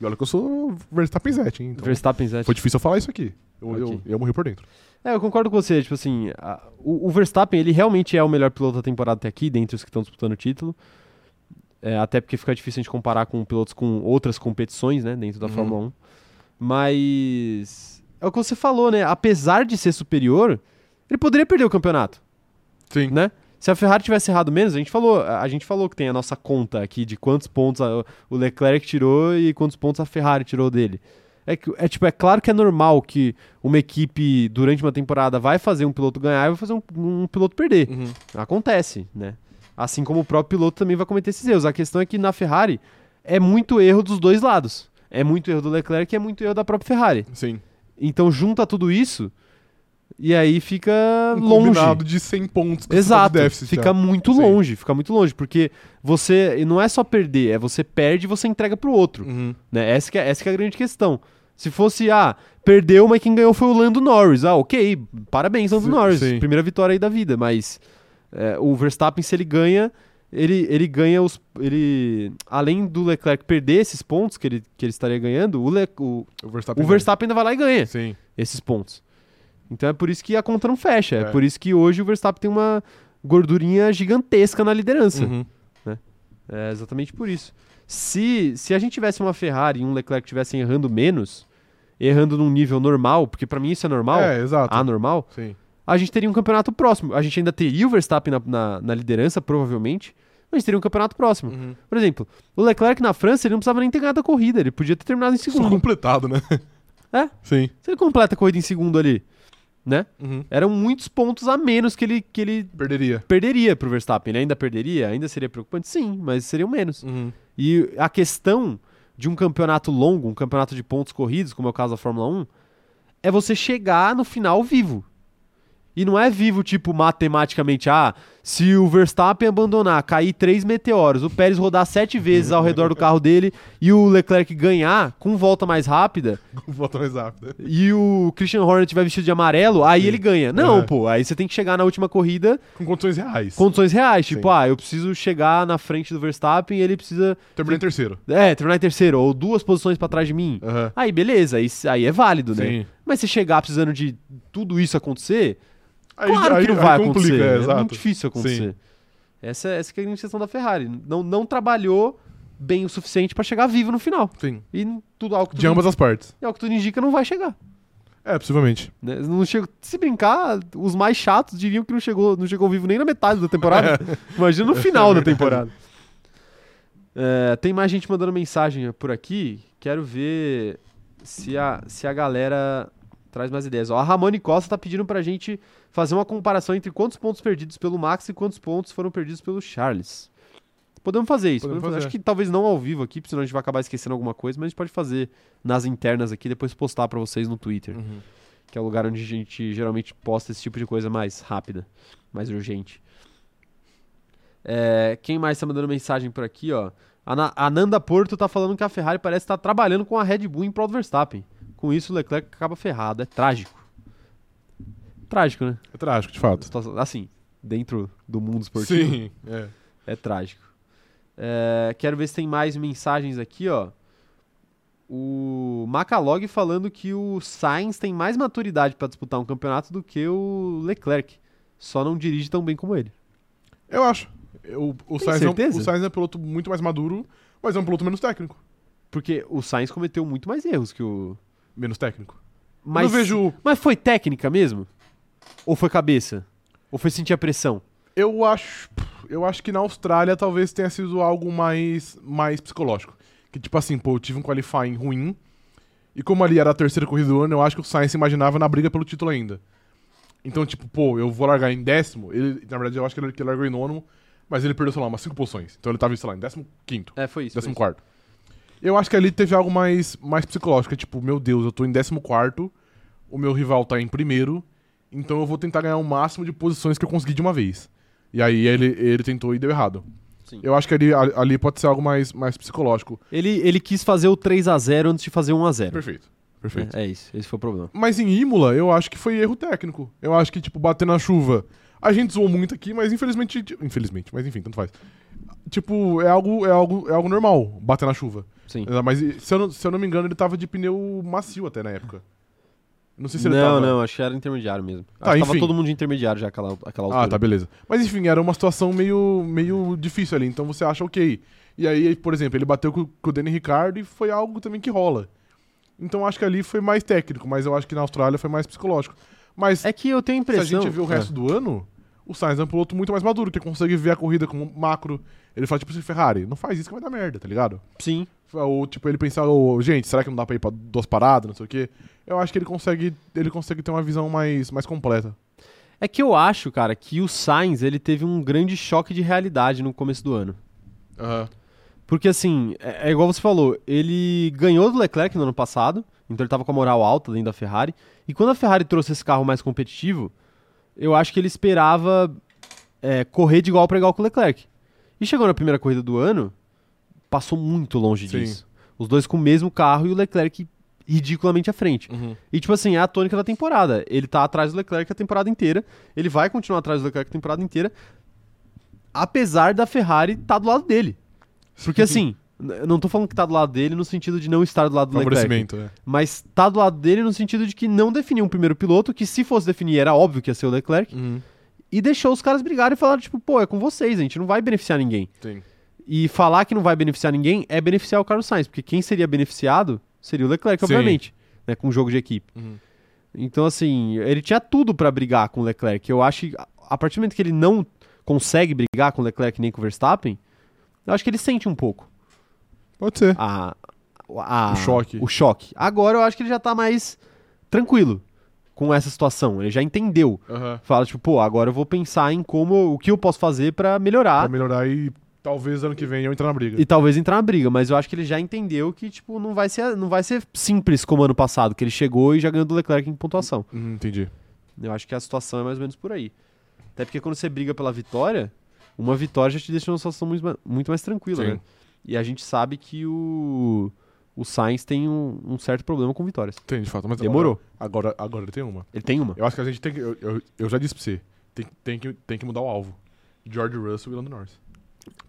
Speaker 2: E olha que eu sou Verstappen Zete, hein? Então,
Speaker 1: Verstappen Zé.
Speaker 2: foi difícil eu falar isso aqui. Eu, eu,
Speaker 1: Ok.
Speaker 2: eu morri por dentro.
Speaker 1: É, eu concordo com você. Tipo assim, a- o, o Verstappen, ele realmente é o melhor piloto da temporada até aqui, dentre os que estão disputando o título. É, até porque fica difícil a gente comparar com pilotos com outras competições, né, dentro da
Speaker 2: Uhum.
Speaker 1: Fórmula 1. Mas é o que você falou, né? Apesar de ser superior, ele poderia perder o campeonato,
Speaker 2: Sim.
Speaker 1: né? Se a Ferrari tivesse errado menos, a gente falou, a gente falou que tem a nossa conta aqui de quantos pontos a- o Leclerc tirou e quantos pontos a Ferrari tirou dele. É, que- é tipo, é claro que é normal que uma equipe durante uma temporada vai fazer um piloto ganhar e vai fazer um, um piloto perder.
Speaker 2: Uhum.
Speaker 1: Acontece, né? Assim como o próprio piloto também vai cometer esses erros. A questão é que na Ferrari é muito erro dos dois lados. É muito erro do Leclerc e é muito erro da própria Ferrari.
Speaker 2: Sim.
Speaker 1: Então junta tudo isso e aí fica
Speaker 2: Um
Speaker 1: longe.
Speaker 2: de 100 pontos. que tá
Speaker 1: Exato,
Speaker 2: déficit
Speaker 1: fica
Speaker 2: já.
Speaker 1: muito
Speaker 2: Sim.
Speaker 1: longe, fica muito longe, porque você e não é só perder, é você perde e você entrega pro outro,
Speaker 2: Uhum.
Speaker 1: né? Essa que é, essa é a grande questão. Se fosse, ah, perdeu, mas quem ganhou foi o Lando Norris. Ah, ok, parabéns, Lando
Speaker 2: Sim,
Speaker 1: Norris,
Speaker 2: sim.
Speaker 1: primeira vitória aí da vida, mas é, o Verstappen, se ele ganha, ele, ele ganha os. Ele, além do Leclerc perder esses pontos que ele, que ele estaria ganhando, o, Le- o,
Speaker 2: O Verstappen.
Speaker 1: o Verstappen ainda vai lá e ganha
Speaker 2: Sim.
Speaker 1: esses pontos. Então é por isso que a conta não fecha. É,
Speaker 2: É.
Speaker 1: por isso que hoje o Verstappen tem uma gordurinha gigantesca na liderança.
Speaker 2: Uhum.
Speaker 1: É exatamente por isso. Se, se a gente tivesse uma Ferrari e um Leclerc estivessem errando menos, errando num nível normal, porque pra mim isso é normal,
Speaker 2: É, exato.
Speaker 1: anormal,
Speaker 2: Sim.
Speaker 1: a gente teria um campeonato próximo. A gente ainda teria o Verstappen na, na, na liderança, provavelmente, mas a gente teria um campeonato próximo.
Speaker 2: Uhum.
Speaker 1: Por exemplo, o Leclerc na França, ele não precisava nem ter ganhado a corrida, ele podia ter terminado em
Speaker 2: Só
Speaker 1: segundo.
Speaker 2: completado, né?
Speaker 1: É?
Speaker 2: Sim.
Speaker 1: Se ele completa a corrida em segundo ali, né?
Speaker 2: Uhum.
Speaker 1: Eram muitos pontos a menos que ele, que ele
Speaker 2: Perderia.
Speaker 1: perderia pro Verstappen. Ele ainda perderia? Ainda seria preocupante? Sim, mas seriam menos.
Speaker 2: Uhum.
Speaker 1: E a questão de um campeonato longo, um campeonato de pontos corridos, como é o caso da Fórmula 1, é você chegar no final vivo. E não é vivo, tipo, matematicamente, ah, se o Verstappen abandonar, cair três meteoros, o Pérez rodar sete vezes ao redor do carro dele e o Leclerc ganhar com volta mais rápida, <laughs>
Speaker 2: Volta mais rápido.
Speaker 1: e o Christian Horner tiver vestido de amarelo, aí
Speaker 2: Sim.
Speaker 1: ele ganha. Não,
Speaker 2: É.
Speaker 1: pô, aí você tem que chegar na última corrida
Speaker 2: Com condições reais.
Speaker 1: condições reais. Tipo,
Speaker 2: Sim.
Speaker 1: ah, eu preciso chegar na frente do Verstappen e ele precisa,
Speaker 2: Terminei em terceiro.
Speaker 1: é, terminar em terceiro, ou duas posições pra trás de mim.
Speaker 2: Aham.
Speaker 1: Aí, beleza, aí, aí é válido, né?
Speaker 2: Sim.
Speaker 1: Mas se chegar precisando de tudo isso acontecer,
Speaker 2: Aí,
Speaker 1: claro
Speaker 2: aí-
Speaker 1: que não vai
Speaker 2: complica,
Speaker 1: acontecer.
Speaker 2: é,
Speaker 1: É, muito difícil acontecer. Essa, essa que é a questão da Ferrari. Não, não trabalhou bem o suficiente pra chegar vivo no final.
Speaker 2: Sim.
Speaker 1: E tudo algo que
Speaker 2: De
Speaker 1: tudo,
Speaker 2: ambas as partes.
Speaker 1: e ao que tudo indica não vai chegar.
Speaker 2: É, possivelmente.
Speaker 1: né? Não chegou, se brincar, os mais chatos diriam que não chegou, não chegou vivo nem na metade da temporada. <laughs> Imagina no final da temporada. <laughs> É, tem mais gente mandando mensagem por aqui. Quero ver se a, se a galera traz mais ideias. Ó, a Ramone Costa tá pedindo pra gente fazer uma comparação entre quantos pontos perdidos pelo Max e quantos pontos foram perdidos pelo Charles. Podemos fazer isso.
Speaker 2: Podemos
Speaker 1: fazer. Acho que talvez não ao vivo aqui, porque senão a gente vai acabar esquecendo alguma coisa, mas a gente pode fazer nas internas aqui, depois postar pra vocês no Twitter que é o lugar onde a gente geralmente posta esse tipo de coisa mais rápida, mais urgente. É, quem mais tá mandando mensagem por aqui, ó? A, Na- a Nanda Porto tá falando que a Ferrari parece estar trabalhando com a Red Bull em prol do Verstappen. Com isso, o Leclerc acaba ferrado. É trágico. Trágico, né?
Speaker 2: É trágico, de fato.
Speaker 1: Assim, dentro do mundo esportivo.
Speaker 2: Sim, é.
Speaker 1: É trágico. É, quero ver se tem mais mensagens aqui, ó. O Macalog falando que o Sainz tem mais maturidade para disputar um campeonato do que o Leclerc. Só não dirige tão bem como ele.
Speaker 2: Eu acho. Eu- o, Sainz é um, o Sainz é um piloto muito mais maduro, mas é um piloto menos técnico.
Speaker 1: Porque o Sainz cometeu muito mais erros que o.
Speaker 2: Menos técnico.
Speaker 1: Mas,
Speaker 2: eu vejo.
Speaker 1: mas foi técnica mesmo? Ou foi cabeça? Ou foi sentir a pressão?
Speaker 2: Eu acho. Eu acho que na Austrália talvez tenha sido algo mais, mais psicológico. Que tipo assim, pô, eu tive um qualifying ruim. E como ali era a terceira corrida do ano, eu acho que o Sainz se imaginava na briga pelo título ainda. Então, tipo, pô, eu vou largar em décimo. Ele, na verdade, eu acho que ele, que ele largou em nono, mas ele perdeu, sei lá, umas cinco posições. Então ele tava, sei lá, em décimo quinto.
Speaker 1: É, foi isso. foi
Speaker 2: Décimo
Speaker 1: isso.
Speaker 2: quarto. Eu acho que ali teve algo mais, mais psicológico. é Tipo, meu Deus, eu tô em décimo quarto, o meu rival tá em primeiro, então eu vou tentar ganhar o máximo de posições que eu conseguir de uma vez. E aí ele, ele tentou e deu errado.
Speaker 1: Sim.
Speaker 2: Eu acho que ali, ali pode ser algo mais, mais psicológico.
Speaker 1: Ele, ele quis fazer o 3 a 0 antes de fazer o 1x0.
Speaker 2: Perfeito. Perfeito.
Speaker 1: É, é isso. Esse foi o problema.
Speaker 2: Mas em Imola, eu acho que foi erro técnico. Eu acho que, tipo, bater na chuva. A gente zoou muito aqui, mas infelizmente. Infelizmente, mas enfim, tanto faz. Tipo, é algo, é algo, é algo normal bater na chuva.
Speaker 1: Sim.
Speaker 2: Mas se eu, não, se eu não me engano, ele tava de pneu macio até na época. Não sei se ele
Speaker 1: não,
Speaker 2: tava.
Speaker 1: não, acho que era intermediário mesmo.
Speaker 2: Tá,
Speaker 1: acho
Speaker 2: enfim.
Speaker 1: todo mundo de intermediário já aquela, aquela altura.
Speaker 2: Ah, tá, beleza. Mas enfim, era uma situação meio, meio difícil ali, então você acha ok. E aí, por exemplo, ele bateu com, com o Danny Ricardo e foi algo também que rola. Então acho que ali foi mais técnico, mas eu acho que na Austrália foi mais psicológico. Mas
Speaker 1: É que eu tenho a
Speaker 2: se a
Speaker 1: impressão...
Speaker 2: gente vê o resto do ano, o Sainz é um piloto muito mais maduro, que consegue ver a corrida como macro. Ele fala, tipo assim, Ferrari, não faz isso que vai dar merda, tá ligado?
Speaker 1: É, sim.
Speaker 2: Ou, tipo, ele pensar, ô, gente, será que não dá pra ir pra duas paradas, não sei o quê? Eu acho que ele consegue, ele consegue ter uma visão mais, mais completa.
Speaker 1: É que eu acho, cara, que o Sainz, ele teve um grande choque de realidade no começo do ano.
Speaker 2: Aham.
Speaker 1: Porque, assim, é, é igual você falou, ele ganhou do Leclerc no ano passado, então ele tava com a moral alta dentro da Ferrari, e quando a Ferrari trouxe esse carro mais competitivo, eu acho que ele esperava é, correr de igual para igual com o Leclerc. E chegou na primeira corrida do ano, passou muito longe
Speaker 2: Sim.
Speaker 1: disso. Os dois com o mesmo carro e o Leclerc ridiculamente à frente.
Speaker 2: Uhum.
Speaker 1: E, tipo assim, é a tônica da temporada. Ele tá atrás do Leclerc a temporada inteira. Ele vai continuar atrás do Leclerc a temporada inteira. Apesar da Ferrari tá do lado dele. Porque, <laughs> assim, não tô falando que tá do lado dele no sentido de não estar do lado do Leclerc.
Speaker 2: É.
Speaker 1: Mas tá do lado dele no sentido de que não definiu um primeiro piloto, que se fosse definir era óbvio que ia ser o Leclerc.
Speaker 2: Uhum.
Speaker 1: E deixou os caras brigarem e falaram, tipo, pô, é com vocês, a gente não vai beneficiar ninguém.
Speaker 2: Sim.
Speaker 1: E falar que não vai beneficiar ninguém é beneficiar o Carlos Sainz, porque quem seria beneficiado seria o Leclerc,
Speaker 2: Sim.
Speaker 1: obviamente, né, com o jogo de equipe.
Speaker 2: Uhum.
Speaker 1: Então, assim, ele tinha tudo pra brigar com o Leclerc. Eu acho que a- partir do momento que ele não consegue brigar com o Leclerc nem com o Verstappen, eu acho que ele sente um pouco
Speaker 2: Pode ser.
Speaker 1: a, a-
Speaker 2: O choque.
Speaker 1: o choque. Agora eu acho que ele já tá mais tranquilo com essa situação. Ele já entendeu.
Speaker 2: Aham.
Speaker 1: Fala, tipo, pô, agora eu vou pensar em como, o que eu posso fazer pra melhorar
Speaker 2: Pra melhorar e talvez ano que vem eu entrar na briga.
Speaker 1: e talvez entrar na briga. Mas eu acho que ele já entendeu que, tipo, não vai ser, não vai ser simples como ano passado, que ele chegou e já ganhou do Leclerc em pontuação.
Speaker 2: Uhum, entendi.
Speaker 1: Eu acho que a situação é mais ou menos por aí. Até porque quando você briga pela vitória, uma vitória já te deixa numa situação muito, muito mais tranquila,
Speaker 2: Sim.
Speaker 1: né? E a gente sabe que o, o Sainz tem um, um certo problema com vitórias.
Speaker 2: Tem, de fato. Mas
Speaker 1: Demorou.
Speaker 2: Agora, agora ele tem uma.
Speaker 1: Ele tem uma.
Speaker 2: Eu acho que a gente tem que. Eu, eu, eu já disse pra você. Tem, tem, que, tem que mudar o alvo. George Russell e Lando Norris.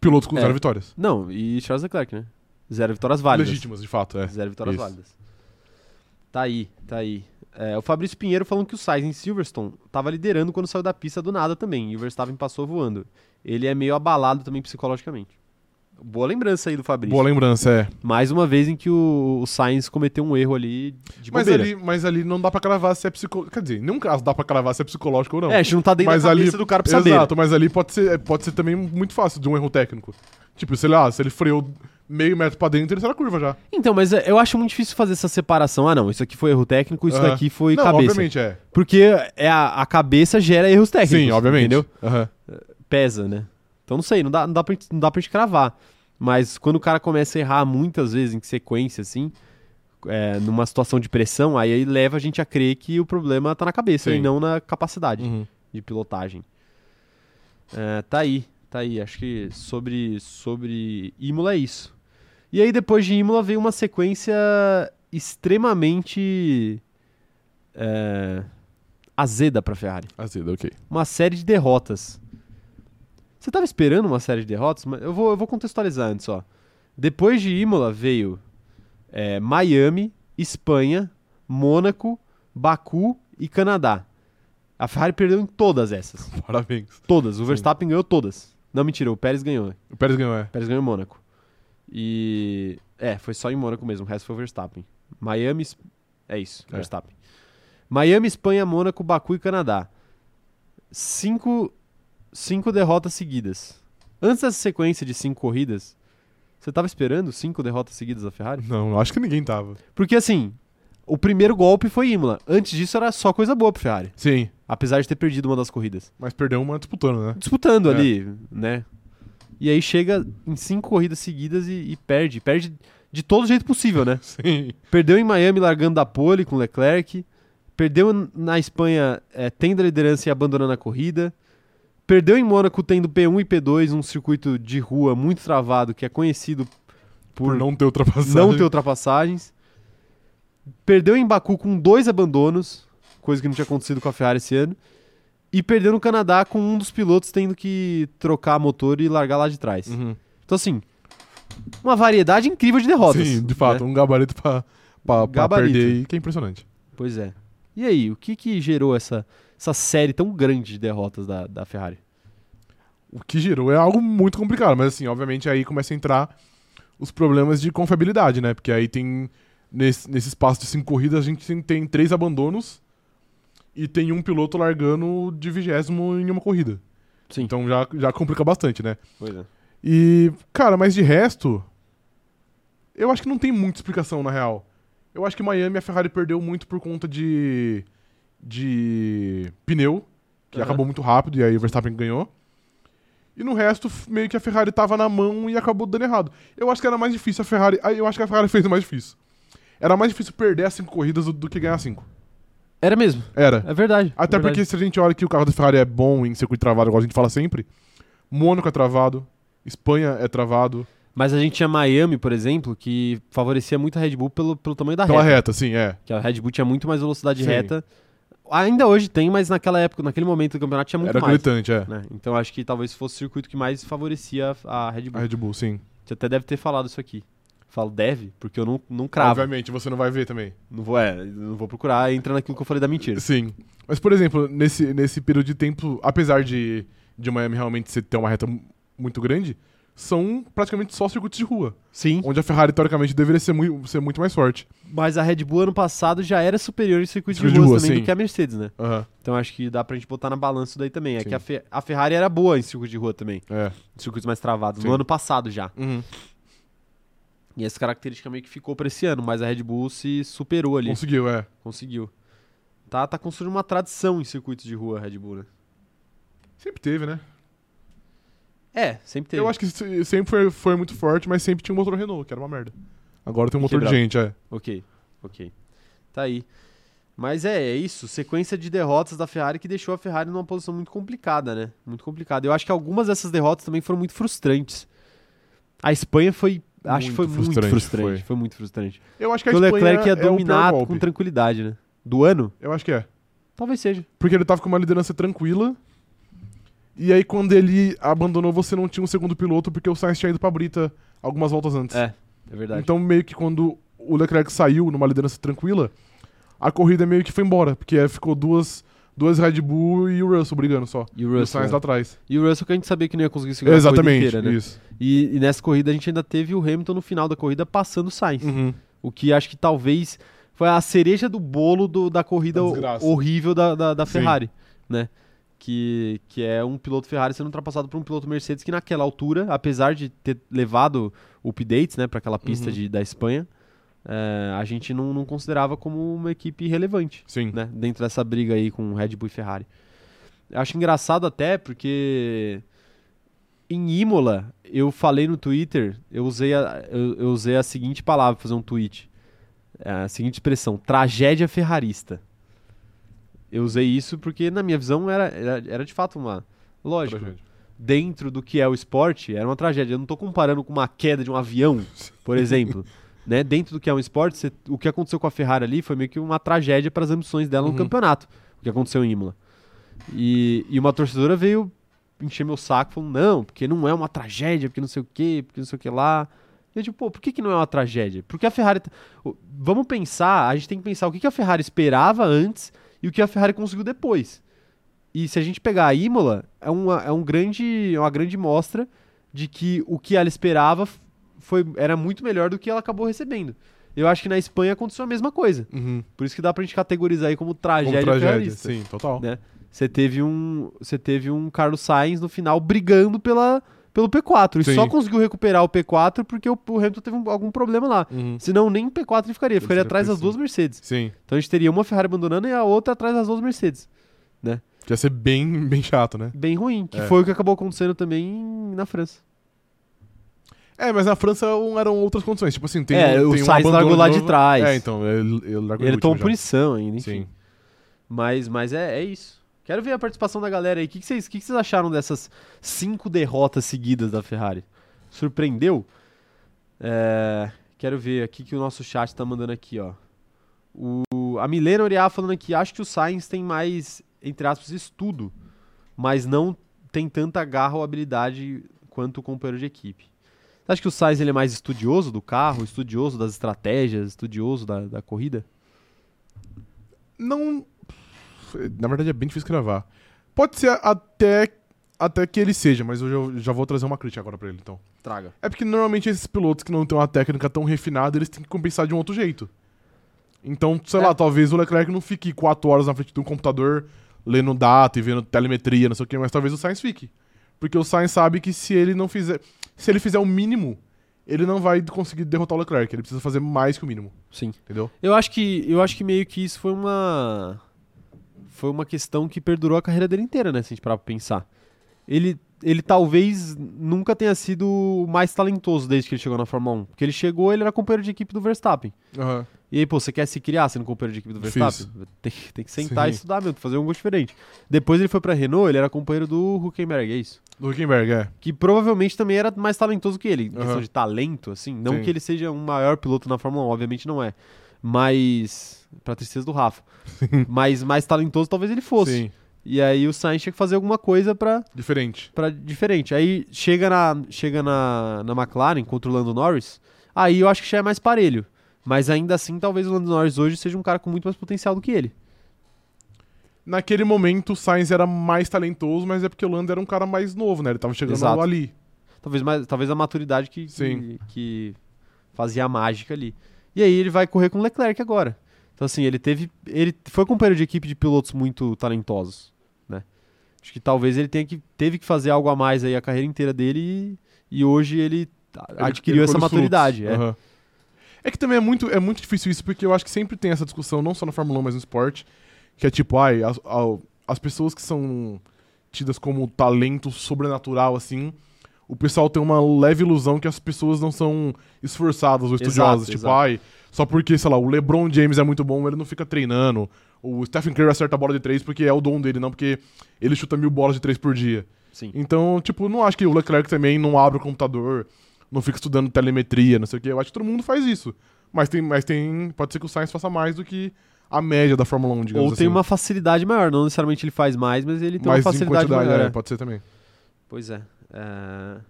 Speaker 2: Pilotos com
Speaker 1: É.
Speaker 2: zero vitórias.
Speaker 1: Não, e Charles Leclerc, né? Zero vitórias válidas.
Speaker 2: Legítimas, de fato, é.
Speaker 1: Zero vitórias
Speaker 2: Isso.
Speaker 1: válidas. Tá aí, tá aí. É, o Fabrício Pinheiro falando que o Sainz em Silverstone tava liderando quando saiu da pista do nada também. E o Verstappen passou voando. Ele é meio abalado também psicologicamente. Boa lembrança aí do Fabrício.
Speaker 2: Boa lembrança, é.
Speaker 1: Mais uma vez em que o, o Sainz cometeu um erro ali de
Speaker 2: Mas
Speaker 1: bobeira.
Speaker 2: ali, mas ali não dá pra cravar se é psicológico. Quer dizer, em nenhum caso dá pra cravar se é psicológico ou não.
Speaker 1: É, a gente não tá dentro
Speaker 2: Mas
Speaker 1: da
Speaker 2: ali-
Speaker 1: cabeça do cara pra saber.
Speaker 2: Exato, mas ali pode ser, pode ser também muito fácil de um erro técnico. Tipo, sei lá, se ele freou meio metro pra dentro, ele sai na curva já.
Speaker 1: Então, mas é, eu acho muito difícil fazer essa separação. Ah, não, isso aqui foi erro técnico, isso
Speaker 2: Aham.
Speaker 1: daqui foi
Speaker 2: não,
Speaker 1: cabeça.
Speaker 2: obviamente é.
Speaker 1: Porque é a, a cabeça gera erros técnicos.
Speaker 2: Sim, obviamente.
Speaker 1: Entendeu?
Speaker 2: Aham.
Speaker 1: Pesa, né? Então não sei, não dá, não dá, pra, gente- não dá pra gente cravar. Mas quando o cara começa a errar muitas vezes em sequência, assim, é, numa situação de pressão, aí, aí leva a gente a crer que o problema tá na cabeça
Speaker 2: Sim.
Speaker 1: e não na capacidade
Speaker 2: Uhum.
Speaker 1: de pilotagem. É, tá aí, tá aí. Acho que sobre, sobre Imola é isso. E aí depois de Imola veio uma sequência extremamente é, azeda pra Ferrari.
Speaker 2: Azeda, ok.
Speaker 1: Uma série de derrotas. Você tava esperando uma série de derrotas? Mas eu vou, eu vou contextualizar antes, ó. Depois de Imola veio é, Miami, Espanha, Mônaco, Baku e Canadá. A Ferrari perdeu em todas essas. <laughs>
Speaker 2: Parabéns.
Speaker 1: Todas. O
Speaker 2: Sim.
Speaker 1: Verstappen ganhou todas. Não, mentira, o Pérez ganhou.
Speaker 2: O Pérez ganhou, é.
Speaker 1: O Pérez ganhou em Mônaco. E. É, foi só em Mônaco mesmo, o resto foi o Verstappen. Miami. É isso,
Speaker 2: É.
Speaker 1: Verstappen. Miami, Espanha, Mônaco, Baku e Canadá. Cinco, cinco derrotas seguidas. Antes dessa sequência de cinco corridas, você tava esperando cinco derrotas seguidas da Ferrari?
Speaker 2: Não, acho que ninguém tava.
Speaker 1: Porque assim, o primeiro golpe foi Imola. Antes disso era só coisa boa pro Ferrari.
Speaker 2: Sim,
Speaker 1: Apesar de ter perdido uma das corridas.
Speaker 2: mas perdeu uma disputando, né?
Speaker 1: disputando
Speaker 2: É.
Speaker 1: ali, né? E aí chega em cinco corridas seguidas e, e perde. Perde de todo jeito possível, né? <laughs>
Speaker 2: Sim.
Speaker 1: Perdeu em Miami largando da pole com Leclerc. Perdeu na Espanha é, tendo a liderança e abandonando a corrida. Perdeu em Mônaco tendo P1 e P2, um circuito de rua muito travado que é conhecido por,
Speaker 2: Por não ter
Speaker 1: não ter ultrapassagens. Perdeu em Baku com dois abandonos, coisa que não tinha acontecido com a Ferrari esse ano. E perdeu no Canadá com um dos pilotos tendo que trocar motor e largar lá de trás.
Speaker 2: Uhum.
Speaker 1: Então, assim, uma variedade incrível de derrotas.
Speaker 2: Sim, de fato,
Speaker 1: né?
Speaker 2: um gabarito pra, pra, pra
Speaker 1: Gabarito.
Speaker 2: perder aí, que é impressionante.
Speaker 1: Pois é. E aí, o que que gerou essa, essa série tão grande de derrotas da, da Ferrari?
Speaker 2: O que gerou é algo muito complicado, mas assim, obviamente aí começa a entrar os problemas de confiabilidade, né? Porque aí tem, nesse, nesse espaço de cinco corridas, a gente tem, tem três abandonos e tem um piloto largando de vigésimo em uma corrida.
Speaker 1: Sim.
Speaker 2: Então já, já complica bastante, né?
Speaker 1: Pois é.
Speaker 2: E, cara, mas de resto, eu acho que não tem muita explicação, na real. Eu acho que Miami a Ferrari perdeu muito por conta de. De pneu, que
Speaker 1: Aham.
Speaker 2: acabou muito rápido, e aí o Verstappen ganhou. E no resto, meio que a Ferrari tava na mão e acabou dando errado. Eu acho que era mais difícil a Ferrari. Eu acho que a Ferrari fez o mais difícil. Era mais difícil perder as cinco corridas do, do que ganhar cinco.
Speaker 1: Era mesmo.
Speaker 2: Era.
Speaker 1: É verdade.
Speaker 2: Até
Speaker 1: é verdade.
Speaker 2: porque se a gente olha que o carro da Ferrari é bom em circuito travado, igual a gente fala sempre, Mônaco é travado, Espanha é travado.
Speaker 1: Mas a gente tinha Miami, por exemplo, que favorecia muito a Red Bull pelo, pelo tamanho da
Speaker 2: Pela
Speaker 1: reta.
Speaker 2: reta, sim, é.
Speaker 1: Que a Red Bull tinha muito mais velocidade
Speaker 2: Sim.
Speaker 1: reta. Ainda hoje tem, mas naquela época, naquele momento do campeonato tinha muito
Speaker 2: Era
Speaker 1: mais.
Speaker 2: gritante, é.
Speaker 1: né? Então acho que talvez fosse o circuito que mais favorecia a Red Bull.
Speaker 2: A Red Bull, sim.
Speaker 1: Você até deve ter falado isso aqui. Falo deve, porque eu não, não cravo.
Speaker 2: Obviamente, você não vai ver também.
Speaker 1: Não vou, é, não vou procurar, entra naquilo que eu falei da mentira.
Speaker 2: Sim. Mas, por exemplo, nesse, nesse período de tempo, apesar de, de Miami realmente ter uma reta mu- muito grande, são praticamente só circuitos de rua.
Speaker 1: Sim.
Speaker 2: Onde a Ferrari, teoricamente, deveria ser muito, ser muito mais forte.
Speaker 1: Mas a Red Bull ano passado já era superior em circuitos de
Speaker 2: Circuito de
Speaker 1: ruas
Speaker 2: rua,
Speaker 1: também
Speaker 2: sim.
Speaker 1: do que a Mercedes, né?
Speaker 2: Aham.
Speaker 1: Então acho que dá pra gente botar na balança isso daí também. É
Speaker 2: Sim.
Speaker 1: que a, Fe- a Ferrari era boa em circuito de rua também.
Speaker 2: É.
Speaker 1: Em circuitos mais travados.
Speaker 2: Sim.
Speaker 1: No ano passado já.
Speaker 2: Uhum.
Speaker 1: E essa característica meio que ficou pra esse ano, mas a Red Bull se superou ali.
Speaker 2: Conseguiu, é.
Speaker 1: Conseguiu. Tá, tá construindo uma tradição em circuitos de rua, a Red Bull, né?
Speaker 2: Sempre teve, né?
Speaker 1: É, sempre teve.
Speaker 2: Eu acho que se- sempre foi, foi muito forte, mas sempre tinha um motor Renault, que era uma merda. Agora tem um motor
Speaker 1: Quebrado.
Speaker 2: de gente, é.
Speaker 1: Ok, ok. Tá aí. Mas é, é isso. Sequência de derrotas da Ferrari que deixou a Ferrari numa posição muito complicada, né? Muito complicada. Eu acho que algumas dessas derrotas também foram muito frustrantes. A Espanha foi. Acho que
Speaker 2: Muito
Speaker 1: foi muito
Speaker 2: frustrante,
Speaker 1: frustrante. Foi.
Speaker 2: foi.
Speaker 1: muito frustrante.
Speaker 2: Eu acho que a
Speaker 1: Porque o
Speaker 2: Espanha
Speaker 1: Leclerc ia
Speaker 2: é
Speaker 1: dominar com tranquilidade, né? Do ano?
Speaker 2: Eu acho que é.
Speaker 1: Talvez seja.
Speaker 2: Porque ele tava com uma liderança tranquila. E aí, quando ele abandonou, você não tinha um segundo piloto, porque o Sainz tinha ido pra Brita algumas voltas antes.
Speaker 1: É, é verdade.
Speaker 2: Então, meio que quando o Leclerc saiu numa liderança tranquila, a corrida meio que foi embora. Porque aí ficou duas, duas Red Bull e o Russell brigando só.
Speaker 1: E o
Speaker 2: E o
Speaker 1: Russell.
Speaker 2: Sainz
Speaker 1: é.
Speaker 2: lá atrás.
Speaker 1: E o Russell que a gente sabia que não ia conseguir segurar a
Speaker 2: Exatamente,
Speaker 1: corrida inteira, né?
Speaker 2: isso.
Speaker 1: E, e nessa corrida a gente ainda teve o Hamilton no final da corrida passando o Sainz.
Speaker 2: Uhum.
Speaker 1: O que acho que talvez foi a cereja do bolo do- da corrida
Speaker 2: Da
Speaker 1: horrível da, da, da. Ferrari, né? Que, que é um piloto Ferrari sendo ultrapassado por um piloto Mercedes que naquela altura, apesar de ter levado updates né, para aquela pista
Speaker 2: Uhum.
Speaker 1: de, da Espanha, é, a gente não, não considerava como uma equipe relevante
Speaker 2: Sim.
Speaker 1: né, dentro dessa briga aí com Red Bull e Ferrari. Eu acho engraçado até porque em Imola eu falei no Twitter, eu usei a, eu, eu usei a seguinte palavra para fazer um tweet, é, a seguinte expressão, tragédia ferrarista. Eu usei isso porque na minha visão era, era, era de fato uma lógico.
Speaker 2: Tragédia.
Speaker 1: Dentro do que é o esporte, era uma tragédia. Eu não tô comparando com uma queda de um avião, por <laughs> exemplo. né? Dentro do que é um esporte, você- o que aconteceu com a Ferrari ali foi meio que uma tragédia para as ambições dela no
Speaker 2: Uhum.
Speaker 1: campeonato. O que aconteceu em Imola. E, e uma torcedora veio encher meu saco falando, não, porque não é uma tragédia, porque não sei o quê, porque não sei o que lá. E eu tipo, pô, por que, que não é uma tragédia? Porque a Ferrari. tá- Vamos pensar, a gente tem que pensar o que, que a Ferrari esperava antes e o que a Ferrari conseguiu depois. E se a gente pegar a Imola, é uma, é um grande, é uma grande mostra de que o que ela esperava foi, era muito melhor do que ela acabou recebendo. Eu acho que na Espanha aconteceu a mesma coisa.
Speaker 2: Uhum.
Speaker 1: Por isso que dá pra gente categorizar aí como
Speaker 2: Como
Speaker 1: tragédia,
Speaker 2: tragédia,
Speaker 1: ferrarista.
Speaker 2: sim, total.
Speaker 1: Né? Você teve um, você teve um Carlos Sainz no final brigando pela, pelo P4 e
Speaker 2: Sim.
Speaker 1: só conseguiu recuperar o P4 porque o, o Hamilton teve um- algum problema lá.
Speaker 2: Uhum.
Speaker 1: Senão nem P4 ele ficaria,
Speaker 2: Ele
Speaker 1: ficaria atrás das
Speaker 2: P5.
Speaker 1: duas Mercedes.
Speaker 2: Sim.
Speaker 1: Então a gente teria uma Ferrari abandonando e a outra atrás das duas Mercedes.
Speaker 2: Que ia ser bem, bem chato, né?
Speaker 1: Bem ruim, que
Speaker 2: É.
Speaker 1: foi o que acabou acontecendo também na França.
Speaker 2: É, mas na França eram outras condições. Tipo assim, tem,
Speaker 1: É,
Speaker 2: um,
Speaker 1: o
Speaker 2: tem um
Speaker 1: Sainz largou lá de
Speaker 2: novo.
Speaker 1: trás.
Speaker 2: É, então, ele, ele largou
Speaker 1: ele tomou punição ainda, enfim.
Speaker 2: Sim.
Speaker 1: Mas, mas é, é isso. Quero ver a participação da galera aí. O que, vocês, que, que vocês acharam dessas cinco derrotas seguidas da Ferrari? Surpreendeu? É, quero ver aqui que o nosso chat tá mandando aqui, ó. O, a Milena Oriá falando aqui, acho que o Sainz tem mais, entre aspas, estudo, mas não tem tanta garra ou habilidade quanto o companheiro de equipe. Você acha que o Sainz ele é mais estudioso do carro, estudioso das estratégias, estudioso da, da corrida?
Speaker 2: Não. Na verdade é bem difícil gravar. Pode ser até, até que ele seja, mas eu já, já vou trazer uma crítica agora pra ele, então.
Speaker 1: Traga.
Speaker 2: É porque normalmente esses pilotos que não têm uma técnica tão refinada, eles têm que compensar de um outro jeito. Então, sei
Speaker 1: É.
Speaker 2: lá, talvez o Leclerc não fique quatro horas na frente de um computador lendo data e vendo telemetria, não sei o que, mas talvez o Sainz fique. Porque o Sainz sabe que se ele não fizer. Se ele fizer o mínimo, ele não vai conseguir derrotar o Leclerc. Ele precisa fazer mais que o mínimo.
Speaker 1: Sim.
Speaker 2: Entendeu?
Speaker 1: Eu acho que eu acho que meio que isso foi uma foi uma questão que perdurou a carreira dele inteira, né, se a gente parar pra pensar. Ele ele talvez nunca tenha sido o mais talentoso desde que ele chegou na Fórmula 1, porque ele chegou, ele era companheiro de equipe do Verstappen.
Speaker 2: Aham.
Speaker 1: E aí, pô, você quer se criar sendo companheiro de equipe do. Verstappen? Tem, tem que sentar
Speaker 2: Sim.
Speaker 1: e estudar mesmo, fazer um gosto diferente. Depois ele foi pra Renault, ele era companheiro do Huckenberg, é isso?
Speaker 2: Do Huckenberg, é.
Speaker 1: Que provavelmente também era mais talentoso que ele. Em questão
Speaker 2: Aham.
Speaker 1: de talento, assim. Não
Speaker 2: Sim.
Speaker 1: que ele seja um maior piloto na Fórmula 1, obviamente não é. Mas. Pra tristeza do Rafa. Mas mais talentoso talvez ele fosse.
Speaker 2: Sim.
Speaker 1: E aí o Sainz tinha que fazer alguma coisa pra,
Speaker 2: Diferente.
Speaker 1: pra diferente. Aí chega na, chega na, na McLaren contra o Lando Norris. Aí eu acho que já é mais parelho. Mas ainda assim, talvez o Lando Norris hoje seja um cara com muito mais potencial do que ele.
Speaker 2: Naquele momento, o Sainz era mais talentoso, mas é porque o Lando era um cara mais novo, né? Ele tava chegando
Speaker 1: Exato.
Speaker 2: ali.
Speaker 1: Talvez, mais, talvez a maturidade que, que, que fazia a mágica ali. E aí ele vai correr com o Leclerc agora. Então, assim, ele teve. Ele foi companheiro de equipe de pilotos muito talentosos. Né? Acho que talvez ele tenha que, teve que fazer algo a mais aí a carreira inteira dele e, e hoje ele
Speaker 2: Ele-
Speaker 1: adquiriu
Speaker 2: ele
Speaker 1: essa maturidade. É.
Speaker 2: Aham. É que também é muito, é muito difícil isso, porque eu acho que sempre tem essa discussão, não só na Fórmula 1, mas no esporte, que é tipo, ai, as, as pessoas que são tidas como talento sobrenatural, assim, o pessoal tem uma leve ilusão que as pessoas não são esforçadas ou estudiosas.
Speaker 1: Exato,
Speaker 2: tipo,
Speaker 1: exato.
Speaker 2: ai, só porque, sei lá, o LeBron James é muito bom, ele não fica treinando. O Stephen Curry acerta a bola de três porque é o dom dele, não porque ele chuta mil bolas de três por dia.
Speaker 1: Sim.
Speaker 2: Então, tipo, não acho que o Leclerc também não abre o computador, não fica estudando telemetria, não sei o quê. Eu acho que todo mundo faz isso. Mas tem, mas tem. Pode ser que o Sainz faça mais do que a média da Fórmula 1, digamos
Speaker 1: Ou tem
Speaker 2: assim.
Speaker 1: uma facilidade maior. Não necessariamente ele faz mais, mas ele tem
Speaker 2: mais
Speaker 1: uma facilidade maior.
Speaker 2: é,
Speaker 1: é.
Speaker 2: pode ser também.
Speaker 1: Pois é. É,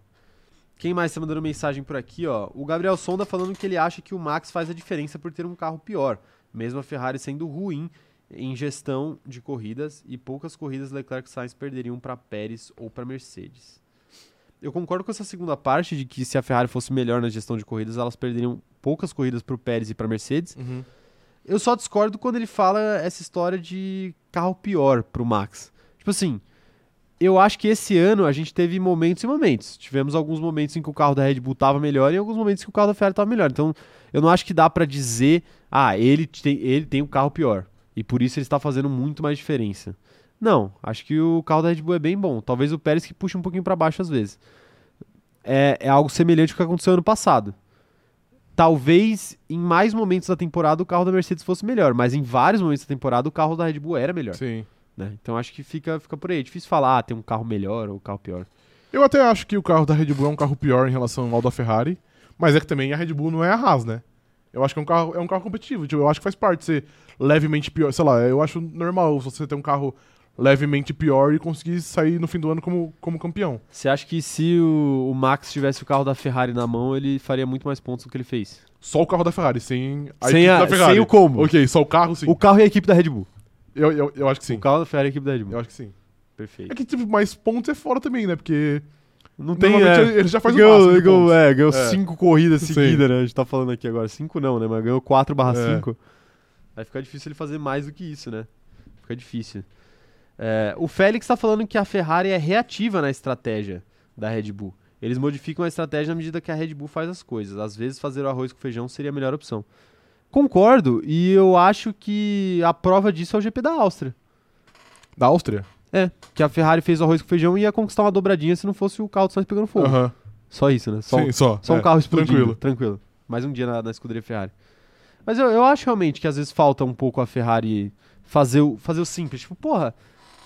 Speaker 1: Quem mais tá mandando mensagem por aqui, ó? O Gabriel Sonda falando que ele acha que o Max faz a diferença por ter um carro pior, mesmo a Ferrari sendo ruim em gestão de corridas e poucas corridas Leclerc e Sainz perderiam para Pérez ou para Mercedes. Eu concordo com essa segunda parte de que se a Ferrari fosse melhor na gestão de corridas, elas perderiam poucas corridas para o Pérez e para Mercedes.
Speaker 2: Uhum.
Speaker 1: Eu só discordo quando ele fala essa história de carro pior pro Max. Tipo assim, eu acho que esse ano a gente teve momentos e momentos. Tivemos alguns momentos em que o carro da Red Bull tava melhor e alguns momentos em que o carro da Ferrari tava melhor. Então, eu não acho que dá pra dizer, ah, ele tem, ele tem o carro pior. E por isso ele está fazendo muito mais diferença. Não, acho que o carro da Red Bull é bem bom. Talvez o Pérez que puxe um pouquinho pra baixo às vezes. É, é algo semelhante ao que aconteceu ano passado. Talvez em mais momentos da temporada o carro da Mercedes fosse melhor, mas em vários momentos da temporada o carro da Red Bull era melhor.
Speaker 2: Sim.
Speaker 1: Né? Então acho que fica, fica por aí. É difícil falar, ah, tem um carro melhor ou um carro pior.
Speaker 2: Eu até acho que o carro da Red Bull é um carro pior em relação ao da Ferrari, mas é que também a Red Bull não é a Haas, né? Eu acho que é um carro, é um carro competitivo. Tipo, eu acho que faz parte ser levemente pior. Sei lá, eu acho normal você ter um carro levemente pior e conseguir sair no fim do ano como, como campeão.
Speaker 1: Você acha que se o, o Max tivesse o carro da Ferrari na mão, ele faria muito mais pontos do que ele fez?
Speaker 2: Só o carro da Ferrari, sem a
Speaker 1: Sem
Speaker 2: equipe
Speaker 1: a-
Speaker 2: da Ferrari.
Speaker 1: sem o combo.
Speaker 2: Ok, só o carro, sim.
Speaker 1: O carro e a equipe da Red Bull.
Speaker 2: Eu, eu, eu acho que sim.
Speaker 1: O carro da Ferrari e a equipe da Red Bull.
Speaker 2: Eu acho que sim.
Speaker 1: Perfeito.
Speaker 2: É que, tipo, mais pontos é fora também, né? Porque
Speaker 1: Não tem. É,
Speaker 2: ele, já faz o
Speaker 1: ganhou,
Speaker 2: máximo de
Speaker 1: ganhou, é, ganhou
Speaker 2: É.
Speaker 1: cinco corridas seguidas, né? A gente tá falando aqui agora. Cinco não, né? Mas ganhou 4 barra
Speaker 2: É.
Speaker 1: 5. Vai ficar difícil ele fazer mais do que isso, né? Fica difícil. É, o Félix tá falando que a Ferrari é reativa na estratégia da Red Bull. Eles modificam a estratégia na medida que a Red Bull faz as coisas. Às vezes fazer o arroz com feijão seria a melhor opção. Concordo, e eu acho que a prova disso é o GP da Áustria.
Speaker 2: Da Áustria?
Speaker 1: É, que a Ferrari fez o arroz com feijão e ia conquistar uma dobradinha se não fosse o carro do Sainz pegando fogo.
Speaker 2: Aham.
Speaker 1: Só isso, né? Só,
Speaker 2: Sim, só.
Speaker 1: só um
Speaker 2: É,
Speaker 1: carro explodindo.
Speaker 2: Tranquilo.
Speaker 1: Tranquilo. Mais um dia na, na escuderia Ferrari. Mas eu, eu acho realmente que às vezes falta um pouco a Ferrari fazer o, fazer o simples. Tipo, porra,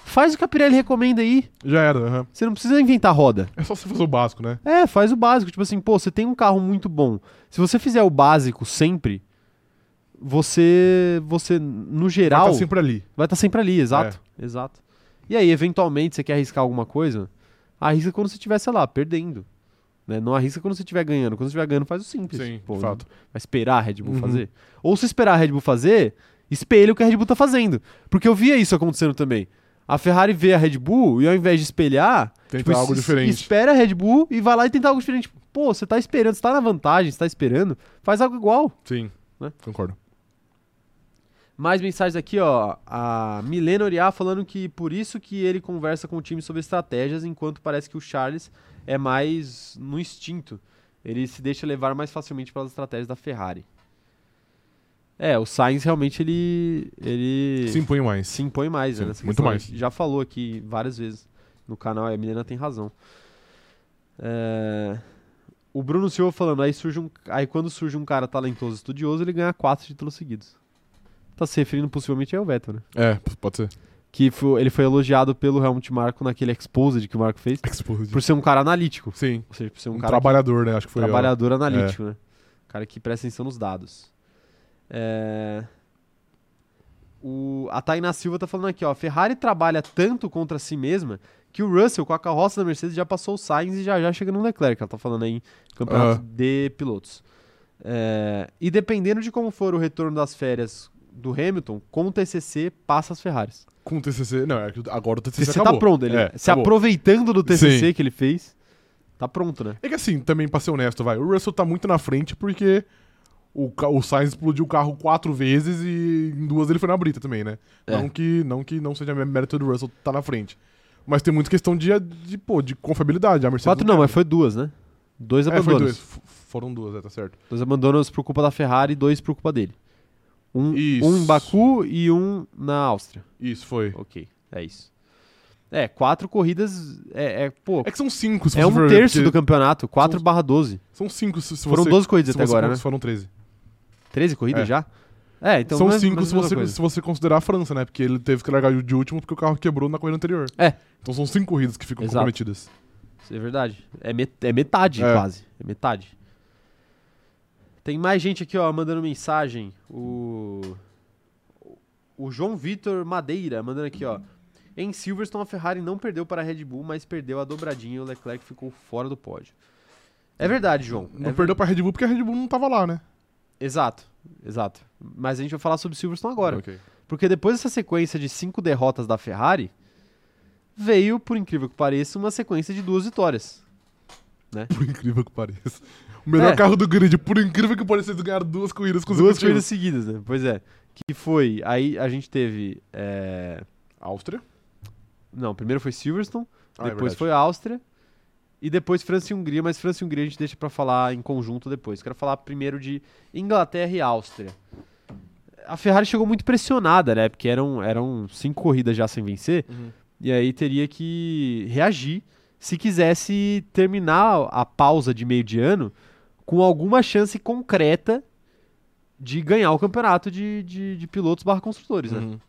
Speaker 1: faz o que a Pirelli recomenda aí.
Speaker 2: Já era, aham.
Speaker 1: Você não precisa inventar roda.
Speaker 2: É só você fazer o básico, né?
Speaker 1: É, faz o básico. Tipo assim, pô, você tem um carro muito bom. Se você fizer o básico sempre, você, você no geral,
Speaker 2: Vai tá sempre ali.
Speaker 1: vai estar sempre ali, exato. Exato. E aí, eventualmente, você quer arriscar alguma coisa? Arrisca quando você estiver, sei lá, perdendo. Né? Não arrisca quando você estiver ganhando. Quando você estiver ganhando, faz o simples.
Speaker 2: Sim,
Speaker 1: Pô. Vai esperar a Red Bull
Speaker 2: Uhum.
Speaker 1: fazer? Ou se esperar a Red Bull fazer, espelha o que a Red Bull tá fazendo. Porque eu via isso acontecendo também. A Ferrari vê a Red Bull e ao invés de espelhar,
Speaker 2: Tenta
Speaker 1: tipo,
Speaker 2: algo diferente.
Speaker 1: espera a Red Bull e vai lá e tenta algo diferente. Pô, você tá esperando, você tá na vantagem, você tá esperando, faz algo igual.
Speaker 2: Sim.
Speaker 1: Né?
Speaker 2: Concordo.
Speaker 1: Mais mensagens aqui, ó. A Milena Oriá falando que por isso que ele conversa com o time sobre estratégias, enquanto parece que o Charles é mais no instinto. Ele se deixa levar mais facilmente pelas estratégias da Ferrari. É, o Sainz realmente ele ele
Speaker 2: Se impõe mais.
Speaker 1: se impõe mais, né,
Speaker 2: Sim,
Speaker 1: nessa
Speaker 2: muito mais.
Speaker 1: Já falou aqui várias vezes no canal, e a Milena tem razão. É, O Bruno Silva falando, aí, surge um... aí quando surge um cara talentoso estudioso, ele ganha quatro títulos seguidos. Tá se referindo possivelmente ao Vettel, né?
Speaker 2: É, pode ser.
Speaker 1: Que foi- ele foi elogiado pelo Helmut Marko naquele exposed que o Marco fez,
Speaker 2: Exposed.
Speaker 1: por ser um cara analítico.
Speaker 2: Sim.
Speaker 1: Ou seja, por ser um,
Speaker 2: Um,
Speaker 1: cara
Speaker 2: trabalhador, né? Acho que foi.
Speaker 1: trabalhador analítico, né? Cara que presta atenção nos dados. É... O... A Tainá Silva tá falando aqui, ó. Ferrari trabalha tanto contra si mesma que o Russell, com a carroça da Mercedes, já passou o Sainz e já já chega no Leclerc. Ela tá falando aí em campeonato de pilotos. É, E dependendo de como for o retorno das férias do Hamilton, com o TCC, passa as Ferraris.
Speaker 2: Com o TCC. Não, é que agora o TCC
Speaker 1: TCC
Speaker 2: acabou.
Speaker 1: tá pronto. Ele,
Speaker 2: É,
Speaker 1: se
Speaker 2: acabou.
Speaker 1: aproveitando do TCC
Speaker 2: Sim.
Speaker 1: que ele fez, tá pronto, né?
Speaker 2: É que assim, também pra ser honesto, vai. O Russell tá muito na frente porque o, o Sainz explodiu o carro quatro vezes e em duas ele foi na brita também, né?
Speaker 1: É.
Speaker 2: Não, que, não que não seja mérito do Russell tá na frente. Mas tem muita questão de, de, pô, de confiabilidade. A Mercedes
Speaker 1: Quatro não,
Speaker 2: tem.
Speaker 1: mas foi duas, né? Dois
Speaker 2: É, foi
Speaker 1: abandonos.
Speaker 2: dois. F- Foram duas, é, tá certo.
Speaker 1: Dois abandonos por culpa da Ferrari e dois por culpa dele. Um,
Speaker 2: Isso.
Speaker 1: um em Baku e um na Áustria.
Speaker 2: Isso, foi.
Speaker 1: Ok, é isso. É, quatro corridas. É, é, pô,
Speaker 2: É que são cinco, se
Speaker 1: é
Speaker 2: você
Speaker 1: um
Speaker 2: for
Speaker 1: terço
Speaker 2: porque
Speaker 1: do campeonato. 4 barra 12.
Speaker 2: São cinco se, se
Speaker 1: Foram
Speaker 2: você...
Speaker 1: 12 corridas até agora, né?
Speaker 2: Foram 13.
Speaker 1: 13 corridas
Speaker 2: É.
Speaker 1: já? É, então
Speaker 2: São
Speaker 1: não é-
Speaker 2: cinco
Speaker 1: a
Speaker 2: se você, se você considerar a França, né? Porque ele teve que largar de último porque o carro quebrou na corrida anterior.
Speaker 1: É.
Speaker 2: Então são cinco corridas que ficam
Speaker 1: Exato.
Speaker 2: comprometidas.
Speaker 1: Isso é verdade. É, met- é metade,
Speaker 2: É.
Speaker 1: quase. É metade. Tem mais gente aqui, ó, mandando mensagem. O. O João Vitor Madeira mandando aqui, ó. Em Silverstone, a Ferrari não perdeu para a Red Bull, mas perdeu a dobradinha e o Leclerc ficou fora do pódio. É verdade, João.
Speaker 2: Não
Speaker 1: É ver-
Speaker 2: perdeu pra Red Bull porque a Red Bull não tava lá, né?
Speaker 1: Exato, exato. Mas a gente vai falar sobre Silverstone agora.
Speaker 2: Ok.
Speaker 1: Porque depois dessa sequência de cinco derrotas da Ferrari, veio, por incrível que pareça, uma sequência de duas vitórias.
Speaker 2: Por incrível que pareça. O melhor
Speaker 1: É.
Speaker 2: carro do grid, por incrível que pareça, eles ganharam duas corridas
Speaker 1: Duas
Speaker 2: consecutivas.
Speaker 1: corridas seguidas, né? Pois é. Que foi. Aí a gente teve. é,
Speaker 2: Áustria.
Speaker 1: Não, primeiro foi Silverstone,
Speaker 2: Ah, é
Speaker 1: depois
Speaker 2: verdade.
Speaker 1: foi Áustria. E depois França e Hungria, mas França e Hungria a gente deixa pra falar em conjunto depois. Quero falar primeiro de Inglaterra e Áustria. A Ferrari chegou muito pressionada, né? Porque eram, eram cinco corridas já sem vencer.
Speaker 2: Uhum.
Speaker 1: E aí teria que reagir se quisesse terminar a pausa de meio de ano com alguma chance concreta de ganhar o campeonato de, de, de pilotos barra construtores, né?
Speaker 2: Uhum.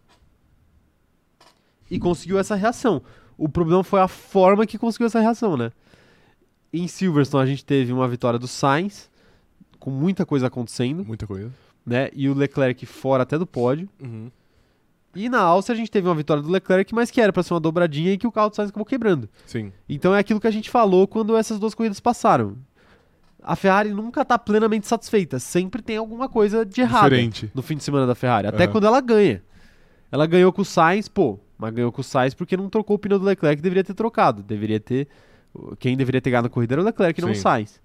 Speaker 1: E conseguiu essa reação. O problema foi a forma que conseguiu essa reação, né? Em Silverstone a gente teve uma vitória do Sainz, com muita coisa acontecendo,
Speaker 2: Muita coisa.
Speaker 1: né? E o Leclerc fora até do pódio.
Speaker 2: Uhum.
Speaker 1: E na Áustria a gente teve uma vitória do Leclerc, mas que era pra ser uma dobradinha e que o carro do Sainz acabou quebrando.
Speaker 2: Sim.
Speaker 1: Então é aquilo que a gente falou quando essas duas corridas passaram. A Ferrari nunca tá plenamente satisfeita, sempre tem alguma coisa de errado
Speaker 2: Diferente.
Speaker 1: no fim de semana da Ferrari, até
Speaker 2: Aham.
Speaker 1: quando ela ganha. Ela ganhou com o Sainz, pô, mas ganhou com o Sainz porque não trocou o pneu do Leclerc, deveria ter trocado. Deveria ter quem deveria ter ganhado a corrida era o Leclerc, não o
Speaker 2: Sim.
Speaker 1: Sainz.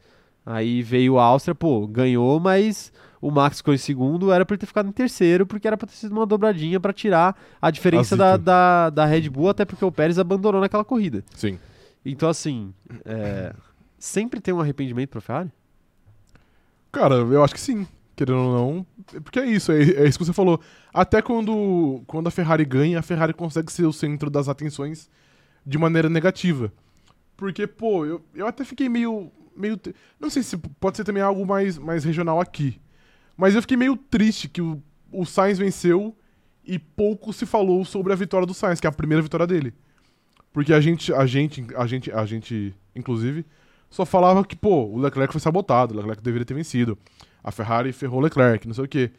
Speaker 1: Aí veio a Áustria, pô, ganhou, mas o Max ficou em segundo, era pra ele ter ficado em terceiro, porque era pra ter sido uma dobradinha pra tirar a diferença da, da, da Red Bull, até porque o Pérez abandonou naquela corrida.
Speaker 2: Sim.
Speaker 1: Então, assim, é, sempre tem um arrependimento pra Ferrari?
Speaker 2: Cara, eu acho que sim. Querendo ou não. Porque é isso, é, é isso que você falou. Até quando, quando a Ferrari ganha, a Ferrari consegue ser o centro das atenções de maneira negativa. Porque, pô, eu, eu até fiquei meio. meio não sei se pode ser também algo mais, mais regional aqui. Mas eu fiquei meio triste que o, o Sainz venceu e pouco se falou sobre a vitória do Sainz, que é a primeira vitória dele. Porque a gente, a gente, a gente, a gente, inclusive, só falava que, pô, o Leclerc foi sabotado, o Leclerc deveria ter vencido. A Ferrari ferrou o Leclerc, não sei o quê.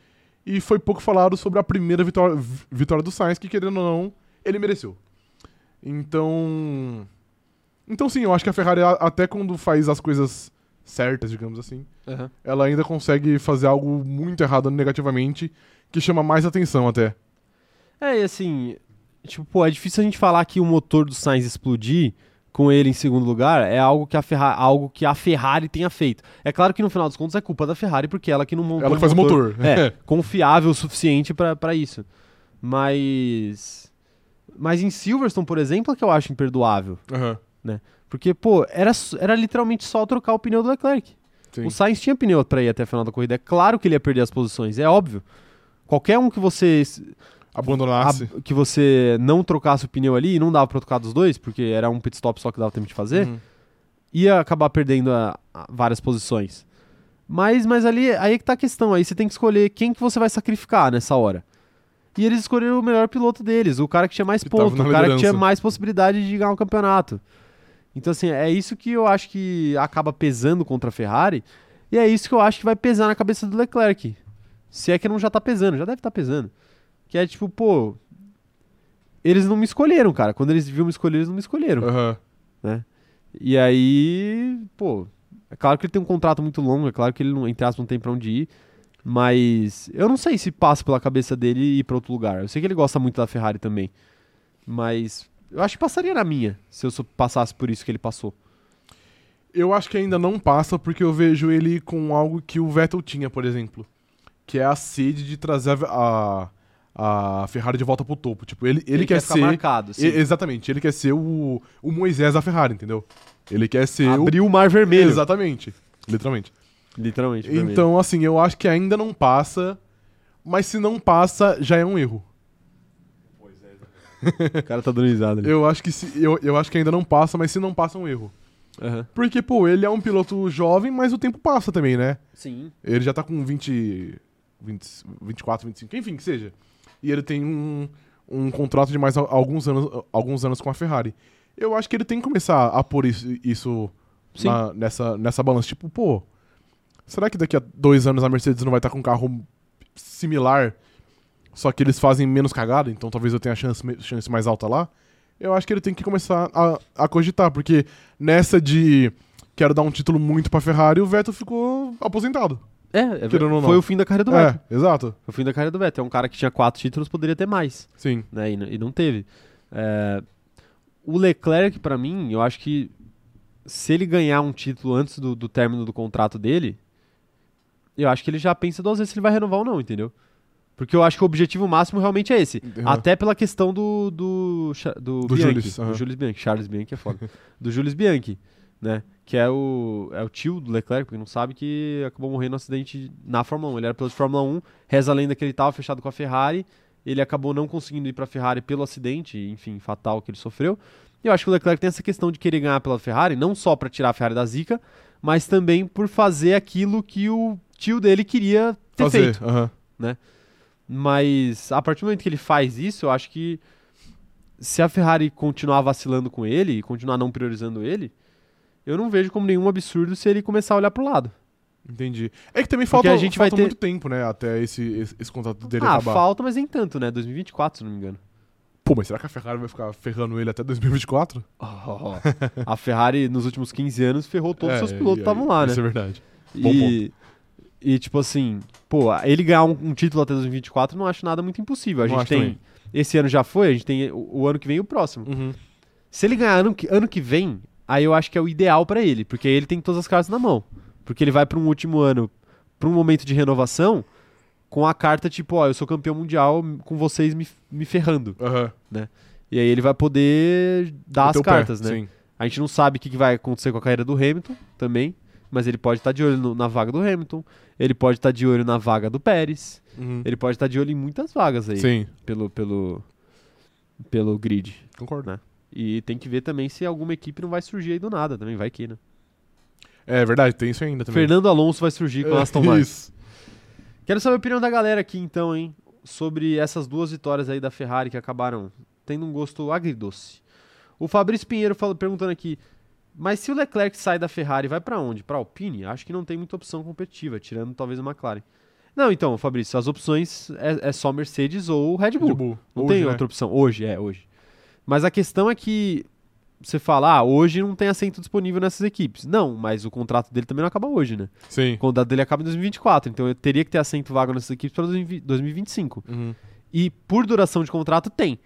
Speaker 2: E foi pouco falado sobre a primeira vitória, vi- vitória do Sainz, que querendo ou não, ele mereceu. Então. Então sim, eu acho que a Ferrari, até quando faz as coisas certas, digamos assim, ela ainda consegue fazer algo muito errado negativamente, que chama mais atenção até.
Speaker 1: É, e assim, tipo, pô, é difícil a gente falar que o motor do Sainz explodir com ele em segundo lugar é algo que a Ferrari, algo que a Ferrari tenha feito. É claro que no final dos contos é culpa da Ferrari, porque ela que não montou
Speaker 2: Ela que faz o motor.
Speaker 1: É, <laughs> confiável o suficiente pra pra isso. Mas mas em Silverstone, por exemplo, é que eu acho imperdoável,
Speaker 2: Aham.
Speaker 1: porque pô, era era literalmente só trocar o pneu do Leclerc.
Speaker 2: Sim.
Speaker 1: O Sainz tinha pneu pra ir até a final da corrida. É claro que ele ia perder as posições, é óbvio. Qualquer um que você
Speaker 2: Abandonasse.
Speaker 1: a- que você não trocasse o pneu ali e não dava pra trocar dos dois, porque era um pit stop só que dava tempo de fazer,
Speaker 2: Uhum.
Speaker 1: ia acabar perdendo a- a várias posições. Mas, mas ali aí é que tá a questão. Aí você tem que escolher quem que você vai sacrificar nessa hora. E eles escolheram o melhor piloto deles, o cara que tinha mais pontos, o cara que tinha
Speaker 2: liderança.
Speaker 1: mais possibilidade de ganhar o campeonato. Então, assim, é isso que eu acho que acaba pesando contra a Ferrari. E é isso que eu acho que vai pesar na cabeça do Leclerc. Se é que não já tá pesando, já deve estar pesando. Que é tipo, pô. Eles não me escolheram, cara. Quando eles deviam me escolher, eles não me escolheram.
Speaker 2: Aham.
Speaker 1: E aí, pô. É claro que ele tem um contrato muito longo, é claro que ele, não, entre aspas, não tem pra onde ir. Mas eu não sei se passa pela cabeça dele ir pra outro lugar. Eu sei que ele gosta muito da Ferrari também. Mas eu acho que passaria na minha, se eu passasse por isso que ele passou.
Speaker 2: Eu acho que ainda não passa porque eu vejo ele com algo que o Vettel tinha, por exemplo. Que é a sede de trazer a, a, Ferrari de volta pro topo. Tipo, ele, ele, quer,
Speaker 1: ficar
Speaker 2: ser.
Speaker 1: marcado, sim.
Speaker 2: exatamente, ele quer ser o, o Moisés da Ferrari, entendeu? Ele quer ser
Speaker 1: Abriu o mar
Speaker 2: o.
Speaker 1: vermelho.
Speaker 2: Exatamente. Literalmente.
Speaker 1: Literalmente. vermelho.
Speaker 2: Então, assim, eu acho que ainda não passa. Mas se não passa, já é um erro.
Speaker 1: O cara tá dando risada ali.
Speaker 2: Eu acho que se, eu, eu acho que ainda não passa, mas se não passa, é um erro.
Speaker 1: Aham.
Speaker 2: Porque, pô, ele é um piloto jovem, mas o tempo passa também, né?
Speaker 1: Sim.
Speaker 2: Ele já tá com 20, 20 24, 25, enfim, que seja. E ele tem um, um contrato de mais al- alguns anos, alguns anos com a Ferrari. Eu acho que ele tem que começar a pôr isso, isso na- nessa, nessa balança. Tipo, pô, será que daqui a dois anos a Mercedes não vai estar com um carro similar, só que eles fazem menos cagada, então talvez eu tenha chance, chance mais alta lá? Eu acho que ele tem que começar a, a cogitar, porque nessa de quero dar um título muito pra Ferrari, o Vettel ficou aposentado.
Speaker 1: É, é
Speaker 2: Querendo
Speaker 1: foi o fim da carreira do Vettel.
Speaker 2: É, exato.
Speaker 1: Foi o fim da carreira do Vettel. É um cara que tinha quatro títulos, poderia ter mais,
Speaker 2: Sim.
Speaker 1: né? E, e não teve. É, o Leclerc, pra mim, eu acho que se ele ganhar um título antes do, do término do contrato dele, eu acho que ele já pensa duas vezes se ele vai renovar ou não, entendeu? Porque eu acho que o objetivo máximo realmente é esse.
Speaker 2: Uhum.
Speaker 1: Até pela questão do. Do, do,
Speaker 2: Do
Speaker 1: Bianchi.
Speaker 2: Julius, aham.
Speaker 1: Do Julius Bianchi. Charles Bianchi é foda. do Julius Bianchi, né? Que é o, é o tio do Leclerc, porque não sabe que acabou morrendo no acidente na Fórmula 1. Ele era piloto de Fórmula 1, reza a lenda que ele estava fechado com a Ferrari. Ele acabou não conseguindo ir para a Ferrari pelo acidente, enfim, fatal que ele sofreu. E eu acho que o Leclerc tem essa questão de querer ganhar pela Ferrari, não só para tirar a Ferrari da zica, mas também por fazer aquilo que o tio dele queria ter
Speaker 2: Fazer.
Speaker 1: feito.
Speaker 2: aham.
Speaker 1: Mas a partir do momento que ele faz isso, eu acho que se a Ferrari continuar vacilando com ele e continuar não priorizando ele, eu não vejo como nenhum absurdo se ele começar a olhar pro lado.
Speaker 2: Entendi. É que também
Speaker 1: Porque
Speaker 2: falta,
Speaker 1: a gente vai
Speaker 2: falta
Speaker 1: ter-
Speaker 2: muito tempo, né? Até esse, esse, esse contrato dele
Speaker 1: ah,
Speaker 2: acabar.
Speaker 1: falta, mas nem tanto, né? 2024, se não me engano.
Speaker 2: Pô, mas será que a Ferrari vai ficar ferrando ele até 2024? <laughs>
Speaker 1: a Ferrari, nos últimos 15 anos, ferrou todos os
Speaker 2: É,
Speaker 1: seus pilotos que estavam lá, né?
Speaker 2: Isso é verdade. Bom
Speaker 1: E, e, tipo assim, pô, ele ganhar um, um título até 2024 não acho nada muito impossível. A gente tem.
Speaker 2: também.
Speaker 1: Esse ano já foi, a gente tem o, o ano que vem e o próximo.
Speaker 2: Uhum.
Speaker 1: Se ele ganhar ano ano que vem, aí eu acho que é o ideal pra ele, porque aí ele tem todas as cartas na mão. Porque ele vai pra um último ano, pra um momento de renovação, com a carta tipo, ó, eu sou campeão mundial com vocês me, me ferrando.
Speaker 2: Aham.
Speaker 1: E aí ele vai poder dar
Speaker 2: Meteu
Speaker 1: as
Speaker 2: o pé,
Speaker 1: cartas, né?
Speaker 2: Sim.
Speaker 1: A gente não sabe o que, que vai acontecer com a carreira do Hamilton também, mas ele pode estar de olho no- na vaga do Hamilton, ele pode estar de olho na vaga do Pérez,
Speaker 2: Uhum.
Speaker 1: ele pode estar de olho em muitas vagas aí
Speaker 2: Sim,
Speaker 1: pelo, pelo, pelo grid.
Speaker 2: concordo.
Speaker 1: Né? E tem que ver também se alguma equipe não vai surgir aí do nada, também vai que, né?
Speaker 2: É verdade, tem isso ainda também.
Speaker 1: Fernando Alonso vai surgir com a Aston Martin.
Speaker 2: Isso.
Speaker 1: Quero saber a opinião da galera aqui então, hein, sobre essas duas vitórias aí da Ferrari que acabaram tendo um gosto agridoce. O Fabrício Pinheiro fala, perguntando aqui, mas se o Leclerc sai da Ferrari, vai pra onde? Pra Alpine? Acho que não tem muita opção competitiva, tirando talvez a McLaren. Não, então, Fabrício, as opções é, é só Mercedes ou Red Bull.
Speaker 2: Red Bull.
Speaker 1: Não
Speaker 2: Hoje,
Speaker 1: tem
Speaker 2: né?
Speaker 1: outra opção. Hoje, é, hoje. Mas a questão é que você fala, ah, hoje não tem assento disponível nessas equipes. Não, mas o contrato dele também não acaba hoje, né?
Speaker 2: Sim.
Speaker 1: O contrato dele acaba em 2024, então eu teria que ter assento vago nessas equipes para 2025.
Speaker 2: Uhum.
Speaker 1: E por duração de contrato, tem.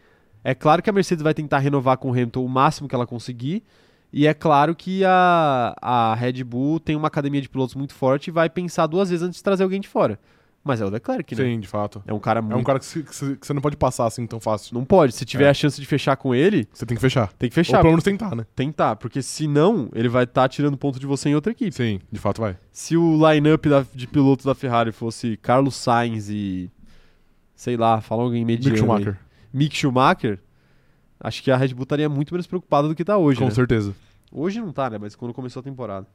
Speaker 1: É claro que a Mercedes vai tentar renovar com o Hamilton o máximo que ela conseguir. E é claro que a, a Red Bull tem uma academia de pilotos muito forte e vai pensar duas vezes antes de trazer alguém de fora. Mas é o Leclerc, né?
Speaker 2: Sim, de fato.
Speaker 1: É um cara
Speaker 2: É
Speaker 1: muito.
Speaker 2: um cara que, você não pode passar assim tão fácil.
Speaker 1: Não pode. Se tiver
Speaker 2: É.
Speaker 1: a chance de fechar com ele,
Speaker 2: Você tem que fechar.
Speaker 1: tem que
Speaker 2: Ou
Speaker 1: fechar.
Speaker 2: pelo menos tentar, né?
Speaker 1: Tentar, porque senão ele vai estar tirando ponto de você em outra equipe.
Speaker 2: Sim, de fato vai.
Speaker 1: Se o line-up de pilotos da Ferrari fosse Carlos Sainz e. Sei lá, fala alguém mediano.
Speaker 2: Mick Schumacher.
Speaker 1: aí. Mick Schumacher, acho que a Red Bull estaria muito menos preocupada do que tá hoje.
Speaker 2: Com
Speaker 1: né?
Speaker 2: certeza.
Speaker 1: Hoje não tá, né? Mas quando começou a temporada.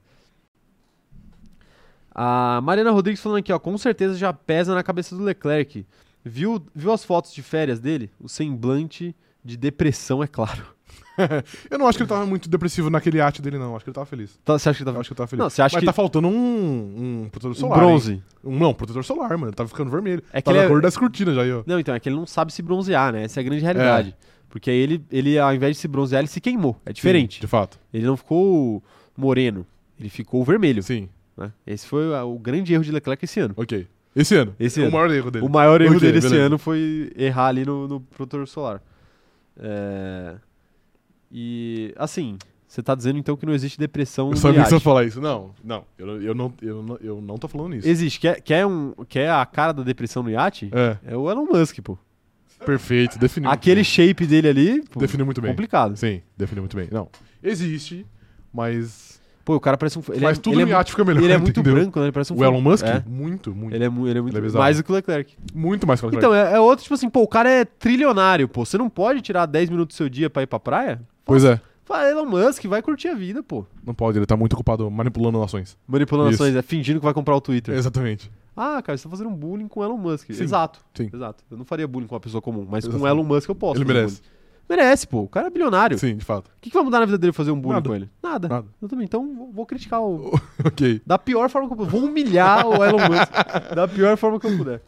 Speaker 1: A Mariana Rodrigues falando aqui, ó, com certeza já pesa na cabeça do Leclerc. Viu, viu as fotos de férias dele? O semblante de depressão, é claro. <laughs>
Speaker 2: Eu não acho que ele tava muito depressivo naquele iate dele, não. Acho que ele tava feliz.
Speaker 1: Tá- Você acha que
Speaker 2: Eu acho que ele tava feliz.
Speaker 1: Não, você acha
Speaker 2: Mas
Speaker 1: que-
Speaker 2: tá faltando um, um protetor
Speaker 1: Um
Speaker 2: solar.
Speaker 1: bronze.
Speaker 2: hein? Um, não, protetor solar, mano. Tá ficando vermelho.
Speaker 1: É
Speaker 2: tá na
Speaker 1: é-
Speaker 2: cor das cortinas já aí, ó.
Speaker 1: Não, então, é que ele não sabe se bronzear, né? Essa é a grande realidade. Porque aí ele, ele, ao invés de se bronzear, ele se queimou. É diferente.
Speaker 2: Sim, de fato.
Speaker 1: Ele não ficou moreno, ele ficou vermelho.
Speaker 2: Sim,
Speaker 1: né? Esse foi a- o grande erro de Leclerc esse ano.
Speaker 2: ok. Esse ano.
Speaker 1: Esse
Speaker 2: o
Speaker 1: ano.
Speaker 2: maior erro dele.
Speaker 1: O maior erro
Speaker 2: Ok,
Speaker 1: dele esse
Speaker 2: beleza.
Speaker 1: ano foi errar ali no, no protetor solar. É, E, assim, você tá dizendo então que não existe depressão
Speaker 2: Eu sabia que você falar isso. Não, não. Eu, não- eu, não, eu, não, eu não tô falando isso.
Speaker 1: Existe. Quer, quer, um, quer a cara da depressão no iate?
Speaker 2: É,
Speaker 1: É o Elon Musk, pô.
Speaker 2: perfeito. Definiu.
Speaker 1: Aquele shape dele ali, pô,
Speaker 2: Definiu muito bem.
Speaker 1: complicado.
Speaker 2: Sim, definiu muito bem. Não. Existe, mas.
Speaker 1: Pô, o cara parece um... Ele
Speaker 2: mas
Speaker 1: é,
Speaker 2: tudo
Speaker 1: ele
Speaker 2: no
Speaker 1: é,
Speaker 2: iate fica melhor.
Speaker 1: Ele é <laughs> muito
Speaker 2: entendeu?
Speaker 1: branco, né? Ele parece um
Speaker 2: O Elon Musk?
Speaker 1: É.
Speaker 2: Muito, muito.
Speaker 1: Ele é, mu- ele é muito
Speaker 2: Ele é
Speaker 1: mais do que o Leclerc.
Speaker 2: Muito mais que o
Speaker 1: Então, é, é outro, tipo assim, pô, o cara é trilionário, pô. Você não pode tirar 10 minutos do seu dia pra ir pra praia?
Speaker 2: Pois é.
Speaker 1: Fala, Elon Musk, vai curtir a vida, pô.
Speaker 2: Não pode, ele tá muito ocupado manipulando nações.
Speaker 1: Manipulando
Speaker 2: Isso.
Speaker 1: ações, é fingindo que vai comprar o Twitter.
Speaker 2: Exatamente.
Speaker 1: Ah, cara, você tá fazendo um bullying com o Elon Musk.
Speaker 2: Sim,
Speaker 1: Exato.
Speaker 2: sim.
Speaker 1: Exato. Eu não faria bullying com uma pessoa comum, mas com o
Speaker 2: Exatamente.
Speaker 1: Elon Musk eu posso.
Speaker 2: Ele merece.
Speaker 1: bullying. Merece, pô. O cara é bilionário.
Speaker 2: Sim, de fato.
Speaker 1: O que, que vai mudar na vida dele fazer um bullying
Speaker 2: Nada.
Speaker 1: com ele? Nada.
Speaker 2: Nada.
Speaker 1: Eu também. Então vou- vou criticar o. <laughs>
Speaker 2: ok.
Speaker 1: Da pior forma que eu puder. Vou humilhar o Elon Musk <laughs> da pior forma que eu puder.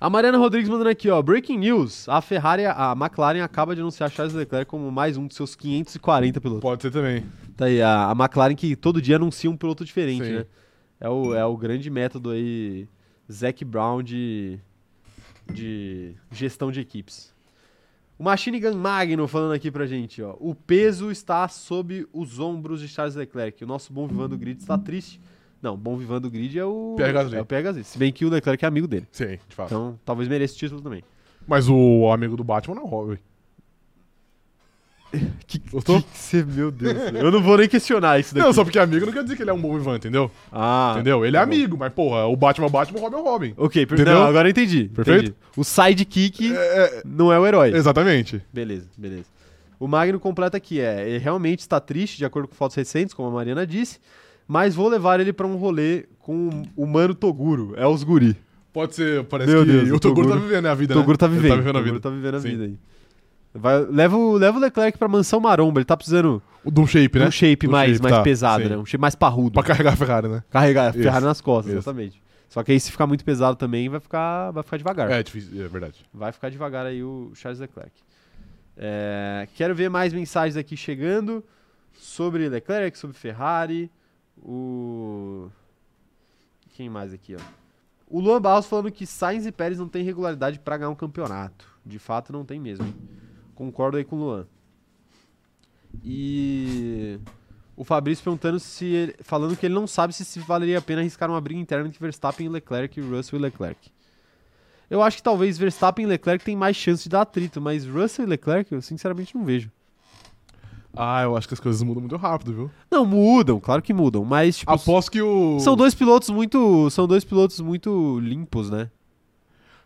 Speaker 1: A Mariana Rodrigues mandando aqui, ó. Breaking news. A Ferrari, a McLaren acaba de anunciar Charles Leclerc como mais um dos seus 540 pilotos.
Speaker 2: Pode ser também.
Speaker 1: Tá aí, a, a McLaren que todo dia anuncia um piloto diferente,
Speaker 2: Sim.
Speaker 1: né? É o, é o grande método aí, Zac Brown de, de gestão de equipes. O Machine Gun Magno falando aqui pra gente, ó. O peso está sob os ombros de Charles Leclerc. O nosso bom vivando grid está triste. Não, bom vivando grid é o
Speaker 2: Pierre Gasly.
Speaker 1: É o Pierre Gasly. Se bem que o Leclerc é amigo dele.
Speaker 2: Sim, de fato.
Speaker 1: Então, talvez mereça o título também.
Speaker 2: Mas o amigo do Batman não é o Robin.
Speaker 1: Que,
Speaker 2: Gostou?
Speaker 1: que cê- meu Deus. eu não vou nem questionar isso daqui.
Speaker 2: Não, só porque amigo não quer dizer que ele é um bom vivan, entendeu?
Speaker 1: Ah,
Speaker 2: entendeu? Ele é
Speaker 1: tá bom.
Speaker 2: amigo, mas porra, o Batman é o Batman, o Robin é o Robin.
Speaker 1: Ok, per...
Speaker 2: Entendeu?
Speaker 1: não, agora eu entendi.
Speaker 2: Perfeito?
Speaker 1: entendi. O sidekick
Speaker 2: É,
Speaker 1: não é o herói.
Speaker 2: exatamente.
Speaker 1: Beleza, beleza. O Magno completa aqui, é, ele realmente está triste, de acordo com fotos recentes, como a Mariana disse, mas vou levar ele pra um rolê com o Mano Toguro, é os guri.
Speaker 2: Pode ser, parece
Speaker 1: Meu
Speaker 2: que
Speaker 1: Deus,
Speaker 2: o
Speaker 1: o
Speaker 2: Toguro tá
Speaker 1: Toguro-
Speaker 2: vivendo a vida,
Speaker 1: O Toguro
Speaker 2: né?
Speaker 1: tá
Speaker 2: Ele
Speaker 1: vivendo,
Speaker 2: Tá vivendo a
Speaker 1: o Toguro
Speaker 2: vida.
Speaker 1: tá vivendo a
Speaker 2: Sim.
Speaker 1: vida aí. Vai, leva, o, leva o Leclerc pra mansão maromba, ele tá precisando
Speaker 2: de um shape,
Speaker 1: de
Speaker 2: né?
Speaker 1: um shape
Speaker 2: Do
Speaker 1: mais,
Speaker 2: shape,
Speaker 1: mais
Speaker 2: tá,
Speaker 1: pesado,
Speaker 2: sim.
Speaker 1: né? Um shape mais parrudo.
Speaker 2: Pra carregar a Ferrari, né?
Speaker 1: Carregar,
Speaker 2: Isso,
Speaker 1: ferrar nas costas,
Speaker 2: isso.
Speaker 1: exatamente. Só que aí se ficar muito pesado também, vai ficar, vai ficar devagar.
Speaker 2: É difícil, é verdade.
Speaker 1: Vai ficar devagar aí o Charles Leclerc. É, quero ver mais mensagens aqui chegando sobre Leclerc, sobre Ferrari. O. Quem mais aqui, ó? O Luan Barros falando que Sainz e Pérez não têm regularidade pra ganhar um campeonato. De fato, não tem mesmo. Concordo aí com o Luan. E. O Fabrício perguntando se. ele- falando que ele não sabe se, se valeria a pena arriscar uma briga interna entre Verstappen e Leclerc e Russell e Leclerc. Eu acho que talvez Verstappen e Leclerc tem mais chance de dar atrito, mas Russell e Leclerc eu sinceramente não vejo.
Speaker 2: Ah, eu acho que as coisas mudam muito rápido, viu?
Speaker 1: Não, mudam, claro que mudam, mas tipo,
Speaker 2: Aposto que o.
Speaker 1: são dois pilotos muito, são dois pilotos muito limpos, né?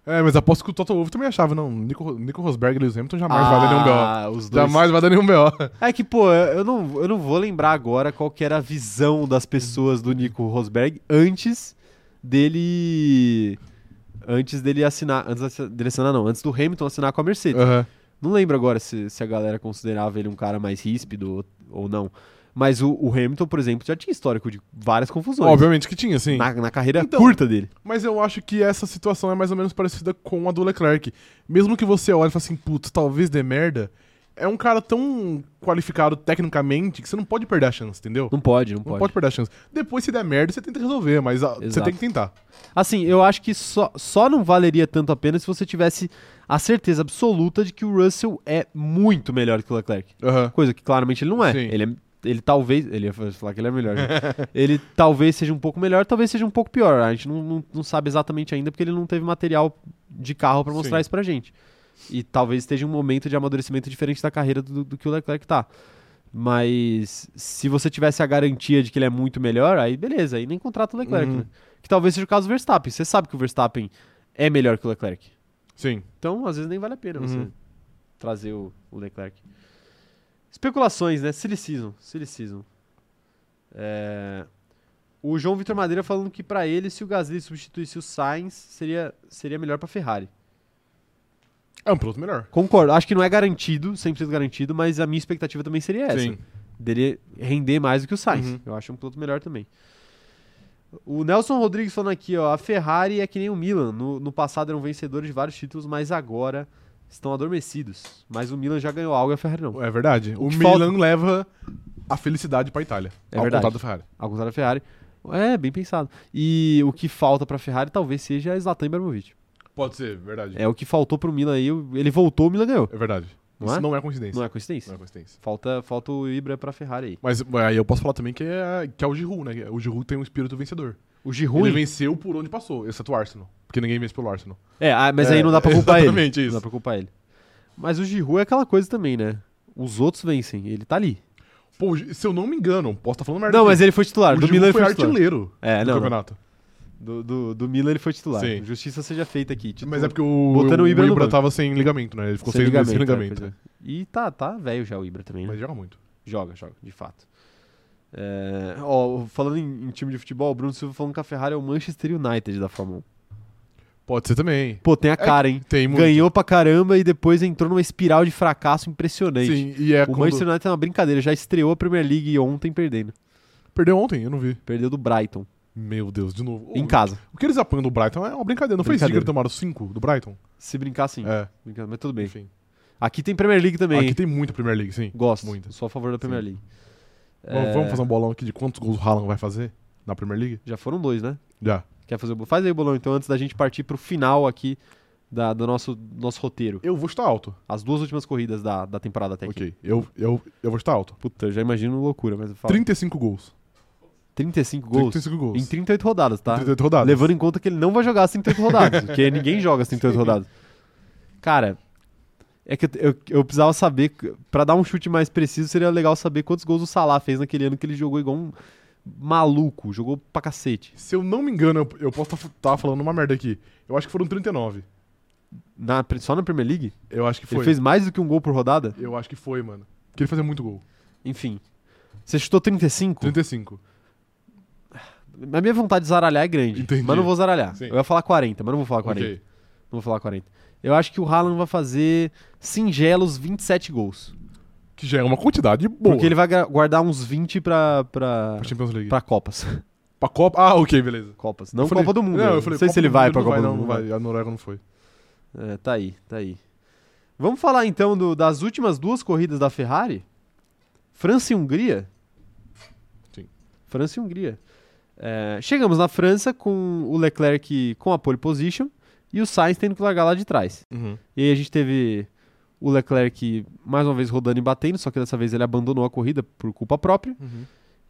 Speaker 2: É, mas aposto que o Toto Wolff também achava, não. Nico, Nico Rosberg e Lewis Hamilton jamais vai dar nenhum BO.
Speaker 1: Ah, os dois.
Speaker 2: Jamais vai dar nenhum BO.
Speaker 1: É que, pô, eu não, eu não vou lembrar agora qual que era a visão das pessoas do Nico Rosberg antes dele antes dele assinar, antes dele assinar não, antes do Hamilton assinar com a Mercedes.
Speaker 2: Aham.
Speaker 1: Não lembro agora se, se a galera considerava ele um cara mais ríspido ou não. Mas o, o Hamilton, por exemplo, já tinha histórico de várias confusões.
Speaker 2: Obviamente que tinha, sim.
Speaker 1: Na, na carreira
Speaker 2: Então,
Speaker 1: curta dele.
Speaker 2: Mas eu acho que essa situação é mais ou menos parecida com a do Leclerc. Mesmo que você olhe e fale assim, putz, talvez dê merda, é um cara tão qualificado tecnicamente que você não pode perder a chance, entendeu?
Speaker 1: Não pode, não
Speaker 2: Não
Speaker 1: pode.
Speaker 2: pode perder a chance. Depois, se der merda, você tenta resolver, mas ah, você tem que tentar.
Speaker 1: Assim, eu acho que só, só não valeria tanto a pena se você tivesse a certeza absoluta de que o Russell é muito melhor que o Leclerc.
Speaker 2: Aham.
Speaker 1: Coisa que claramente ele não é.
Speaker 2: Sim.
Speaker 1: Ele, é ele talvez. Ele ia falar que ele é melhor. né? ele talvez seja um pouco melhor, talvez seja um pouco pior. A gente não, não, não sabe exatamente ainda porque ele não teve material de carro pra mostrar
Speaker 2: Sim.
Speaker 1: isso pra gente. E talvez esteja um momento de amadurecimento diferente da carreira do, do que o Leclerc tá. Mas se você tivesse a garantia de que ele é muito melhor, aí beleza, aí nem contrata o Leclerc,
Speaker 2: Uhum.
Speaker 1: né? Que talvez seja o caso do Verstappen. Você sabe que o Verstappen é melhor que o Leclerc.
Speaker 2: Sim.
Speaker 1: Então, às vezes, nem vale a pena você
Speaker 2: Uhum.
Speaker 1: trazer o, o Leclerc. Especulações, né? Silly Season. Silly Season. É, O João Vitor Madeira falando que pra ele, se o Gasly substituísse o Sainz, seria, seria melhor pra Ferrari.
Speaker 2: É um piloto melhor.
Speaker 1: Concordo. Acho que não é garantido, 100% garantido, mas a minha expectativa também seria essa.
Speaker 2: Sim.
Speaker 1: Dele render mais do que o Sainz.
Speaker 2: Uhum.
Speaker 1: Eu acho um piloto melhor também. O Nelson Rodrigues falando aqui, ó, a Ferrari é que nem o Milan. No, no passado eram vencedores de vários títulos, mas agora estão adormecidos. Mas o Milan já ganhou algo e a Ferrari não.
Speaker 2: É verdade. O,
Speaker 1: que
Speaker 2: Milan leva a felicidade pra Itália.
Speaker 1: É
Speaker 2: ao
Speaker 1: verdade.
Speaker 2: contrário da Ferrari.
Speaker 1: Ao contrário da Ferrari. É, bem pensado. E o que falta pra Ferrari talvez seja a Zlatan Ibrahimovic.
Speaker 2: Pode ser, verdade.
Speaker 1: É o que faltou pro Milan aí. Ele voltou, o Milan ganhou.
Speaker 2: É verdade.
Speaker 1: Não
Speaker 2: Isso
Speaker 1: é?
Speaker 2: não é coincidência.
Speaker 1: Não é coincidência?
Speaker 2: Não é coincidência.
Speaker 1: Falta, falta o Ibra pra Ferrari aí.
Speaker 2: Mas aí eu posso falar também que é, que é o Giroud, né? O Giroud tem um espírito vencedor.
Speaker 1: O Giroud...
Speaker 2: Ele venceu por onde passou, exceto o Arsenal. Porque ninguém vence pelo Arsenal.
Speaker 1: É, ah, mas
Speaker 2: É,
Speaker 1: aí não dá pra culpar <laughs> ele.
Speaker 2: exatamente
Speaker 1: Não
Speaker 2: isso.
Speaker 1: dá pra culpar ele. Mas o Giroud é aquela coisa também, né? Os outros vencem, ele tá ali.
Speaker 2: Pô, se eu não me engano, posso estar falando merda.
Speaker 1: Não, mas ele foi titular.
Speaker 2: o
Speaker 1: do
Speaker 2: Giroud
Speaker 1: Milan ele
Speaker 2: foi
Speaker 1: foi
Speaker 2: artilheiro
Speaker 1: É,
Speaker 2: do
Speaker 1: não, não.
Speaker 2: campeonato.
Speaker 1: Do, do, do Milan ele foi titular.
Speaker 2: Sim.
Speaker 1: Justiça seja feita aqui. Titular.
Speaker 2: Mas é porque o,
Speaker 1: Botando o
Speaker 2: o
Speaker 1: Ibra
Speaker 2: Ibra,
Speaker 1: no banco.
Speaker 2: tava sem ligamento, né? Ele ficou
Speaker 1: Sem
Speaker 2: seis meses sem
Speaker 1: ligamento,
Speaker 2: ligamento.
Speaker 1: é, é. E tá, tá velho já o Ibra também, né?
Speaker 2: Mas joga muito.
Speaker 1: Joga, joga, de fato. É, ó, falando em, em time de futebol, o Bruno Silva falando que a Ferrari é o Manchester United da Fórmula 1.
Speaker 2: Pode ser também.
Speaker 1: Pô, tem a cara, hein?
Speaker 2: Tem muito.
Speaker 1: Ganhou pra caramba e depois entrou numa espiral de fracasso impressionante.
Speaker 2: Sim, e é
Speaker 1: o
Speaker 2: quando...
Speaker 1: Manchester United é uma brincadeira, já estreou a Premier League ontem perdendo.
Speaker 2: Perdeu ontem, eu não vi.
Speaker 1: Perdeu do Brighton,
Speaker 2: Meu Deus, de novo.
Speaker 1: em
Speaker 2: O-
Speaker 1: casa.
Speaker 2: O que eles apanham do Brighton é uma brincadeira. Não foi
Speaker 1: Brincadeira.
Speaker 2: eles tomaram 5 do Brighton?
Speaker 1: Se brincar, sim.
Speaker 2: É,
Speaker 1: Mas tudo bem.
Speaker 2: enfim.
Speaker 1: Aqui tem Premier League também.
Speaker 2: Aqui
Speaker 1: hein?
Speaker 2: tem muita Premier League, sim.
Speaker 1: Gosto.
Speaker 2: Muita.
Speaker 1: Sou a favor da Premier
Speaker 2: Sim.
Speaker 1: League.
Speaker 2: Vamos-
Speaker 1: É,
Speaker 2: Vamos fazer um bolão aqui de quantos gols o Haaland vai fazer? Na Premier League?
Speaker 1: Já foram dois, né?
Speaker 2: Já.
Speaker 1: Quer fazer o bolão? Faz aí o bolão, então, antes da gente partir pro final aqui da- do nosso, nosso roteiro.
Speaker 2: Eu vou estar alto.
Speaker 1: As duas últimas corridas da, da temporada até aqui.
Speaker 2: Ok. Eu, eu, eu vou estar alto.
Speaker 1: Puta, eu já imagino loucura, mas fala.
Speaker 2: 35 gols.
Speaker 1: 35 gols
Speaker 2: 35 gols.
Speaker 1: em 38 rodadas, tá?
Speaker 2: 38 rodadas.
Speaker 1: Levando em conta que ele não vai jogar as 38 rodadas, porque ninguém joga as 38 <laughs> rodadas. Cara, é que eu, eu, eu precisava saber, pra dar um chute mais preciso, seria legal saber quantos gols o Salah fez naquele ano que ele jogou igual um maluco, jogou pra cacete.
Speaker 2: Se eu não me engano, eu, eu posso estar falando uma merda aqui. Eu acho que foram 39.
Speaker 1: Na, só na Premier League?
Speaker 2: Eu acho que foi.
Speaker 1: Ele fez mais do que um gol por rodada?
Speaker 2: Eu acho que foi, mano. Porque ele fazia muito gol.
Speaker 1: Enfim. Você chutou 35?
Speaker 2: 35.
Speaker 1: A minha vontade de zaralhar é grande,
Speaker 2: Entendi.
Speaker 1: mas não vou zaralhar.
Speaker 2: Sim.
Speaker 1: Eu ia falar 40, mas não vou falar 40.
Speaker 2: Ok.
Speaker 1: Não vou falar 40. Eu acho que o Haaland vai fazer singelos 27 gols.
Speaker 2: Que já é uma quantidade boa.
Speaker 1: Porque ele vai guardar uns 20 pra, pra,
Speaker 2: Pra Champions League.
Speaker 1: pra Copas.
Speaker 2: Pra Copa. Ah, ok, beleza.
Speaker 1: Copas. Não
Speaker 2: falei-
Speaker 1: Copa do Mundo.
Speaker 2: Não,
Speaker 1: né?
Speaker 2: eu falei,
Speaker 1: sei
Speaker 2: Copa
Speaker 1: se ele vai pra
Speaker 2: não
Speaker 1: Copa
Speaker 2: vai,
Speaker 1: do
Speaker 2: não,
Speaker 1: Mundo.
Speaker 2: não vai. A Noruega não foi.
Speaker 1: É, tá aí, tá aí. Vamos falar então do- das últimas duas corridas da Ferrari? França e Hungria?
Speaker 2: Sim.
Speaker 1: França e Hungria. É, chegamos na França com o Leclerc com a pole position e o Sainz tendo que largar lá de trás. E aí a gente teve o Leclerc mais uma vez rodando e batendo, só que dessa vez ele abandonou a corrida por culpa própria.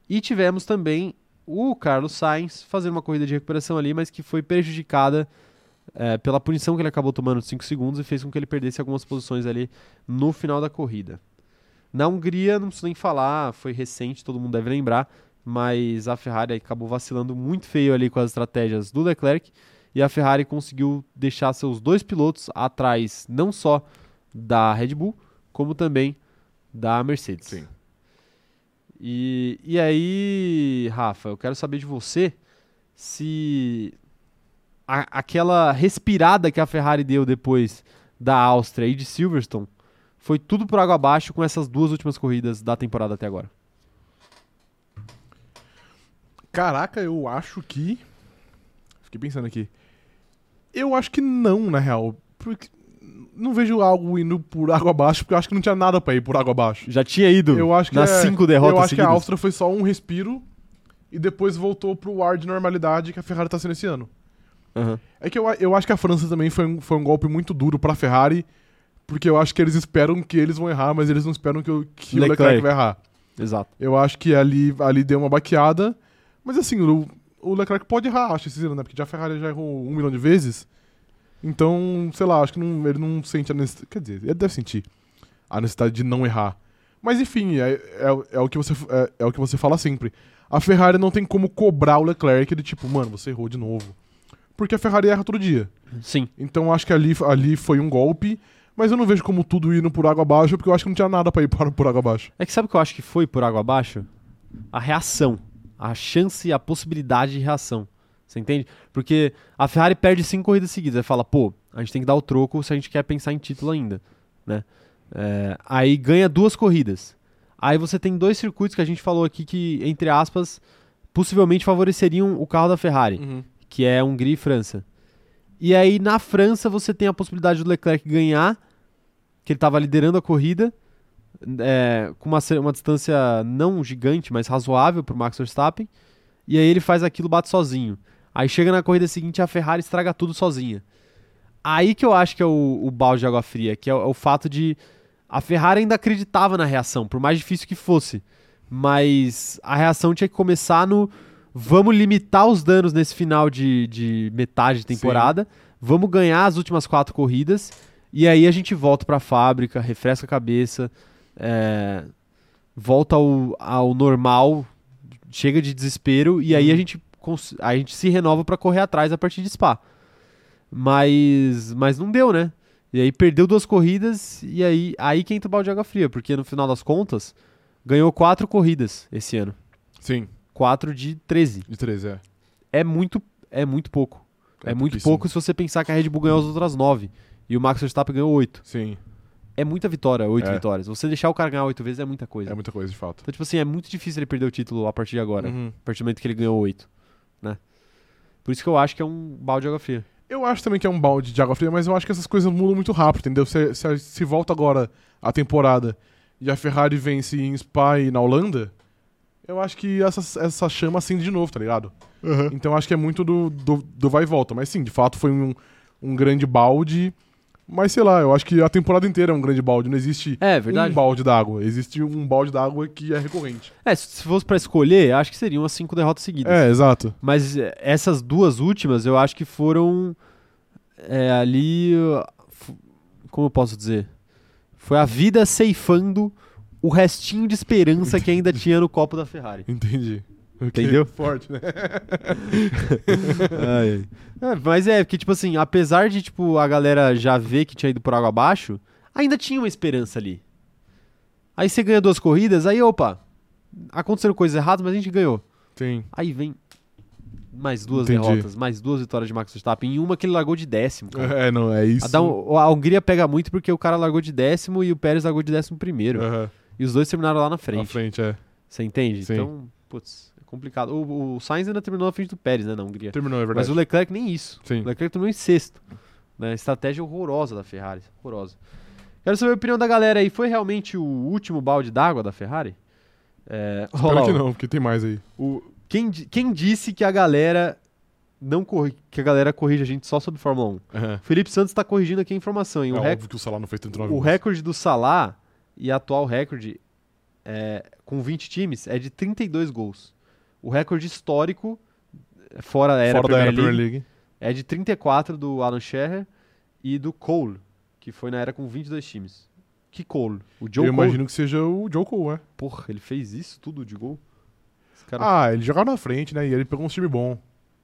Speaker 1: E tivemos também o Carlos Sainz fazendo uma corrida de recuperação ali, mas que foi prejudicada é, pela punição que ele acabou tomando de 5 segundos e fez com que ele perdesse algumas posições ali no final da corrida. Na Hungria, não preciso nem falar, foi recente, todo mundo deve lembrar, mas a Ferrari acabou vacilando muito feio ali com as estratégias do Leclerc e a Ferrari conseguiu deixar seus dois pilotos atrás, não só da Red Bull, como também da Mercedes.
Speaker 2: Sim.
Speaker 1: E, e aí, Rafa, eu quero saber de você se a- aquela respirada que a Ferrari deu depois da Áustria e de Silverstone foi tudo por água abaixo com essas duas últimas corridas da temporada até agora.
Speaker 2: Caraca, eu acho que. Fiquei pensando aqui. Eu acho que não, na real. Porque não vejo algo indo por água abaixo, porque eu acho que não tinha nada pra ir por água abaixo.
Speaker 1: Já tinha ido
Speaker 2: Eu acho que
Speaker 1: nas
Speaker 2: é-
Speaker 1: cinco derrotas
Speaker 2: Eu acho que a
Speaker 1: seguidas.
Speaker 2: Áustria foi só um respiro e depois voltou pro ar de normalidade que a Ferrari tá sendo esse ano.
Speaker 1: Aham.
Speaker 2: É que eu, eu acho que a França também foi um, foi um golpe muito duro pra Ferrari, porque eu acho que eles esperam que eles vão errar, mas eles não esperam que, o- que o
Speaker 1: Leclerc.
Speaker 2: Leclerc vai errar.
Speaker 1: Exato.
Speaker 2: Eu acho que ali, ali deu uma baqueada, mas assim, o, o Leclerc pode errar, acho, esse ano, né? Porque já a Ferrari já errou um milhão de vezes. Então, sei lá, acho que não- ele não sente a necessidade. Quer dizer, ele deve sentir a necessidade de não errar. Mas enfim, é, é, é o, que você, é, é o que você fala sempre. A Ferrari não tem como cobrar o Leclerc de tipo, mano, você errou de novo. Porque a Ferrari erra todo dia.
Speaker 1: Sim.
Speaker 2: Então acho que ali, ali foi um golpe, mas eu não vejo como tudo indo por água abaixo, porque eu acho que não tinha nada pra ir por, por água abaixo.
Speaker 1: É que sabe o que eu acho que foi por água abaixo? A reação. A chance e a possibilidade de reação. Você entende? Porque a Ferrari perde cinco corridas seguidas. Aí fala, pô, a gente tem que dar o troco se a gente quer pensar em título ainda. Né? É, aí ganha duas corridas. Aí você tem dois circuitos que a gente falou aqui que, entre aspas, possivelmente favoreceriam o carro da Ferrari que é Hungria e França. E aí na França você tem a possibilidade do Leclerc ganhar, que ele estava liderando a corrida, é, com uma, uma distância não gigante, mas razoável para o Max Verstappen. E aí ele faz aquilo, bate sozinho. Aí chega na corrida seguinte a Ferrari estraga tudo sozinha. Aí que eu acho que é o, o balde de água fria, que é o, é o fato de a Ferrari ainda acreditava na reação, por mais difícil que fosse. Mas a reação tinha que começar no vamos limitar os danos nesse final de, de metade de temporada, vamos ganhar as últimas quatro corridas, e aí a gente volta pra fábrica, refresca a cabeça, é, volta ao, ao normal, chega de desespero, e aí a gente, cons- a gente se renova pra correr atrás a partir de Spa. Mas, mas não deu, né? E aí perdeu duas corridas, e aí, aí que entra o balde de água fria, porque no final das contas, ganhou quatro corridas esse ano.
Speaker 2: Sim,
Speaker 1: 4 de 13.
Speaker 2: de 13, é.
Speaker 1: É muito, é muito pouco. É, muito
Speaker 2: pouquíssimo.
Speaker 1: pouco se você pensar que a Red Bull ganhou as outras 9 e o Max Verstappen ganhou 8.
Speaker 2: Sim,
Speaker 1: É muita vitória, 8
Speaker 2: É.
Speaker 1: vitórias. Você deixar o cara ganhar 8 vezes é muita coisa.
Speaker 2: é muita coisa, de fato.
Speaker 1: Então, tipo assim, é muito difícil ele perder o título a partir de agora,
Speaker 2: Uhum.
Speaker 1: a partir do momento que ele ganhou 8, né? Por isso que eu acho que é um balde de água fria.
Speaker 2: Eu acho também que é um balde de água fria, mas eu acho que essas coisas mudam muito rápido, entendeu? Se, se, se volta agora a temporada e a Ferrari vence em Spa e na Holanda, Eu acho que essa, essa chama acende de novo, tá ligado? Então eu acho que é muito do, do, do vai e volta. Mas sim, de fato foi um, um grande balde. Mas sei lá, eu acho que a temporada inteira é um grande balde. Não existe
Speaker 1: É,
Speaker 2: um balde d'água. Existe um balde d'água que é recorrente.
Speaker 1: É, se se fosse pra escolher, acho que seriam as cinco derrotas seguidas.
Speaker 2: É, exato.
Speaker 1: Mas é, essas duas últimas eu acho que foram é, ali. Como eu posso dizer? Foi a vida ceifando o restinho de esperança que ainda <laughs> tinha no copo da Ferrari.
Speaker 2: Entendi. Ok,
Speaker 1: Entendeu?
Speaker 2: Forte, né? <laughs>
Speaker 1: Ai. É, mas é, porque, tipo assim, apesar de tipo, a galera já ver que tinha ido por água abaixo, ainda tinha uma esperança ali. Aí você ganha duas corridas, aí opa, aconteceram coisas erradas, mas a gente ganhou.
Speaker 2: Sim.
Speaker 1: Aí vem mais duas
Speaker 2: Entendi.
Speaker 1: derrotas, mais duas vitórias de Max Verstappen, em uma que ele largou de décimo. Cara.
Speaker 2: É, não, é isso.
Speaker 1: A, a Hungria pega muito porque o cara largou de décimo e o Pérez largou de décimo primeiro.
Speaker 2: Aham,
Speaker 1: E os dois terminaram lá na
Speaker 2: Na
Speaker 1: frente.
Speaker 2: frente, é.
Speaker 1: Você entende?
Speaker 2: Sim.
Speaker 1: Então, putz, complicado. O, o Sainz ainda terminou na frente do Pérez, né, na Hungria.
Speaker 2: Terminou, é
Speaker 1: Mas
Speaker 2: verdade.
Speaker 1: o Leclerc nem isso.
Speaker 2: Sim.
Speaker 1: O Leclerc terminou em sexto. Né? Estratégia horrorosa da Ferrari. Horrorosa. Quero saber a opinião da galera aí. Foi realmente o último balde d'água da Ferrari? É,
Speaker 2: Espero que não, porque tem mais aí.
Speaker 1: O, quem, quem disse que a galera não corri, que a galera corrige a gente só sobre Fórmula 1?
Speaker 2: Aham.
Speaker 1: O Felipe Santos está corrigindo aqui a informação. hein?
Speaker 2: É
Speaker 1: O, rec-
Speaker 2: óbvio que o Salah não fez 39
Speaker 1: o
Speaker 2: gols.
Speaker 1: recorde do Salah e atual recorde é, com 20 times é de 32 gols. O recorde histórico, fora a era
Speaker 2: Fora da
Speaker 1: Premier
Speaker 2: era Premier
Speaker 1: League,
Speaker 2: League.
Speaker 1: é de 34 do Alan Shearer e do Cole, que foi na era com 22 times. Que Cole? O Joe
Speaker 2: Eu
Speaker 1: Cole?
Speaker 2: imagino que seja o Joe Cole, é.
Speaker 1: Porra, ele fez isso tudo de gol? Cara...
Speaker 2: Ah, ele jogava na frente, né? E ele pegou um time bom,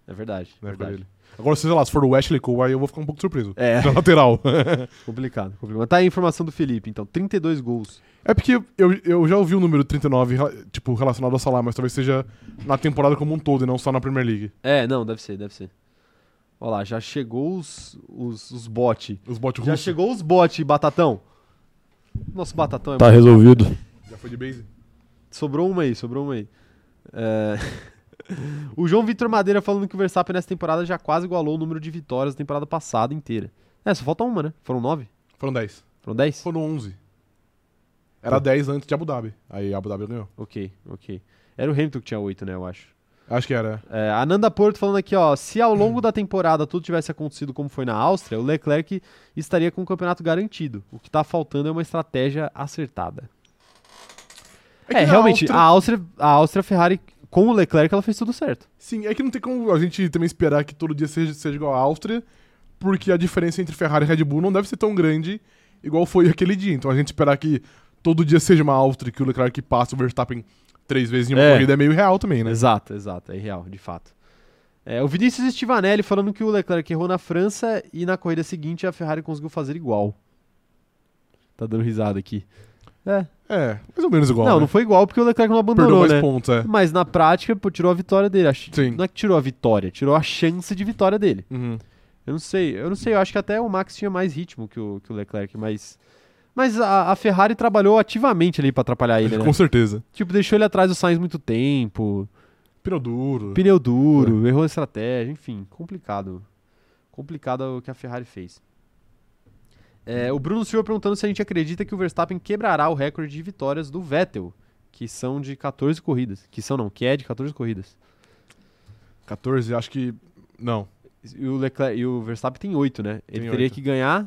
Speaker 1: É verdade,
Speaker 2: né, pra
Speaker 1: verdade.
Speaker 2: ele. Agora, sei lá, se for o Wesley Cole, aí eu vou ficar um pouco surpreso.
Speaker 1: É, <laughs>
Speaker 2: Na lateral. <laughs>
Speaker 1: complicado, complicado. Mas tá aí a informação do Felipe, então. 32 gols.
Speaker 2: é porque eu, eu já ouvi o número 39, rela- tipo, relacionado ao Salah, mas talvez seja na temporada como um todo e não só na Premier League.
Speaker 1: É, não, deve ser, deve ser. Olha lá, já chegou os, os, os bot.
Speaker 2: Os
Speaker 1: Já
Speaker 2: russos.
Speaker 1: chegou os bot, Batatão. Nosso Batatão é
Speaker 3: Tá resolvido.
Speaker 2: Já foi de base.
Speaker 1: Sobrou uma aí, sobrou uma aí. É, <laughs> o João Vitor Madeira falando que o Verstappen nessa temporada já quase igualou o número de vitórias da temporada passada inteira. É, só falta uma, né? Foram nove?
Speaker 2: Foram 10.
Speaker 1: Foram dez?
Speaker 2: Foram 11. Era 10 antes de Abu Dhabi. Aí Abu Dhabi ganhou.
Speaker 1: Ok, ok. Era o Hamilton que tinha oito, né, eu acho.
Speaker 2: Acho que era.
Speaker 1: É, a Nanda Porto falando aqui, ó, se ao longo da temporada tudo tivesse acontecido como foi na Áustria, o Leclerc estaria com o campeonato garantido. O que tá faltando é uma estratégia acertada. É,
Speaker 2: na
Speaker 1: realmente,
Speaker 2: Áustria-
Speaker 1: a Áustria, a Áustria Ferrari com o Leclerc ela fez tudo certo.
Speaker 2: Sim, é que não tem como a gente também esperar que todo dia seja, seja igual à Áustria, porque a diferença entre Ferrari e Red Bull não deve ser tão grande igual foi aquele dia. Então a gente esperar que todo dia seja uma Áustria, que o Leclerc passe o Verstappen três vezes em uma
Speaker 1: É.
Speaker 2: corrida é meio real também, né?
Speaker 1: Exato, exato, é real, de fato. É, o Vinícius Stivanelli falando que o Leclerc errou na França e na corrida seguinte a Ferrari conseguiu fazer igual. Tá dando risada aqui. É.
Speaker 2: É, mais ou menos igual.
Speaker 1: não,
Speaker 2: né?
Speaker 1: não foi igual porque o Leclerc não
Speaker 2: Perdeu
Speaker 1: abandonou,
Speaker 2: mais
Speaker 1: né?
Speaker 2: pontos, é.
Speaker 1: Mas na prática, pô, tirou a vitória dele. Acho-
Speaker 2: Sim.
Speaker 1: Não é que tirou a vitória, tirou a chance de vitória dele.
Speaker 2: Uhum.
Speaker 1: Eu não sei, eu não sei, eu acho que até o Max tinha mais ritmo que o, que o Leclerc, mas. Mas a, a Ferrari trabalhou ativamente ali pra atrapalhar ele, <laughs> né?
Speaker 2: Com certeza.
Speaker 1: Tipo, deixou ele atrás do Sainz muito tempo,
Speaker 2: Pneu duro.
Speaker 1: pneu duro, errou a estratégia, enfim, complicado. Complicado o que a Ferrari fez. É, o Bruno Silva perguntando se a gente acredita que o Verstappen quebrará o recorde de vitórias do Vettel, que são de 14 corridas. Que são não, que é de 14 corridas.
Speaker 2: 14, acho que. Não.
Speaker 1: E o, Leclerc, e o Verstappen tem 8, né? Ele
Speaker 2: Tem
Speaker 1: teria
Speaker 2: oito.
Speaker 1: que ganhar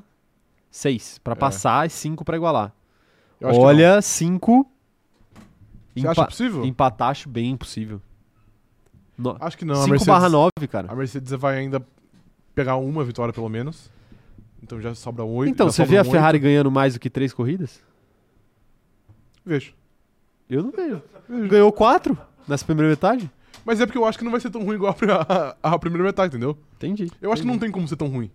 Speaker 1: 6 pra
Speaker 2: É.
Speaker 1: passar e 5 pra igualar. Olha, 5.
Speaker 2: não. Você acha possível?
Speaker 1: Empatar acho bem impossível. No...
Speaker 2: Acho que não. A
Speaker 1: 5
Speaker 2: Mercedes,
Speaker 1: barra 9, cara.
Speaker 2: a Mercedes vai ainda pegar uma vitória pelo menos. Então já sobra 8.
Speaker 1: Então, você vê a Ferrari ganhando mais do que 3 corridas?
Speaker 2: Vejo.
Speaker 1: Eu não vejo. Ganhou 4 nessa primeira metade?
Speaker 2: Mas é porque eu acho que não vai ser tão ruim igual a, a- a primeira metade, entendeu?
Speaker 1: Entendi.
Speaker 2: Eu acho que não tem como ser tão ruim.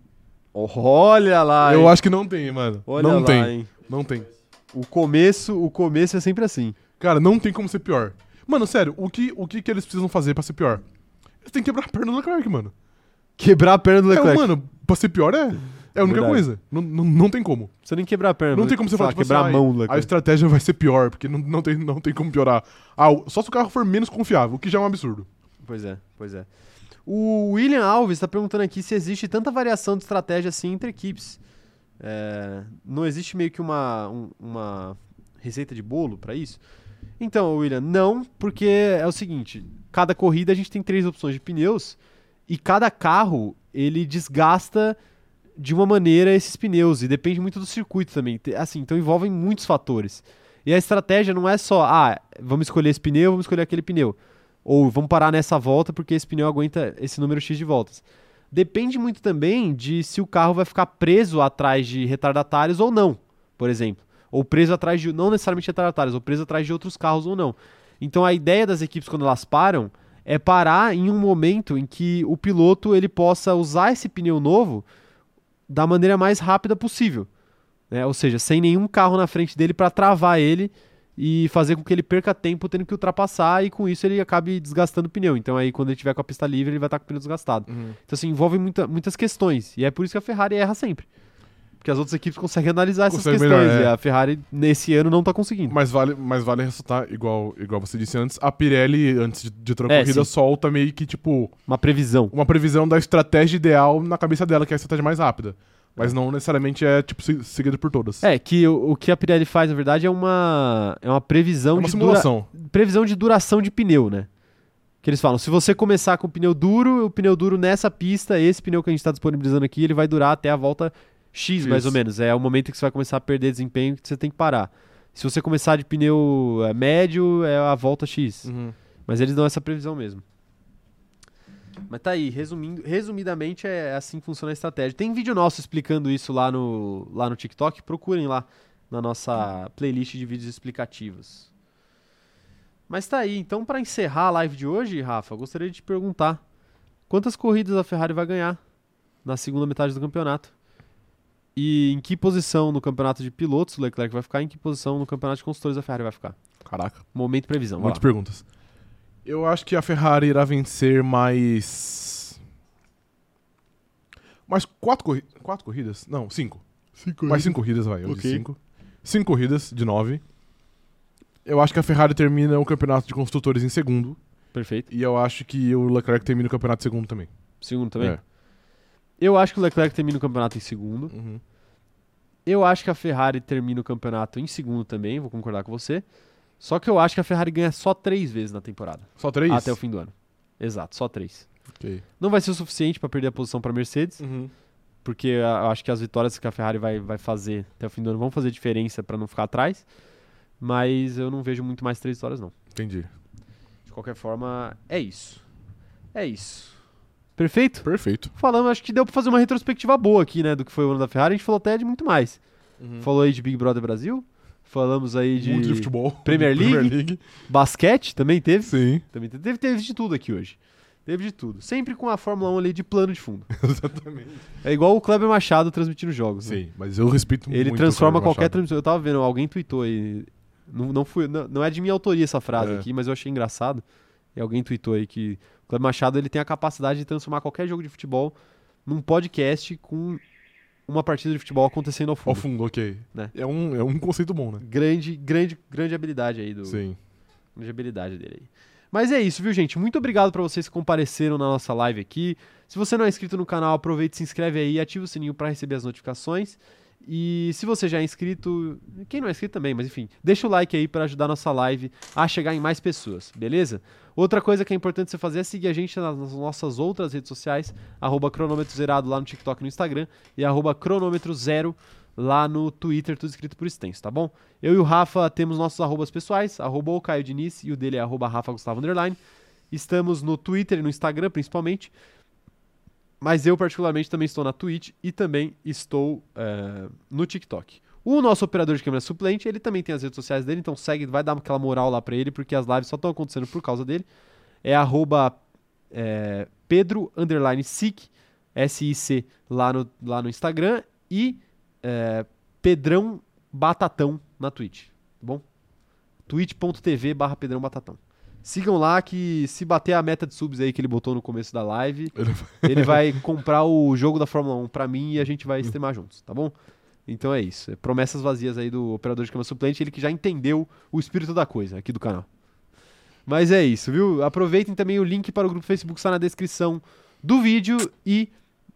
Speaker 1: Olha lá,
Speaker 2: eu
Speaker 1: hein?
Speaker 2: acho que não tem, mano.
Speaker 1: Olha
Speaker 2: não
Speaker 1: lá,
Speaker 2: tem.
Speaker 1: hein?
Speaker 2: Não tem.
Speaker 1: O começo, o começo é sempre assim.
Speaker 2: Cara, não tem como ser pior. Mano, sério, o que, o que, que eles precisam fazer pra ser pior? Eles têm que quebrar a perna do Leclerc, mano.
Speaker 1: Quebrar a perna do Leclerc.
Speaker 2: É, mano, pra ser pior é, é a única
Speaker 1: Verdade.
Speaker 2: coisa. Não, não, não tem como.
Speaker 1: Você nem quebrar a perna.
Speaker 2: Não
Speaker 1: mas,
Speaker 2: tem como você falar, tipo
Speaker 1: quebrar
Speaker 2: assim,
Speaker 1: a mão do
Speaker 2: "Ai, a estratégia vai ser pior, porque não, não, tem, não tem como piorar. Ah, só se o carro for menos confiável, o que já é um absurdo.
Speaker 1: Pois é, pois é. O William Alves está perguntando aqui se existe tanta variação de estratégia assim entre equipes. É, não existe meio que uma, um- uma receita de bolo para isso? Então, William, não, porque é o seguinte: cada corrida a gente tem três opções de pneus e cada carro ele desgasta de uma maneira esses pneus e depende muito do circuito também. Assim, então envolvem muitos fatores. E a estratégia não é só, ah, vamos escolher esse pneu, vamos escolher aquele pneu. Ou vamos parar nessa volta porque esse pneu aguenta esse número X de voltas. Depende muito também de se o carro vai ficar preso atrás de retardatários ou não, por exemplo. Ou preso atrás de, não necessariamente retardatários, ou preso atrás de outros carros ou não. Então a ideia das equipes quando elas param é parar em um momento em que o piloto ele possa usar esse pneu novo da maneira mais rápida possível. né? Ou seja, sem nenhum carro na frente dele para travar ele e fazer com que ele perca tempo tendo que ultrapassar e com isso ele acabe desgastando o pneu. Então aí quando ele tiver com a pista livre ele vai estar com o pneu desgastado. Então assim, envolve muita- muitas questões e é por isso que a Ferrari erra sempre. Porque as outras equipes conseguem analisar essas
Speaker 2: Consegue
Speaker 1: questões
Speaker 2: melhor, é.
Speaker 1: e a Ferrari nesse ano não tá conseguindo.
Speaker 2: Mas vale, mas vale ressaltar, igual, igual você disse antes, a Pirelli, antes de, de trocar
Speaker 1: É,
Speaker 2: a corrida,
Speaker 1: sim.
Speaker 2: solta meio que, tipo,
Speaker 1: Uma previsão.
Speaker 2: uma previsão da estratégia ideal na cabeça dela, que é a estratégia mais rápida. Mas não necessariamente é, tipo, se- seguida por todas.
Speaker 1: É, que o, o que a Pirelli faz, na verdade, é uma, é uma previsão
Speaker 2: É uma
Speaker 1: de dura-
Speaker 2: simulação.
Speaker 1: previsão de duração de pneu, né? Que eles falam, se você começar com o pneu duro, o pneu duro nessa pista, esse pneu que a gente está disponibilizando aqui, ele vai durar até a volta X,
Speaker 2: X.
Speaker 1: mais ou menos. É o momento que você vai começar a perder desempenho que você tem que parar. Se você começar de pneu é, médio, é a volta X.
Speaker 2: Uhum.
Speaker 1: Mas eles dão essa previsão mesmo. Mas tá aí, resumindo, resumidamente é assim que funciona a estratégia. Tem vídeo nosso explicando isso lá no, lá no TikTok, procurem lá na nossa playlist de vídeos explicativos. Mas tá aí, então para encerrar a live de hoje, Rafa, gostaria de te perguntar quantas corridas a Ferrari vai ganhar na segunda metade do campeonato? E em que posição no campeonato de pilotos o Leclerc vai ficar? e Em que posição no campeonato de construtores a Ferrari vai ficar?
Speaker 2: Caraca,
Speaker 1: Momento previsão. vai
Speaker 2: muitas perguntas. Eu acho que a Ferrari irá vencer mais. Mais quatro, corri... quatro corridas? Não, cinco. Mais cinco corridas, vai. Eu
Speaker 3: Ok.
Speaker 2: disse cinco. Cinco corridas de nove. Eu acho que a Ferrari termina o campeonato de construtores em segundo.
Speaker 1: Perfeito.
Speaker 2: E eu acho que o Leclerc termina o campeonato em segundo também.
Speaker 1: Segundo também?
Speaker 2: É.
Speaker 1: Eu acho que o Leclerc termina o campeonato em segundo.
Speaker 2: Uhum.
Speaker 1: Eu acho que a Ferrari termina o campeonato em segundo também, vou concordar com você. Só que eu acho que a Ferrari ganha só três vezes na temporada.
Speaker 2: Só três?
Speaker 1: Até o fim do ano. Exato, só três.
Speaker 2: Ok.
Speaker 1: Não vai ser o suficiente para perder a posição para Mercedes,
Speaker 2: Uhum.
Speaker 1: porque eu acho que as vitórias que a Ferrari vai, vai fazer até o fim do ano vão fazer diferença para não ficar atrás. Mas eu não vejo muito mais três vitórias, não.
Speaker 2: Entendi.
Speaker 1: De qualquer forma, é isso. É isso. Perfeito?
Speaker 2: Perfeito.
Speaker 1: Falamos, acho que deu pra fazer uma retrospectiva boa aqui, né, do que foi o ano da Ferrari. A gente falou até de muito mais. Falou aí de Big Brother Brasil, falamos aí de,
Speaker 2: Muito de futebol.
Speaker 1: Premier <laughs> League?
Speaker 2: Premier League.
Speaker 1: basquete, também teve.
Speaker 2: Sim,
Speaker 1: Também teve, teve, teve de tudo aqui hoje. Teve de tudo. Sempre com a Fórmula 1 ali de plano de fundo. <laughs>
Speaker 2: exatamente.
Speaker 1: É igual o Kleber Machado transmitindo jogos. né?
Speaker 2: Sim, mas eu respeito muito
Speaker 1: Ele transforma qualquer transmissão. Eu tava vendo, alguém tweetou aí. Não, não, fui, não, não é de minha autoria essa frase
Speaker 2: É.
Speaker 1: aqui, mas eu achei engraçado. E alguém tweetou aí que o Kleber Machado ele tem a capacidade de transformar qualquer jogo de futebol num podcast com uma partida de futebol acontecendo ao
Speaker 2: Ao
Speaker 1: fundo.
Speaker 2: fundo, ok.
Speaker 1: Né?
Speaker 2: É, um, é um conceito bom, né?
Speaker 1: Grande, grande, grande habilidade aí do.
Speaker 2: Sim.
Speaker 1: Grande habilidade dele aí. Mas é isso, viu, gente? Muito obrigado pra vocês que compareceram na nossa live aqui. Se você não é inscrito no canal, aproveite, se inscreve aí, ativa o sininho pra receber as notificações. E se você já é inscrito, quem não é inscrito também, mas enfim, deixa o like aí pra ajudar a nossa live a chegar em mais pessoas, beleza? Outra coisa que é importante você fazer é seguir a gente nas nossas outras redes sociais, arroba cronômetro zerado lá no TikTok e no Instagram, e arroba cronômetro zero lá no Twitter, tudo escrito por extenso, tá bom? Eu e o Rafa temos nossos arrobas pessoais, arroba o Caio Diniz e o dele é arroba Rafa Gustavo Underline. Estamos no Twitter e no Instagram, principalmente. Mas eu, particularmente, também estou na Twitch e também estou eh, no TikTok. O nosso operador de câmera suplente, ele também tem as redes sociais dele, então segue, vai dar aquela moral lá pra ele, porque as lives só estão acontecendo por causa dele. É arroba eh, Pedro underline Sic, S-I-C, lá no, lá no Instagram e eh, Pedrão Batatão na Twitch, tá bom? twitch.tv barra Pedrão Batatão. Sigam lá que se bater a meta de subs aí que ele botou no começo da live, Ele vai comprar o jogo da Fórmula 1 pra mim e a gente vai streamar juntos, tá bom? Então é isso. É promessas vazias aí do operador de câmera suplente, ele que já entendeu o espírito da coisa aqui do canal. Mas é isso, viu? Aproveitem também o link para o grupo Facebook está na descrição do vídeo e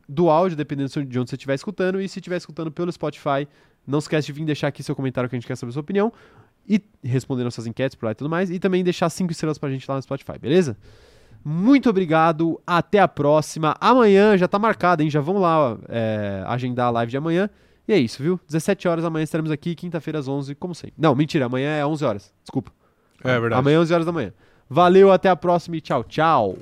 Speaker 1: do áudio, dependendo de onde você estiver escutando. E se estiver escutando pelo Spotify, não esquece de vir deixar aqui seu comentário que a gente quer saber a sua opinião. E responder nossas enquetes por lá e tudo mais. E também deixar cinco estrelas pra gente lá no Spotify, beleza? Muito obrigado, até a próxima. Amanhã já tá marcado, hein? Já vão lá é, agendar a live de amanhã. E é isso, viu? 17 horas amanhã estaremos aqui, quinta-feira às 11, como sempre. Não, mentira, amanhã é 11 horas. Desculpa.
Speaker 2: É verdade.
Speaker 1: Amanhã 11 horas da manhã. Valeu, até a próxima e tchau, tchau.